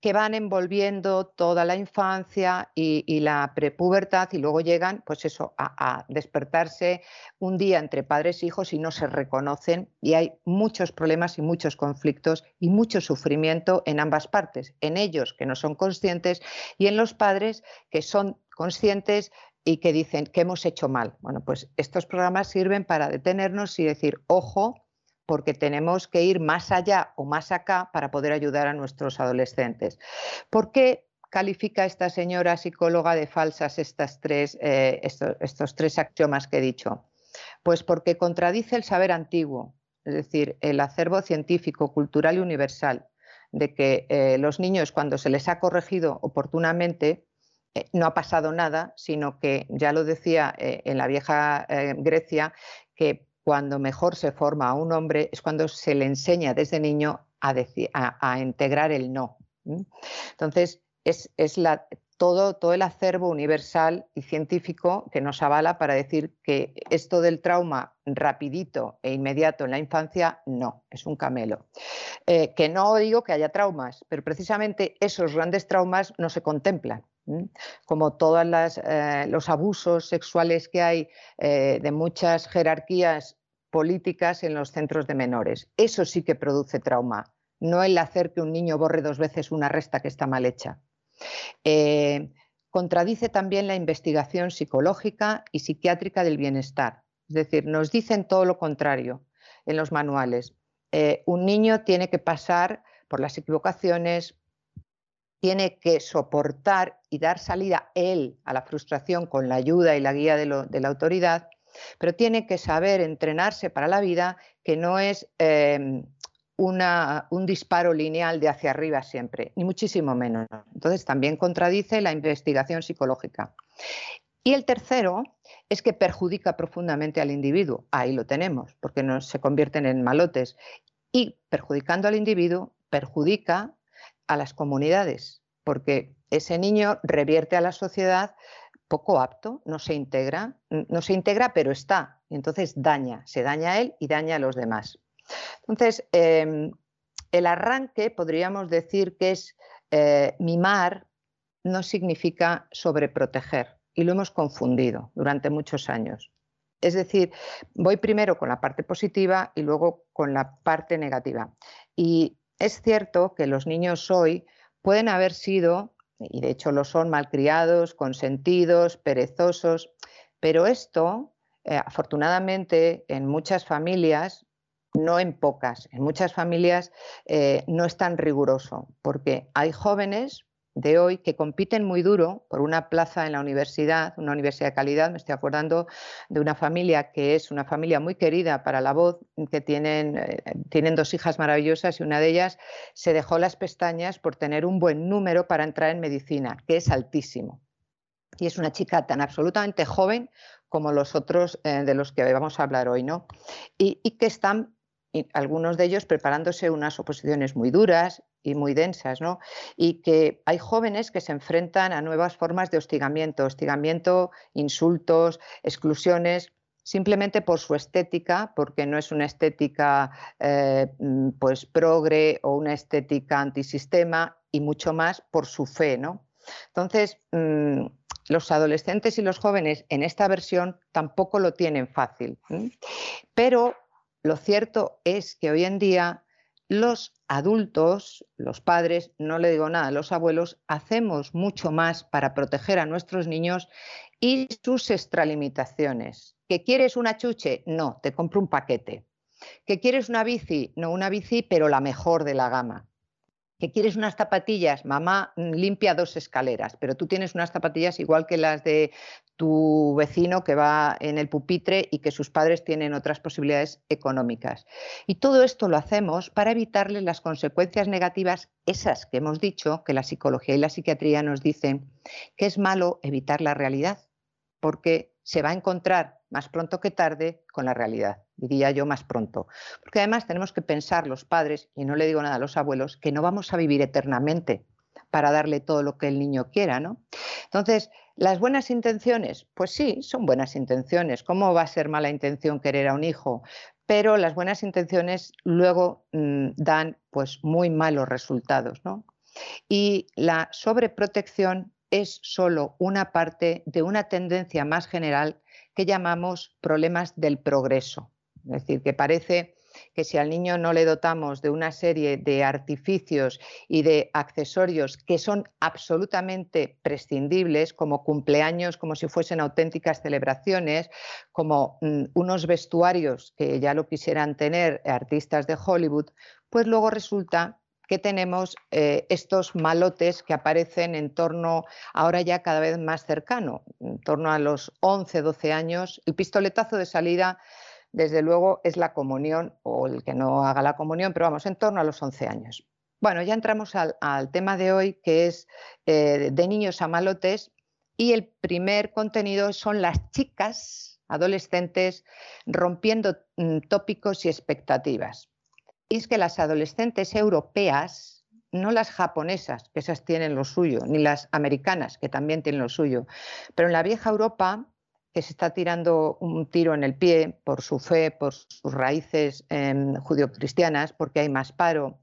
que van envolviendo toda la infancia y, la prepubertad y luego llegan, pues eso, a, despertarse un día entre padres e hijos y no se reconocen y hay muchos problemas y muchos conflictos y mucho sufrimiento en ambas partes, en ellos que no son conscientes y en los padres que son conscientes y que dicen que hemos hecho mal. Bueno, pues estos programas sirven para detenernos y decir, ojo, porque tenemos que ir más allá o más acá para poder ayudar a nuestros adolescentes. ¿Por qué califica esta señora psicóloga de falsas estas tres, eh, estos, tres axiomas que he dicho? Pues porque contradice el saber antiguo, es decir, el acervo científico, cultural y universal, de que eh, los niños cuando se les ha corregido oportunamente eh, no ha pasado nada, sino que, ya lo decía en la vieja Grecia, que cuando mejor se forma a un hombre es cuando se le enseña desde niño a, integrar el no. Entonces, es, todo, el acervo universal y científico que nos avala para decir que esto del trauma rapidito e inmediato en la infancia, no, es un camelo. Eh, que no digo que haya traumas, pero precisamente esos grandes traumas no se contemplan como todos eh, los abusos sexuales que hay eh, de muchas jerarquías políticas en los centros de menores. Eso sí que produce trauma, no el hacer que un niño borre dos veces una resta que está mal hecha. Eh, contradice también la investigación psicológica y psiquiátrica del bienestar. Es decir, nos dicen todo lo contrario en los manuales. un niño tiene que pasar por las equivocaciones, tiene que soportar y dar salida él a la frustración con la ayuda y la guía de, la autoridad, pero tiene que saber entrenarse para la vida, que no es em, un disparo lineal de hacia arriba siempre, ni muchísimo menos. Entonces también contradice la investigación psicológica. Y el tercero es que perjudica profundamente al individuo. Ahí lo tenemos, porque no se convierten en malotes. Y perjudicando al individuo, perjudica a las comunidades, porque ese niño revierte a la sociedad poco apto, no se integra, no se integra, pero está. Entonces daña, se daña a él y daña a los demás. Entonces, em, el arranque podríamos decir que es eh, mimar, no significa sobreproteger y lo hemos confundido durante muchos años. Es decir, voy primero con la parte positiva y luego con la parte negativa. Y es cierto que los niños hoy pueden haber sido, y de hecho lo son, malcriados, consentidos, perezosos, pero esto, eh, afortunadamente, en muchas familias, no en pocas, en muchas familias eh, no es tan riguroso, porque hay jóvenes de hoy que compiten muy duro por una plaza en la universidad, una universidad de calidad. Me estoy acordando de una familia que es una familia muy querida para la voz, que tienen, eh, tienen dos hijas maravillosas y una de ellas se dejó las pestañas por tener un buen número para entrar en medicina, que es altísimo. Y es una chica tan absolutamente joven como los otros eh, de los que vamos a hablar hoy, ¿no? Y, y que están algunos de ellos preparándose unas oposiciones muy duras y muy densas, ¿no? Y que hay jóvenes que se enfrentan a nuevas formas de hostigamiento, hostigamiento, insultos, exclusiones, simplemente por su estética, porque no es una estética eh, mm, pues progre o una estética antisistema, y mucho más por su fe, ¿no? Entonces, mm, los adolescentes y los jóvenes en esta versión tampoco lo tienen fácil. Pero lo cierto es que hoy en día los adultos, los padres, no le digo nada, los abuelos, hacemos mucho más para proteger a nuestros niños y sus extralimitaciones. ¿Que quieres una chuche? No, te compro un paquete. ¿Que quieres una bici? No, una bici, pero la mejor de la gama que quieres unas zapatillas, mamá mm, limpia dos escaleras, pero tú tienes unas zapatillas igual que las de tu vecino que va en el pupitre y que sus padres tienen otras posibilidades económicas. Y todo esto lo hacemos para evitarle las consecuencias negativas, esas que hemos dicho, que la psicología y la psiquiatría nos dicen que es malo evitar la realidad, porque se va a encontrar más pronto que tarde con la realidad, diría yo más pronto. Porque además tenemos que pensar los padres, y no le digo nada a los abuelos, que no vamos a vivir eternamente para darle todo lo que el niño quiera, ¿no? Entonces, las buenas intenciones, pues sí, son buenas intenciones. ¿Cómo va a ser mala intención querer a un hijo? Pero las buenas intenciones luego mm, dan pues muy malos resultados, ¿no? Y la sobreprotección es solo una parte de una tendencia más general que llamamos problemas del progreso. Es decir, que parece que si al niño no le dotamos de una serie de artificios y de accesorios que son absolutamente prescindibles, como cumpleaños, como si fuesen auténticas celebraciones, como mm, unos vestuarios que ya lo quisieran tener artistas de Hollywood, pues luego resulta que tenemos eh, estos malotes que aparecen en torno, ahora ya cada vez más cercano, en torno a los 11, 12 años. El pistoletazo de salida, desde luego, es la comunión o el que no haga la comunión, pero vamos, en torno a los 11 años. Bueno, ya entramos al, tema de hoy, que es eh, de niños a malotes, y el primer contenido son las chicas adolescentes rompiendo mm, tópicos y expectativas. Y es que las adolescentes europeas, no las japonesas, que esas tienen lo suyo, ni las americanas, que también tienen lo suyo, pero en la vieja Europa, que se está tirando un tiro en el pie por su fe, por sus raíces eh, judio-cristianas, porque hay más paro,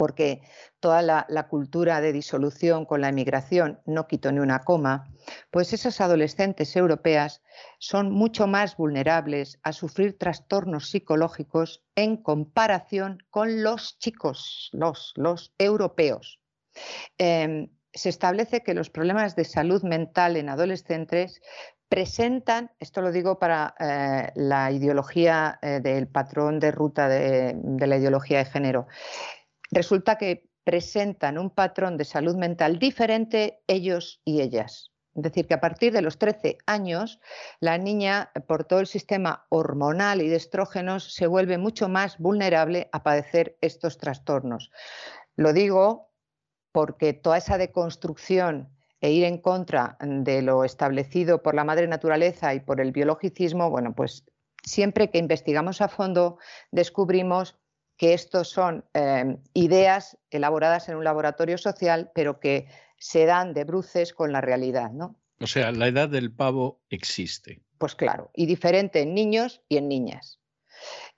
porque toda la, cultura de disolución con la emigración no quitó ni una coma, pues esas adolescentes europeas son mucho más vulnerables a sufrir trastornos psicológicos en comparación con los chicos, los, europeos. Em, se establece que los problemas de salud mental en adolescentes presentan, esto lo digo para eh, la ideología eh, del patrón de ruta de la ideología de género, resulta que presentan un patrón de salud mental diferente ellos y ellas. Es decir, que a partir de los 13 años, la niña, por todo el sistema hormonal y de estrógenos, se vuelve mucho más vulnerable a padecer estos trastornos. Lo digo porque toda esa deconstrucción e ir en contra de lo establecido por la madre naturaleza y por el biologicismo, bueno, pues siempre que investigamos a fondo descubrimos que estos son eh, ideas elaboradas en un laboratorio social, pero que se dan de bruces con la realidad, ¿no? O sea, la edad del pavo existe. Pues claro, y diferente en niños y en niñas.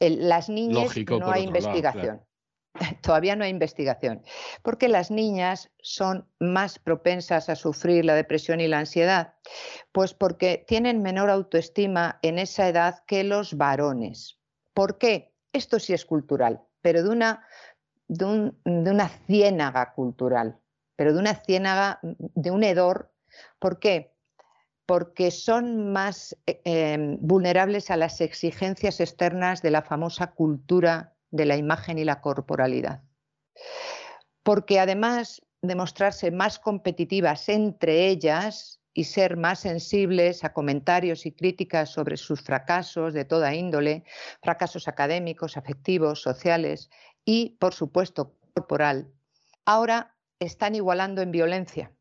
las niñas no hay investigación. Todavía no hay investigación, porque las niñas son más propensas a sufrir la depresión y la ansiedad, pues porque tienen menor autoestima en esa edad que los varones. ¿Por qué? Esto sí es cultural, pero de una, de, una ciénaga cultural, pero de una ciénaga, de un hedor. ¿Por qué? Porque son más eh, em, vulnerables a las exigencias externas de la famosa cultura de la imagen y la corporalidad. Porque además de mostrarse más competitivas entre ellas y ser más sensibles a comentarios y críticas sobre sus fracasos de toda índole, fracasos académicos, afectivos, sociales y, por supuesto, corporal, ahora están igualando en violencia.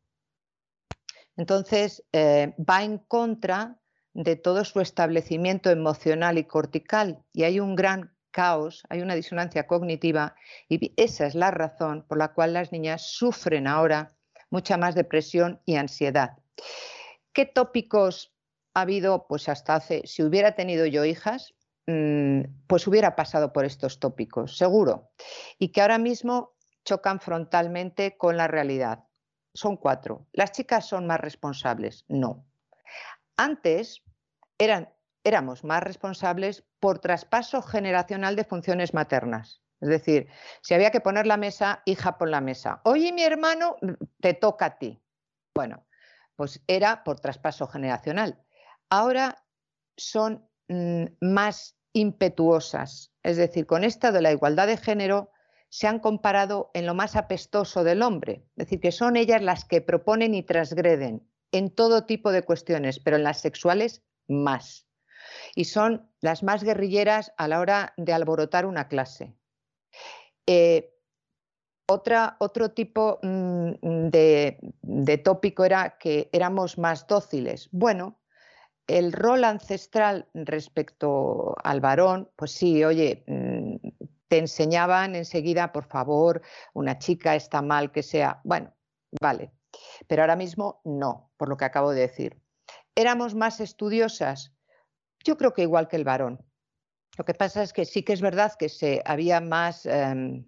Entonces, eh, va en contra de todo su establecimiento emocional y cortical y hay un gran caos, hay una disonancia cognitiva y esa es la razón por la cual las niñas sufren ahora mucha más depresión y ansiedad. ¿Qué tópicos ha habido? Pues hasta hace, si hubiera tenido yo hijas, mm, pues hubiera pasado por estos tópicos, seguro. Y que ahora mismo chocan frontalmente con la realidad. Son cuatro. ¿Las chicas son más responsables? No. Antes eran éramos más responsables por traspaso generacional de funciones maternas. Es decir, si había que poner la mesa, hija, pon la mesa. Oye, mi hermano, te toca a ti. Bueno, pues era por traspaso generacional. Ahora son mm, más impetuosas. Es decir, con esta de la igualdad de género se han comparado en lo más apestoso del hombre. Es decir, que son ellas las que proponen y transgreden en todo tipo de cuestiones, pero en las sexuales más y son las más guerrilleras a la hora de alborotar una clase. Eh, otra, otro tipo mm, de, de, tópico era que éramos más dóciles. Bueno, el rol ancestral respecto al varón, pues sí, oye, mm, te enseñaban enseguida, por favor, una chica está mal que sea. Bueno, vale, pero ahora mismo no, por lo que acabo de decir. Éramos más estudiosas, yo creo que igual que el varón. Lo que pasa es que sí que es verdad que se, había más, em,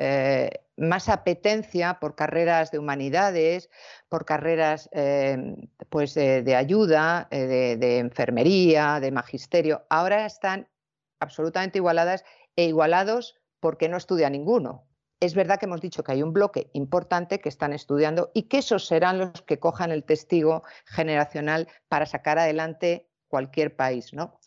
eh, más apetencia por carreras de humanidades, por carreras em, pues de, ayuda, eh, de, enfermería, de magisterio. Ahora están absolutamente igualadas e igualados porque no estudia ninguno. Es verdad que hemos dicho que hay un bloque importante que están estudiando y que esos serán los que cojan el testigo generacional para sacar adelante cualquier país, ¿no?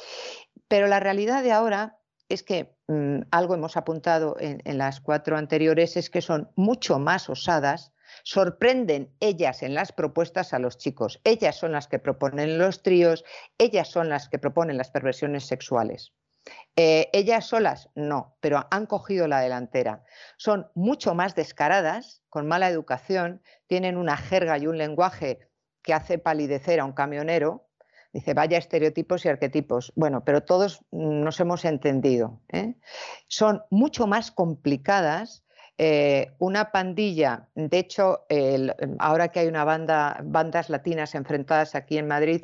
Pero la realidad de ahora es que mm, algo hemos apuntado en, las cuatro anteriores, es que son mucho más osadas, sorprenden ellas en las propuestas a los chicos. Ellas son las que proponen los tríos, ellas son las que proponen las perversiones sexuales. Eh, ellas solas no, pero han cogido la delantera. Son mucho más descaradas, con mala educación, tienen una jerga y un lenguaje que hace palidecer a un camionero, Dice, vaya estereotipos y arquetipos. Bueno, pero todos nos hemos entendido. ¿eh? Son mucho más complicadas. Eh, una pandilla, de hecho, ahora que hay una banda, bandas latinas enfrentadas aquí en Madrid,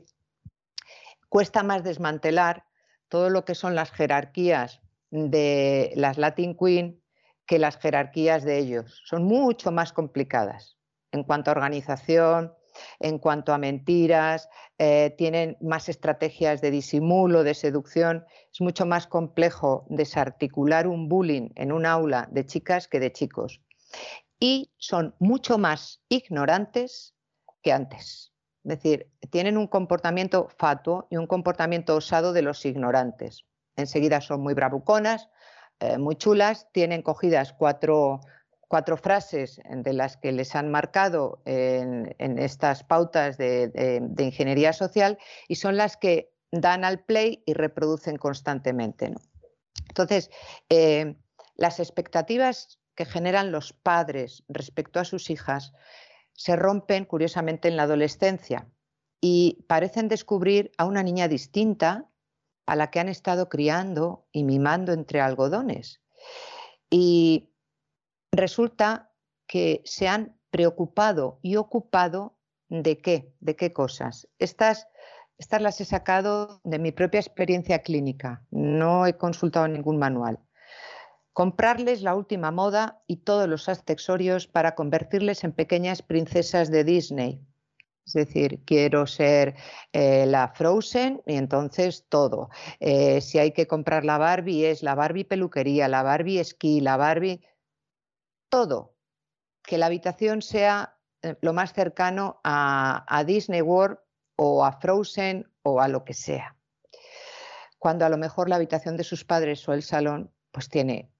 cuesta más desmantelar todo lo que son las jerarquías de las Latin Queen que las jerarquías de ellos. Son mucho más complicadas en cuanto a organización, en cuanto a mentiras, eh, tienen más estrategias de disimulo, de seducción. Es mucho más complejo desarticular un bullying en un aula de chicas que de chicos. Y son mucho más ignorantes que antes. Es decir, tienen un comportamiento fatuo y un comportamiento osado de los ignorantes. Enseguida son muy bravuconas, eh, muy chulas, tienen cogidas cuatro cuatro frases de las que les han marcado en, estas pautas de, ingeniería social y son las que dan al play y reproducen constantemente. Entonces, eh, las expectativas que generan los padres respecto a sus hijas se rompen curiosamente en la adolescencia y parecen descubrir a una niña distinta a la que han estado criando y mimando entre algodones. Y resulta que se han preocupado y ocupado de qué, de qué cosas. Estas, estas las he sacado de mi propia experiencia clínica, no he consultado ningún manual. Comprarles la última moda y todos los accesorios para convertirles en pequeñas princesas de Disney. Es decir, quiero ser eh, la Frozen y entonces todo. Eh, si hay que comprar la Barbie, es la Barbie peluquería, la Barbie esquí, la Barbie. Todo. Que la habitación sea eh, lo más cercano a, Disney World o a Frozen o a lo que sea. Cuando a lo mejor la habitación de sus padres o el salón pues tiene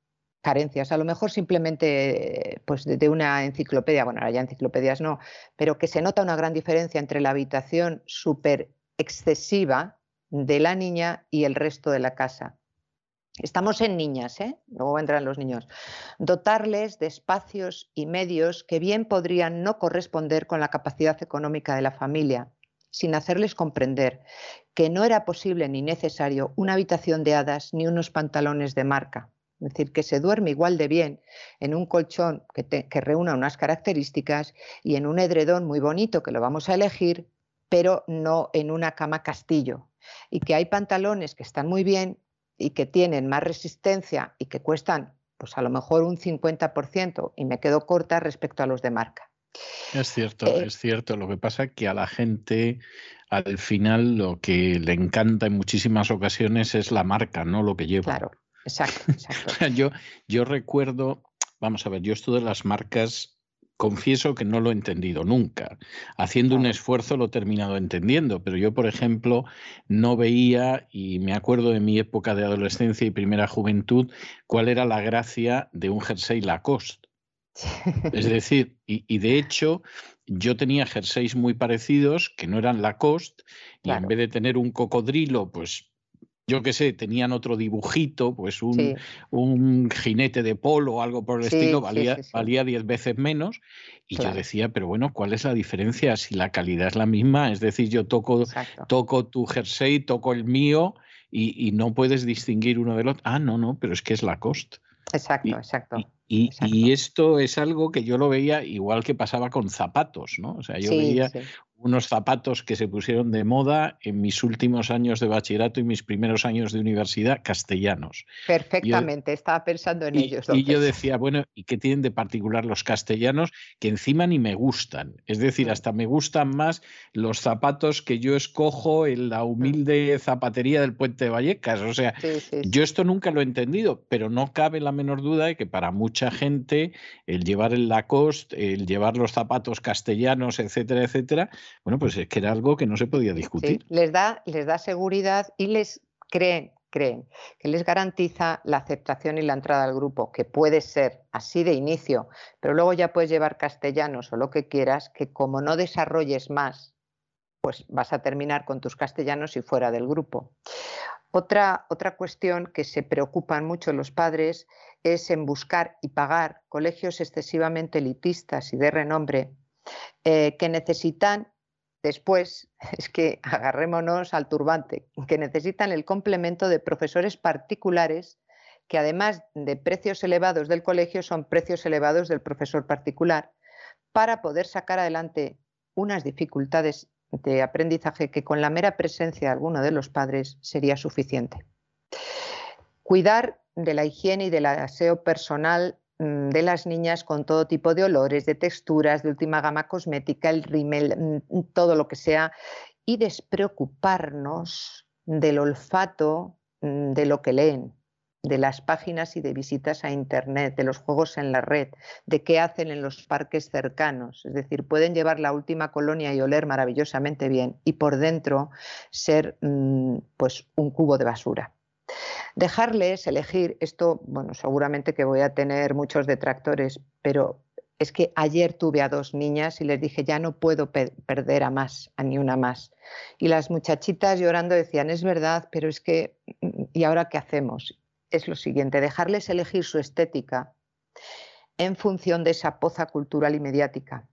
carencias, a lo mejor simplemente pues, de, una enciclopedia, bueno, ahora ya enciclopedias no, pero que se nota una gran diferencia entre la habitación súper excesiva de la niña y el resto de la casa. Estamos en niñas, ¿eh? luego vendrán los niños. Dotarles de espacios y medios que bien podrían no corresponder con la capacidad económica de la familia, sin hacerles comprender que no era posible ni necesario una habitación de hadas ni unos pantalones de marca. Es decir, que se duerme igual de bien en un colchón que, reúna unas características y en un edredón muy bonito que lo vamos a elegir, pero no en una cama castillo. Y que hay pantalones que están muy bien y que tienen más resistencia y que cuestan pues a lo mejor un 50% y me quedo corta respecto a los de marca. Es cierto, eh, es cierto. Lo que pasa es que a la gente al final lo que le encanta en muchísimas ocasiones es la marca, no lo que lleva. Claro. Exacto, exacto. yo, yo recuerdo, vamos a ver, yo esto de las marcas, confieso que no lo he entendido nunca. Haciendo un esfuerzo lo he terminado entendiendo, pero yo, por ejemplo, no veía, y me acuerdo de mi época de adolescencia y primera juventud, cuál era la gracia de un jersey Lacoste. Es decir, y, y, de hecho, yo tenía jerseys muy parecidos que no eran Lacoste, y en vez de tener un cocodrilo, pues yo qué sé, tenían otro dibujito, pues un, un jinete de polo o algo por el estilo, valía, valía diez veces menos. Y yo decía, pero bueno, ¿cuál es la diferencia si la calidad es la misma? Es decir, yo toco, toco tu jersey, toco el mío y, y, no puedes distinguir uno del otro. Ah, no, no, pero es que es la cost. Exacto, exacto. Y, y, esto es algo que yo lo veía igual que pasaba con zapatos, ¿no? O sea, yo veía unos zapatos que se pusieron de moda en mis últimos años de bachillerato y mis primeros años de universidad castellanos. Perfectamente, estaba pensando en ellos. Y yo decía, bueno, ¿y qué tienen de particular los castellanos que encima ni me gustan? Es decir, mm. hasta me gustan más los zapatos que yo escojo en la mm. humilde zapatería del puente de Vallecas. O sea, yo esto nunca lo he entendido, pero no cabe la menor duda de que para mucha gente el llevar el Lacoste, el llevar los zapatos castellanos, etcétera, etcétera, bueno, pues es que era algo que no se podía discutir. les, da, les da seguridad y les creen, creen que les garantiza la aceptación y la entrada al grupo, que puede ser así de inicio, pero luego ya puedes llevar castellanos o lo que quieras, que como no desarrolles más, pues vas a terminar con tus castellanos y fuera del grupo. Otra, otra cuestión que se preocupan mucho los padres es en buscar y pagar colegios excesivamente elitistas y de renombre eh, que necesitan Después, es que agarrémonos al turbante, que necesitan el complemento de profesores particulares que además de precios elevados del colegio son precios elevados del profesor particular para poder sacar adelante unas dificultades de aprendizaje que con la mera presencia de alguno de los padres sería suficiente. Cuidar de la higiene y del aseo personal de las niñas con todo tipo de olores, de texturas, de última gama cosmética, el rímel, mm, todo lo que sea, y despreocuparnos del olfato mm, de lo que leen, de las páginas y de visitas a Internet, de los juegos en la red, de qué hacen en los parques cercanos. Es decir, pueden llevar la última colonia y oler maravillosamente bien y por dentro ser pues, un cubo de basura. Dejarles elegir, esto, bueno, seguramente que voy a tener muchos detractores, pero es que ayer tuve a dos niñas y les dije, ya no puedo perder a más, a ni una más. Y las muchachitas llorando decían, es verdad, pero es que, ¿y ahora qué hacemos? Es lo siguiente, dejarles elegir su estética en función de esa poza cultural y mediática.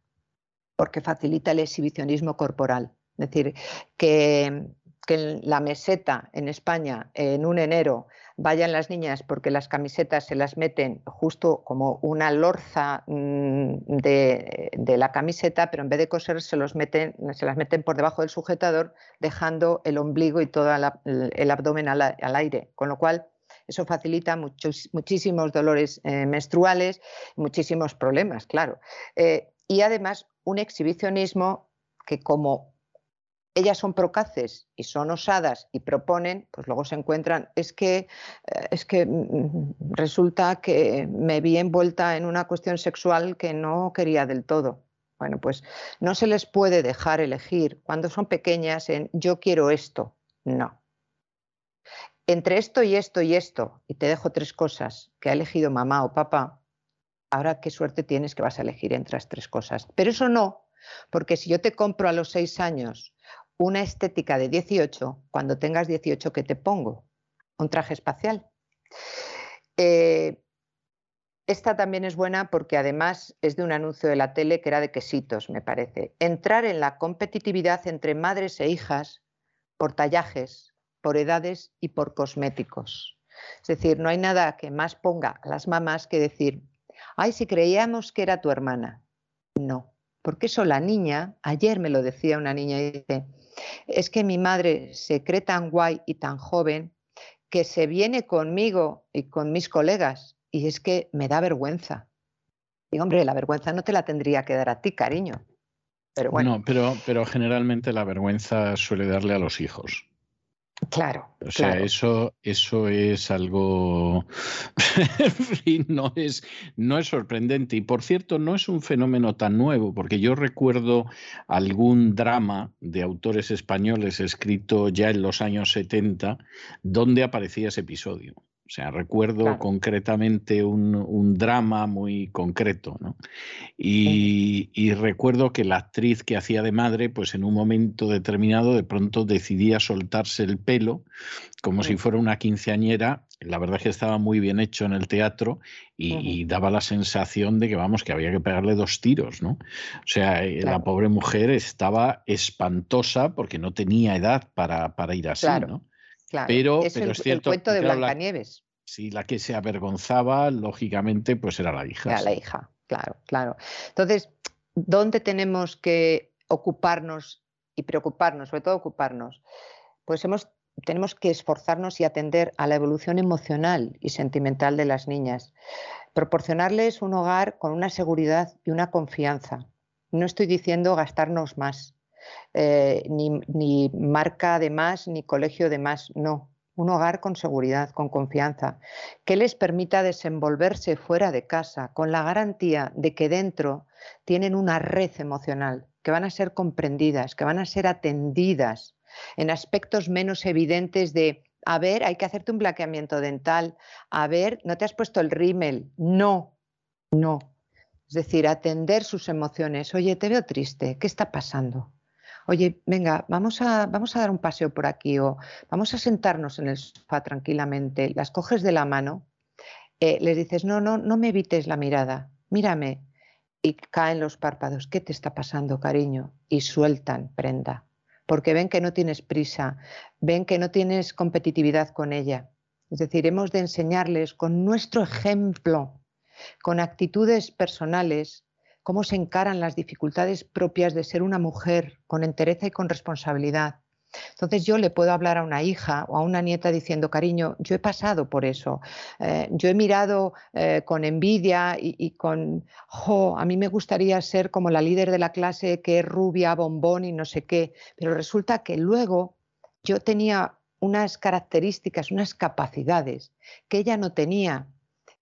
porque facilita el exhibicionismo corporal. Es decir, que, que la meseta en España en un enero vayan las niñas porque las camisetas se las meten justo como una lorza mm, de, la camiseta, pero en vez de coser se, los meten, se las meten por debajo del sujetador, dejando el ombligo y todo el abdomen al, aire. Con lo cual, eso facilita muchos, muchísimos dolores eh, menstruales, muchísimos problemas, claro. Eh, y además, un exhibicionismo que como ellas son procaces y son osadas y proponen, pues luego se encuentran, es que, eh, es que mm, mm, resulta que me vi envuelta en una cuestión sexual que no quería del todo. Bueno, pues no se les puede dejar elegir cuando son pequeñas en yo quiero esto. No. Entre esto y esto y esto, y te dejo tres cosas que ha elegido mamá o papá, ahora qué suerte tienes que vas a elegir entre las tres cosas. Pero eso no, porque si yo te compro a los seis años una estética de 18, cuando tengas 18, ¿qué te pongo? Un traje espacial. Eh, esta también es buena porque además es de un anuncio de la tele que era de quesitos, me parece. Entrar en la competitividad entre madres e hijas por tallajes, por edades y por cosméticos. Es decir, no hay nada que más ponga a las mamás que decir, ay, si creíamos que era tu hermana. No, porque eso la niña, ayer me lo decía una niña y dice, es que mi madre se cree tan guay y tan joven que se viene conmigo y con mis colegas y es que me da vergüenza. Y hombre, la vergüenza no te la tendría que dar a ti, cariño. Pero bueno. No, pero, pero generalmente la vergüenza suele darle a los hijos. Claro. O sea, eso, eso es algo no es, no es sorprendente. Y por cierto, no es un fenómeno tan nuevo, porque yo recuerdo algún drama de autores españoles escrito ya en los años 70 donde aparecía ese episodio. O sea, recuerdo concretamente un, drama muy concreto, ¿no? Y, recuerdo que la actriz que hacía de madre, pues en un momento determinado de pronto decidía soltarse el pelo como si fuera una quinceañera. La verdad es que estaba muy bien hecho en el teatro y, daba la sensación de que, vamos, que había que pegarle dos tiros, ¿no? O sea, eh, la pobre mujer estaba espantosa porque no tenía edad para, para ir así, ¿no? Pero, es, pero es cierto. El cuento de Blancanieves. Si la que se avergonzaba, lógicamente, pues era la hija. Era la hija, claro, claro. Entonces, ¿dónde tenemos que ocuparnos y preocuparnos, sobre todo ocuparnos? Pues hemos, tenemos que esforzarnos y atender a la evolución emocional y sentimental de las niñas. Proporcionarles un hogar con una seguridad y una confianza. No estoy diciendo gastarnos más, eh, ni, marca de más, ni colegio de más, no. Un hogar con seguridad, con confianza, que les permita desenvolverse fuera de casa con la garantía de que dentro tienen una red emocional, que van a ser comprendidas, que van a ser atendidas en aspectos menos evidentes de, a ver, hay que hacerte un blanqueamiento dental, a ver, no te has puesto el rímel, no, no. Es decir, atender sus emociones. Oye, te veo triste, ¿qué está pasando? Oye, venga, vamos a, vamos a dar un paseo por aquí o vamos a sentarnos en el sofá tranquilamente, las coges de la mano, eh, les dices, no, no, no me evites la mirada, mírame. Y caen los párpados, ¿qué te está pasando, cariño? Y sueltan prenda, porque ven que no tienes prisa, ven que no tienes competitividad con ella. Es decir, hemos de enseñarles con nuestro ejemplo, con actitudes personales, cómo se encaran las dificultades propias de ser una mujer con entereza y con responsabilidad. Entonces yo le puedo hablar a una hija o a una nieta diciendo, cariño, yo he pasado por eso, eh, yo he mirado eh, con envidia y, con, jo, a mí me gustaría ser como la líder de la clase que es rubia, bombón y no sé qué, pero resulta que luego yo tenía unas características, unas capacidades que ella no tenía.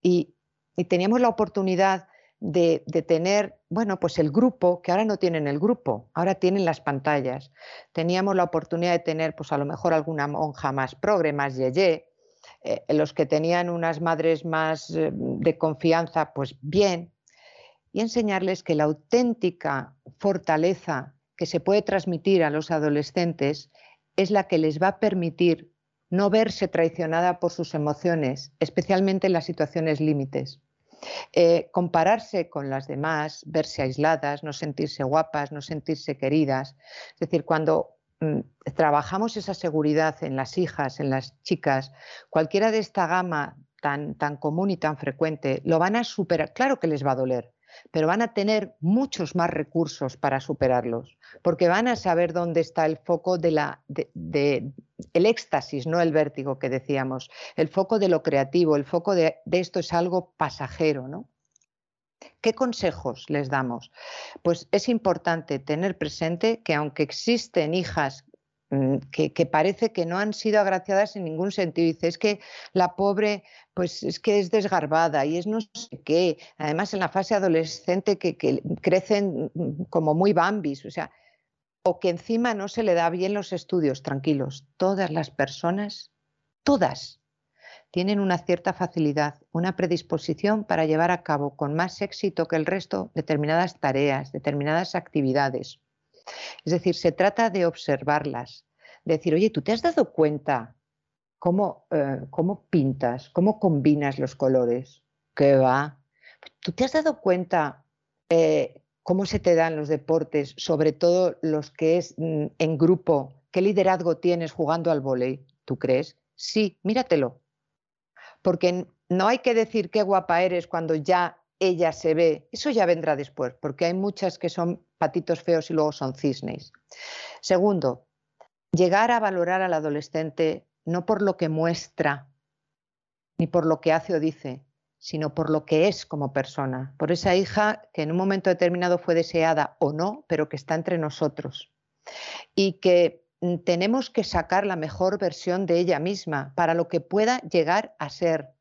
Y, y teníamos la oportunidad de, tener, bueno, pues el grupo, que ahora no tienen el grupo, ahora tienen las pantallas. Teníamos la oportunidad de tener, pues a lo mejor alguna monja más progre, más yeye, eh, los que tenían unas madres más eh, de confianza, pues bien, y enseñarles que la auténtica fortaleza que se puede transmitir a los adolescentes es la que les va a permitir no verse traicionada por sus emociones, especialmente en las situaciones límites. Eh, compararse con las demás, verse aisladas, no sentirse guapas, no sentirse queridas. Es decir, cuando mm, trabajamos esa seguridad en las hijas, en las chicas, cualquiera de esta gama tan, tan común y tan frecuente, lo van a superar. Claro que les va a doler, pero van a tener muchos más recursos para superarlos, porque van a saber dónde está el foco de la, el éxtasis, no el vértigo que decíamos, el foco de lo creativo, el foco de, esto es algo pasajero, ¿no? ¿Qué consejos les damos? Pues es importante tener presente que aunque existen hijas Mm, que, parece que no han sido agraciadas en ningún sentido. Dice, es que la pobre, pues es que es desgarbada y es no sé qué. Además, en la fase adolescente que, que crecen mm, como muy bambis, o sea, o que encima no se le da bien los estudios. Tranquilos, todas las personas, todas, tienen una cierta facilidad, una predisposición para llevar a cabo con más éxito que el resto determinadas tareas, determinadas actividades. Es decir, se trata de observarlas, de decir, oye, ¿tú te has dado cuenta cómo, eh, cómo pintas, cómo combinas los colores? ¿Qué va? ¿Tú te has dado cuenta eh, cómo se te dan los deportes, sobre todo los que es mm, en grupo? ¿Qué liderazgo tienes jugando al vóley? ¿Tú crees? Sí, míratelo. Porque no hay que decir qué guapa eres cuando ya ella se ve, eso ya vendrá después, porque hay muchas que son patitos feos y luego son cisnes. Segundo, llegar a valorar al adolescente no por lo que muestra, ni por lo que hace o dice, sino por lo que es como persona, por esa hija que en un momento determinado fue deseada o no, pero que está entre nosotros. Y que mm, tenemos que sacar la mejor versión de ella misma para lo que pueda llegar a ser,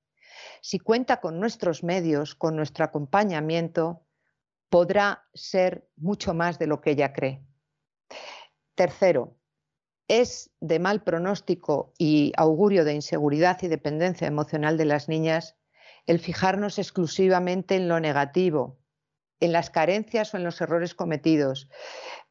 si cuenta con nuestros medios, con nuestro acompañamiento, podrá ser mucho más de lo que ella cree. Tercero, es de mal pronóstico y augurio de inseguridad y dependencia emocional de las niñas el fijarnos exclusivamente en lo negativo, en las carencias o en los errores cometidos,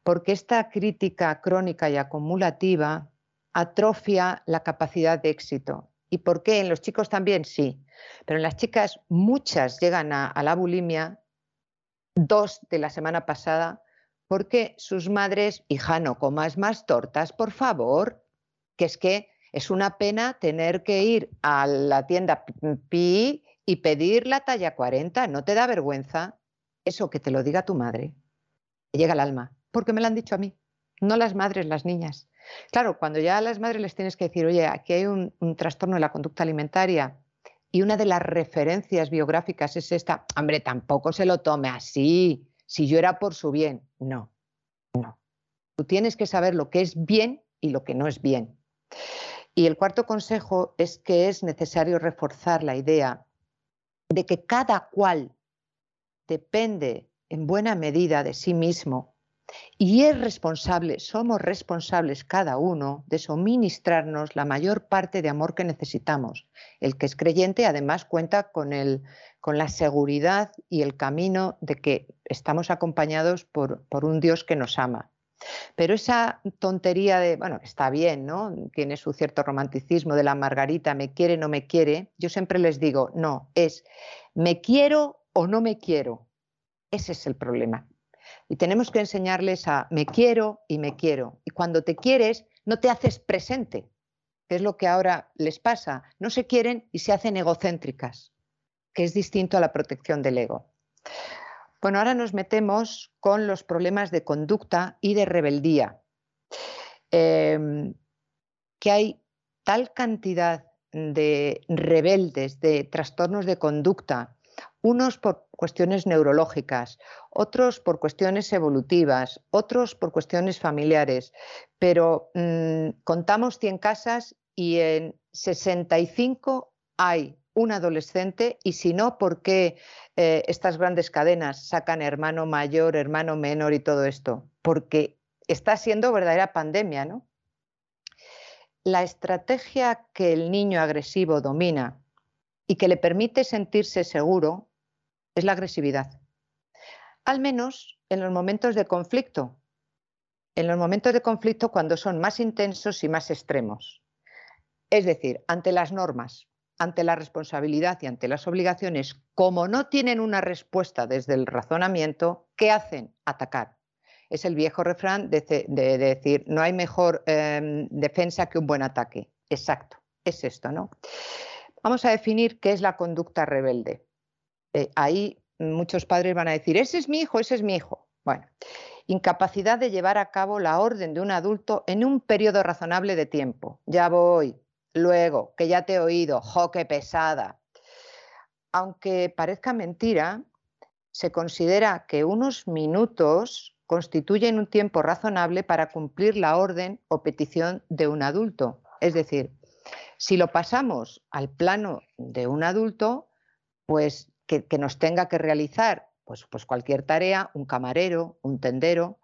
porque esta crítica crónica y acumulativa atrofia la capacidad de éxito. ¿Y por qué? En los chicos también sí, pero en las chicas muchas llegan a, la bulimia, dos de la semana pasada, porque sus madres, hija, no comas más tortas, por favor, que es que es una pena tener que ir a la tienda Pi y pedir la talla 40, ¿no te da vergüenza? Eso que te lo diga tu madre, llega al alma, porque me lo han dicho a mí, no las madres, las niñas. Claro, cuando ya a las madres les tienes que decir, oye, aquí hay un, trastorno de la conducta alimentaria y una de las referencias biográficas es esta, hombre, tampoco se lo tome así, si yo era por su bien. No, no. Tú tienes que saber lo que es bien y lo que no es bien. Y el cuarto consejo es que es necesario reforzar la idea de que cada cual depende en buena medida de sí mismo y es responsable, somos responsables cada uno de suministrarnos la mayor parte de amor que necesitamos. El que es creyente además cuenta con, el, con la seguridad y el camino de que estamos acompañados por, por un Dios que nos ama. Pero esa tontería de, bueno, está bien, ¿no? Tiene su cierto romanticismo de la Margarita, me quiere, no me quiere. Yo siempre les digo, no, es me quiero o no me quiero. Ese es el problema. Y tenemos que enseñarles a me quiero y me quiero. Y cuando te quieres, no te haces presente, que es lo que ahora les pasa. No se quieren y se hacen egocéntricas, que es distinto a la protección del ego. Bueno, ahora nos metemos con los problemas de conducta y de rebeldía. Em, que hay tal cantidad de rebeldes, de trastornos de conducta, unos por cuestiones neurológicas, otros por cuestiones evolutivas, otros por cuestiones familiares, pero mm, contamos 100 casas y en 65 hay un adolescente y si no, ¿por qué eh, estas grandes cadenas sacan hermano mayor, hermano menor y todo esto? Porque está siendo verdadera pandemia, ¿no? La estrategia que el niño agresivo domina y que le permite sentirse seguro es la agresividad. Al menos en los momentos de conflicto. En los momentos de conflicto cuando son más intensos y más extremos. Es decir, ante las normas, ante la responsabilidad y ante las obligaciones, como no tienen una respuesta desde el razonamiento, ¿qué hacen? Atacar. Es el viejo refrán de, decir, no hay mejor em, defensa que un buen ataque. Exacto, es esto, ¿no? Vamos a definir qué es la conducta rebelde. Eh, ahí muchos padres van a decir, ese es mi hijo, ese es mi hijo. Bueno, incapacidad de llevar a cabo la orden de un adulto en un periodo razonable de tiempo. Ya voy, luego, que ya te he oído, jo, qué pesada. Aunque parezca mentira, se considera que unos minutos constituyen un tiempo razonable para cumplir la orden o petición de un adulto. Es decir, si lo pasamos al plano de un adulto, pues que, nos tenga que realizar pues, pues, cualquier tarea, un camarero, un tendero,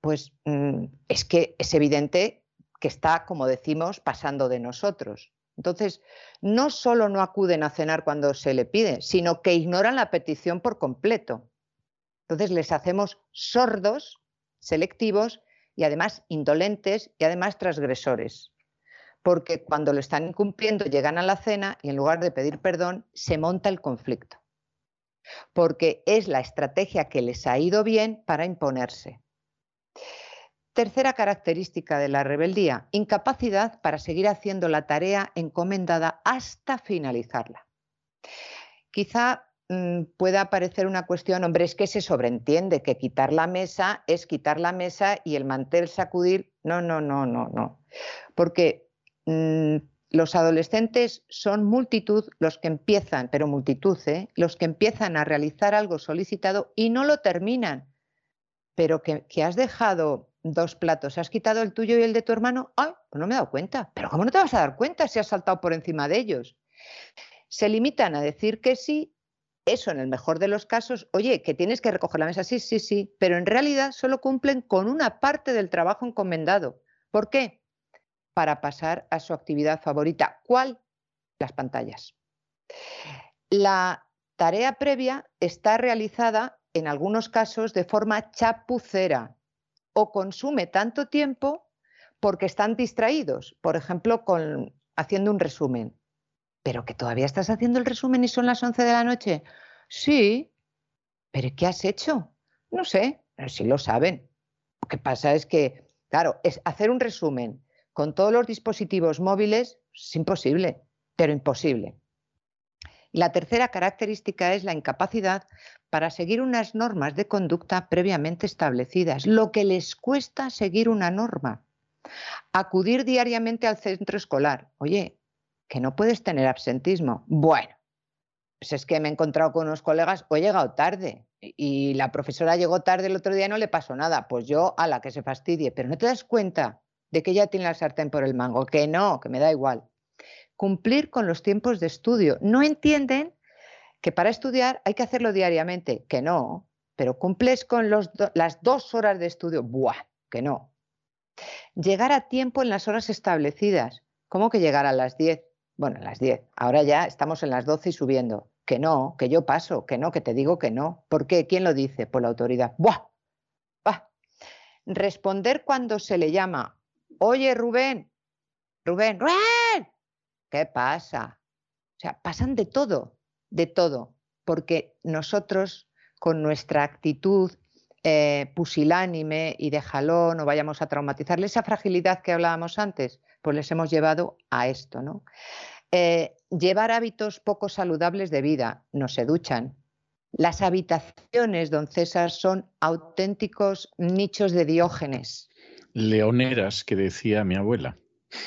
pues mm, es que es evidente que está, como decimos, pasando de nosotros. Entonces, no solo no acuden a cenar cuando se le pide, sino que ignoran la petición por completo. Entonces, les hacemos sordos, selectivos y además indolentes y además transgresores porque cuando lo están incumpliendo llegan a la cena y en lugar de pedir perdón se monta el conflicto, porque es la estrategia que les ha ido bien para imponerse. Tercera característica de la rebeldía, incapacidad para seguir haciendo la tarea encomendada hasta finalizarla. Quizá mm, pueda parecer una cuestión, hombre, es que se sobreentiende que quitar la mesa es quitar la mesa y el mantel sacudir. No, no, no, no, no. Porque Mm, los adolescentes son multitud los que empiezan, pero multitud, ¿eh? los que empiezan a realizar algo solicitado y no lo terminan, pero que, has dejado dos platos, has quitado el tuyo y el de tu hermano, ¡ay! Pues no me he dado cuenta. Pero ¿cómo no te vas a dar cuenta si has saltado por encima de ellos? Se limitan a decir que sí, eso en el mejor de los casos, oye, que tienes que recoger la mesa, sí, sí, sí, pero en realidad solo cumplen con una parte del trabajo encomendado. ¿Por qué? para pasar a su actividad favorita. ¿Cuál? Las pantallas. La tarea previa está realizada en algunos casos de forma chapucera o consume tanto tiempo porque están distraídos, por ejemplo, con, haciendo un resumen. ¿Pero que todavía estás haciendo el resumen y son las 11 de la noche? Sí, pero ¿qué has hecho? No sé, pero sí lo saben. Lo que pasa es que, claro, es hacer un resumen con todos los dispositivos móviles es imposible, pero imposible. La tercera característica es la incapacidad para seguir unas normas de conducta previamente establecidas, lo que les cuesta seguir una norma. Acudir diariamente al centro escolar. Oye, que no puedes tener absentismo. Bueno, pues es que me he encontrado con unos colegas, o he llegado tarde y la profesora llegó tarde el otro día y no le pasó nada. Pues yo, a la que se fastidie, pero no te das cuenta de que ya tiene la sartén por el mango, que no, que me da igual. Cumplir con los tiempos de estudio. No entienden que para estudiar hay que hacerlo diariamente, que no, pero cumples con las dos horas de estudio, ¡buah! Que no. Llegar a tiempo en las horas establecidas. ¿Cómo que llegar a las 10? Bueno, a las 10. Ahora ya estamos en las 12 y subiendo. Que no, que yo paso, que no, que te digo que no. ¿Por qué? ¿Quién lo dice? Por la autoridad. ¡Buah! ¡Bah! Responder cuando se le llama Oye, Rubén, Rubén, Rubén, ¿qué pasa? O sea, pasan de todo, de todo, porque nosotros con nuestra actitud eh, pusilánime y de jalón no vayamos a traumatizarle esa fragilidad que hablábamos antes, pues les hemos llevado a esto, ¿no? Eh, llevar hábitos poco saludables de vida, no se duchan. Las habitaciones, don César, son auténticos nichos de diógenes leoneras que decía mi abuela.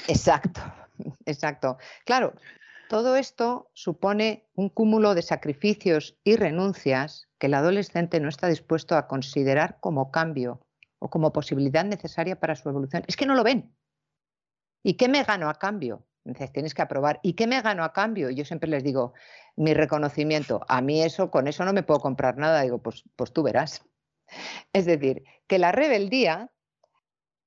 Exacto, exacto. Claro, todo esto supone un cúmulo de sacrificios y renuncias que el adolescente no está dispuesto a considerar como cambio o como posibilidad necesaria para su evolución. Es que no lo ven. ¿Y qué me gano a cambio? Entonces, tienes que aprobar. ¿Y qué me gano a cambio? Yo siempre les digo, mi reconocimiento. A mí eso, con eso no me puedo comprar nada. Digo, pues, pues tú verás. Es decir, que la rebeldía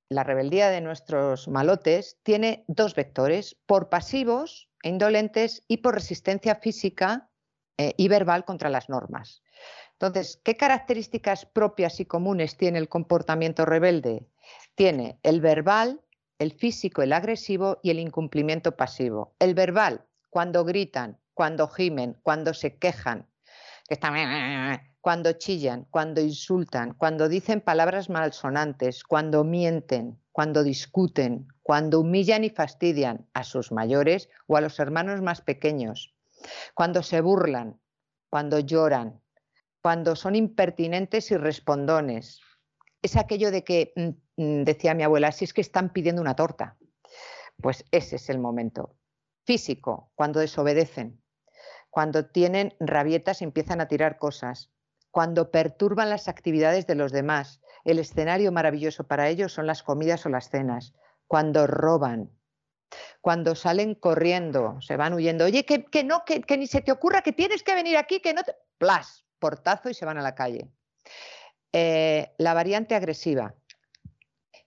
la rebeldía de nuestros malotes tiene dos vectores, por pasivos e indolentes y por resistencia física eh, y verbal contra las normas. Entonces, ¿qué características propias y comunes tiene el comportamiento rebelde? Tiene el verbal, el físico, el agresivo y el incumplimiento pasivo. El verbal, cuando gritan, cuando gimen, cuando se quejan, cuando chillan, cuando insultan, cuando dicen palabras malsonantes, cuando mienten, cuando discuten, cuando humillan y fastidian a sus mayores o a los hermanos más pequeños, cuando se burlan, cuando lloran, cuando son impertinentes y respondones. Es aquello de que, mm, mm, decía mi abuela, si es que están pidiendo una torta. Pues ese es el momento. Físico, cuando desobedecen, cuando tienen rabietas y empiezan a tirar cosas, cuando perturban las actividades de los demás. El escenario maravilloso para ellos son las comidas o las cenas, cuando roban, cuando salen corriendo, se van huyendo. Oye, que, no, que, ni se te ocurra que tienes que venir aquí, que no te... Plas, portazo y se van a la calle. Eh, la variante agresiva.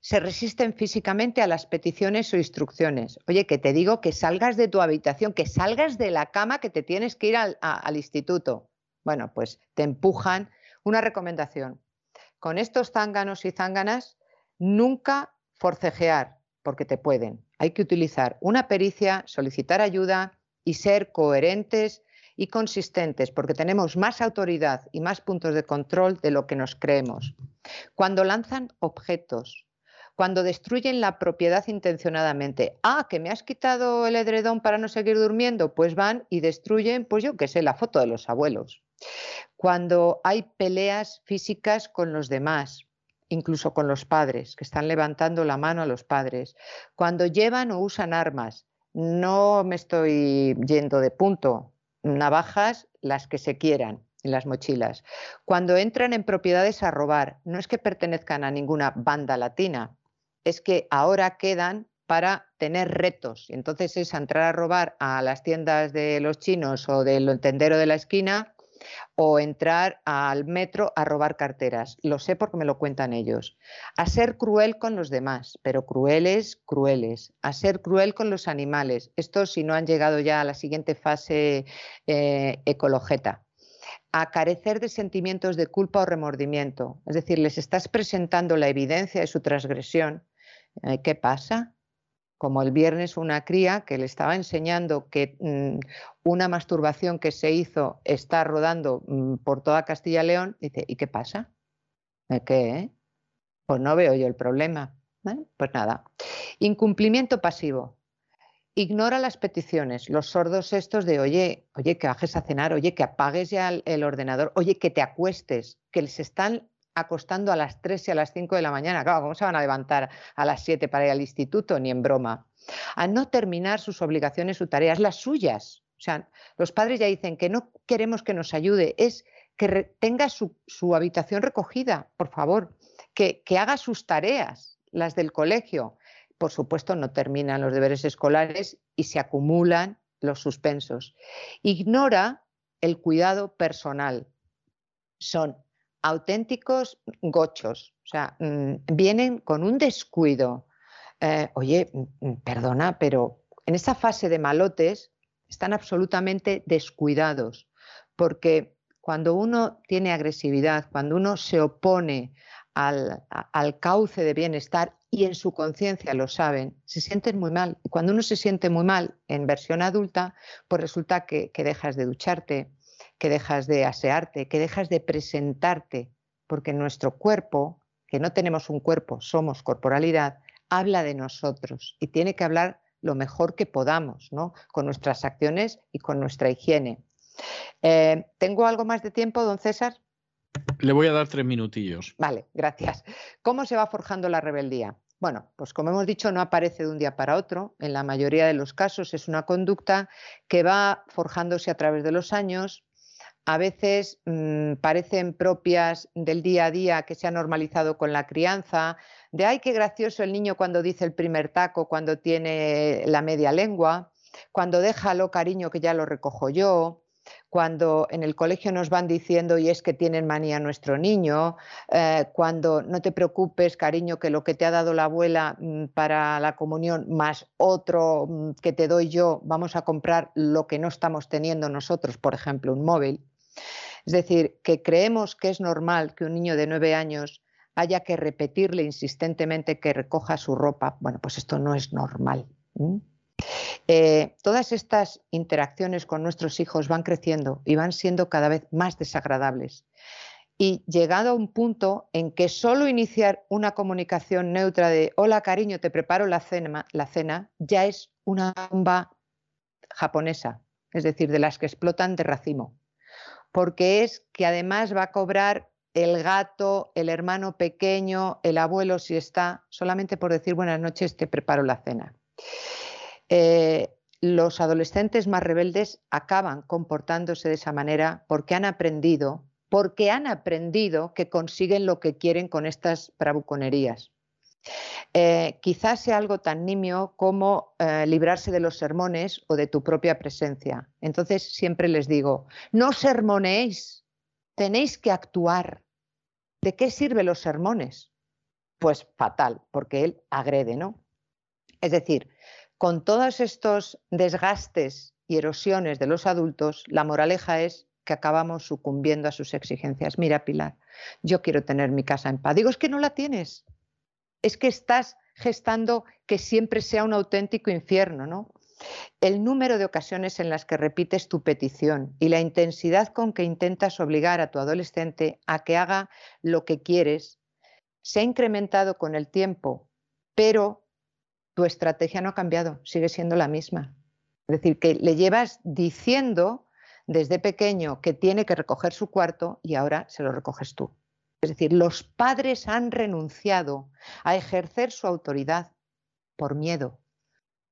Se resisten físicamente a las peticiones o instrucciones. Oye, que te digo que salgas de tu habitación, que salgas de la cama, que te tienes que ir al, al instituto. Bueno, pues te empujan. Una recomendación. Con estos zánganos y zánganas, nunca forcejear, porque te pueden. Hay que utilizar una pericia, solicitar ayuda y ser coherentes y consistentes, porque tenemos más autoridad y más puntos de control de lo que nos creemos. Cuando lanzan objetos, cuando destruyen la propiedad intencionadamente. Ah, que me has quitado el edredón para no seguir durmiendo, pues van y destruyen, pues yo qué sé, la foto de los abuelos. Cuando hay peleas físicas con los demás, incluso con los padres, que están levantando la mano a los padres. Cuando llevan o usan armas, no me estoy yendo de punto, navajas las que se quieran en las mochilas. Cuando entran en propiedades a robar, no es que pertenezcan a ninguna banda latina, es que ahora quedan para tener retos. Entonces es entrar a robar a las tiendas de los chinos o del tendero de la esquina o entrar al metro a robar carteras. Lo sé porque me lo cuentan ellos. A ser cruel con los demás, pero crueles, crueles. A ser cruel con los animales. Esto si no han llegado ya a la siguiente fase eh, ecologeta. A carecer de sentimientos de culpa o remordimiento. Es decir, les estás presentando la evidencia de su transgresión. Eh, ¿Qué pasa? Como el viernes una cría que le estaba enseñando que mm, una masturbación que se hizo está rodando mm, por toda Castilla y León, dice, ¿y qué pasa? ¿Qué? Pues no veo yo el problema. ¿eh? Pues nada. Incumplimiento pasivo. Ignora las peticiones, los sordos estos de, oye, oye, que bajes a cenar, oye, que apagues ya el, ordenador, oye, que te acuestes, que les están acostando a las 3 y a las 5 de la mañana. Claro, ¿cómo se van a levantar a las 7 para ir al instituto? Ni en broma. A no terminar sus obligaciones, sus tareas, las suyas. O sea, los padres ya dicen que no queremos que nos ayude, es que tenga su, habitación recogida, por favor, que, que haga sus tareas, las del colegio. Por supuesto, no terminan los deberes escolares y se acumulan los suspensos. Ignora el cuidado personal. Son auténticos gochos, o sea, mm, vienen con un descuido. Eh, oye, mm, mm, perdona, pero en esa fase de malotes están absolutamente descuidados, porque cuando uno tiene agresividad, cuando uno se opone al, cauce de bienestar y en su conciencia lo saben, se sienten muy mal. Y cuando uno se siente muy mal en versión adulta, pues resulta que dejas de ducharte, que dejas de asearte, que dejas de presentarte, porque nuestro cuerpo, que no tenemos un cuerpo, somos corporalidad, habla de nosotros y tiene que hablar lo mejor que podamos, ¿no? Con nuestras acciones y con nuestra higiene. Eh, ¿Tengo algo más de tiempo, don César? Le voy a dar tres minutillos. Vale, gracias. ¿Cómo se va forjando la rebeldía? Bueno, pues como hemos dicho, no aparece de un día para otro. En la mayoría de los casos es una conducta que va forjándose a través de los años, a veces mm, parecen propias del día a día que se ha normalizado con la crianza, de ay, qué gracioso el niño cuando dice el primer taco, cuando tiene la media lengua, cuando déjalo cariño que ya lo recojo yo, cuando en el colegio nos van diciendo y es que tienen manía nuestro niño, eh, cuando no te preocupes cariño que lo que te ha dado la abuela mm, para la comunión más otro mm, que te doy yo, vamos a comprar lo que no estamos teniendo nosotros, por ejemplo, un móvil. Es decir, que creemos que es normal que un niño de nueve años haya que repetirle insistentemente que recoja su ropa. Bueno, pues esto no es normal. Eh, todas estas interacciones con nuestros hijos van creciendo y van siendo cada vez más desagradables. Y llegado a un punto en que solo iniciar una comunicación neutra de hola cariño, te preparo la cena, la cena ya es una bomba japonesa, es decir, de las que explotan de racimo, porque es que además va a cobrar el gato, el hermano pequeño, el abuelo si está, solamente por decir buenas noches te preparo la cena. Eh, los adolescentes más rebeldes acaban comportándose de esa manera porque han aprendido, porque han aprendido que consiguen lo que quieren con estas bravuconerías. Eh, quizás sea algo tan nimio como eh, librarse de los sermones o de tu propia presencia. Entonces siempre les digo, no sermonéis, tenéis que actuar. ¿De qué sirven los sermones? Pues fatal, porque él agrede, ¿no? Es decir, con todos estos desgastes y erosiones de los adultos, la moraleja es que acabamos sucumbiendo a sus exigencias. Mira, Pilar, yo quiero tener mi casa en paz. Digo, es que no la tienes. Es que estás gestando que siempre sea un auténtico infierno, ¿no? El número de ocasiones en las que repites tu petición y la intensidad con que intentas obligar a tu adolescente a que haga lo que quieres se ha incrementado con el tiempo, pero tu estrategia no ha cambiado, sigue siendo la misma. Es decir, que le llevas diciendo desde pequeño que tiene que recoger su cuarto y ahora se lo recoges tú. Es decir, los padres han renunciado a ejercer su autoridad por miedo,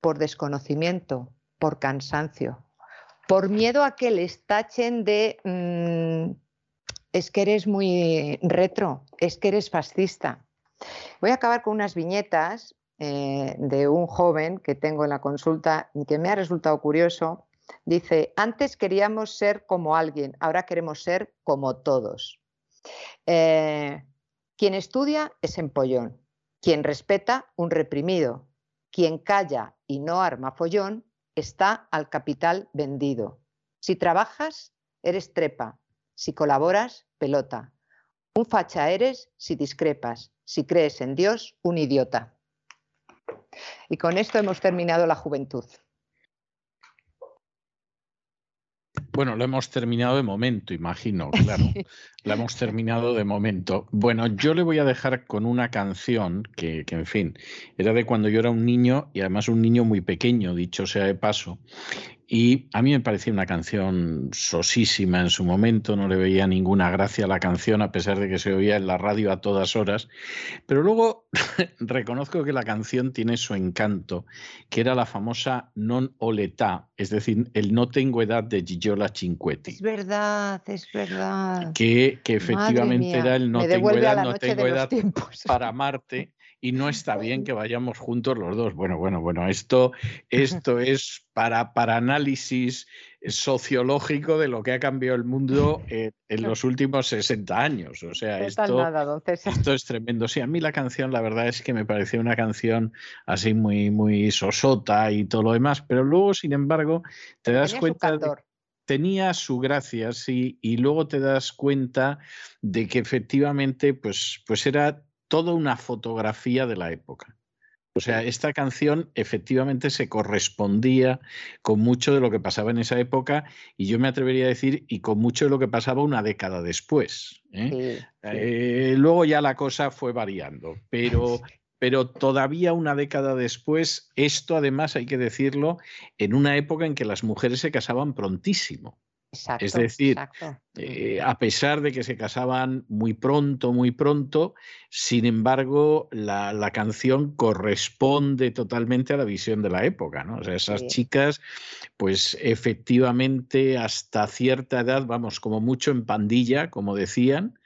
por desconocimiento, por cansancio, por miedo a que les tachen de mm, es que eres muy retro, es que eres fascista. Voy a acabar con unas viñetas eh, de un joven que tengo en la consulta que me ha resultado curioso. Dice, antes queríamos ser como alguien, ahora queremos ser como todos. Eh, quien estudia es empollón, quien respeta un reprimido, quien calla y no arma follón está al capital vendido. Si trabajas, eres trepa, si colaboras, pelota. Un facha eres si discrepas, si crees en Dios, un idiota. Y con esto hemos terminado la juventud. Bueno, lo hemos terminado de momento, imagino, claro. La hemos terminado de momento. Bueno, yo le voy a dejar con una canción que, que, en fin, era de cuando yo era un niño y además un niño muy pequeño, dicho sea de paso, y a mí me parecía una canción sosísima en su momento, no le veía ninguna gracia a la canción, a pesar de que se oía en la radio a todas horas. Pero luego reconozco que la canción tiene su encanto, que era la famosa Non Oletà, es decir, el No tengo edad de Gigiola Cinquetti. Es verdad, es verdad. Que, que efectivamente era el No tengo edad, no tengo edad para amarte y no está bien que vayamos juntos los dos. Bueno, bueno, bueno, esto, esto es para, para análisis sociológico de lo que ha cambiado el mundo en, los últimos 60 años. O sea, esto, esto es tremendo. Sí, a mí la canción, la verdad es que me parecía una canción así muy, muy sosota y todo lo demás, pero luego, sin embargo, te das cuenta... De, tenía su gracia, sí, y luego te das cuenta de que efectivamente, pues, pues era toda una fotografía de la época. O sea, esta canción efectivamente se correspondía con mucho de lo que pasaba en esa época y yo me atrevería a decir, y con mucho de lo que pasaba una década después. ¿eh? Eh, luego ya la cosa fue variando, pero, pero todavía una década después, esto además hay que decirlo, en una época en que las mujeres se casaban prontísimo. Es decir, eh, a pesar de que se casaban muy pronto, muy pronto, sin embargo, la, canción corresponde totalmente a la visión de la época, ¿no? O sea, esas chicas, pues efectivamente hasta cierta edad, vamos, como mucho en pandilla, como decían,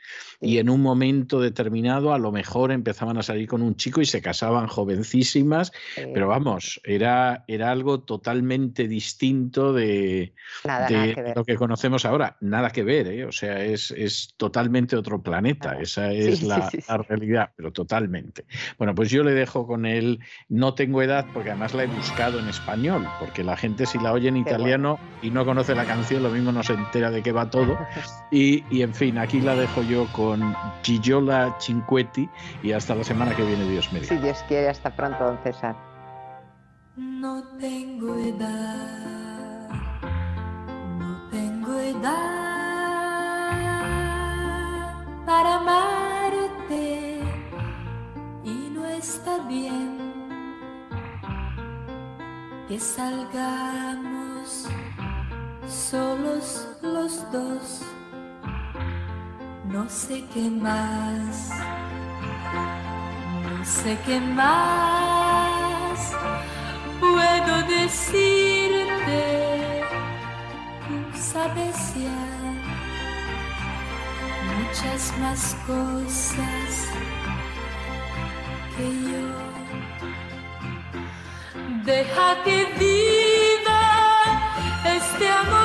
y en un momento determinado a lo mejor empezaban a salir con un chico y se casaban jovencísimas, pero vamos, era, era algo totalmente distinto de, lo que conocemos ahora, nada que ver ¿eh? o sea, es, totalmente otro planeta, esa es la, realidad, pero totalmente. Bueno, pues yo le dejo con él, no tengo edad, porque además la he buscado en español, porque la gente si la oye en italiano y no conoce la canción, lo mismo no se entera de qué va todo. Y, y en fin, aquí la dejo yo con Gigiola Cinquetti y hasta la semana que viene, Dios mediante. Si Dios quiere, hasta pronto, don César. No tengo edad, no tengo edad para amarte y no está bien que salgamos solos los dos. No sé qué más, no sé qué más puedo decirte. Tú sabes ya muchas más cosas que yo. Deja que viva este amor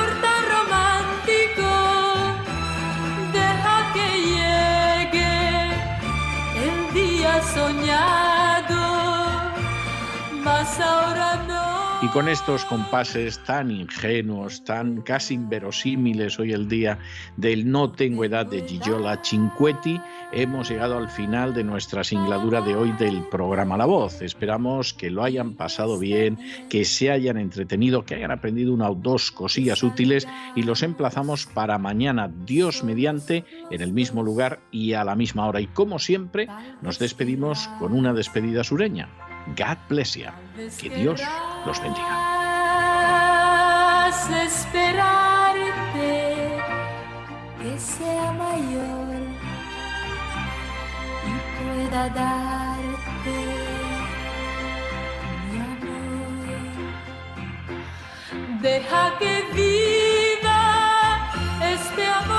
Y con estos compases tan ingenuos, tan casi inverosímiles hoy el día del No tengo edad de Gigiola Cinquetti, hemos llegado al final de nuestra singladura de hoy del programa La Voz. Esperamos que lo hayan pasado bien, que se hayan entretenido, que hayan aprendido una o dos cosillas útiles y los emplazamos para mañana, Dios mediante, en el mismo lugar y a la misma hora. Y como siempre, nos despedimos con una despedida sureña. God bless you. Que Dios los bendiga. esperarte que sea mayor y pueda darte. Deja que viva este amor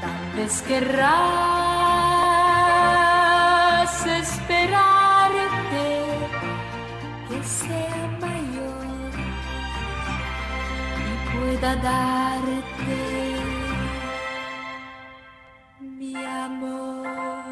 Tal vez querrás esperarte que sea mayor y pueda darte mi amor.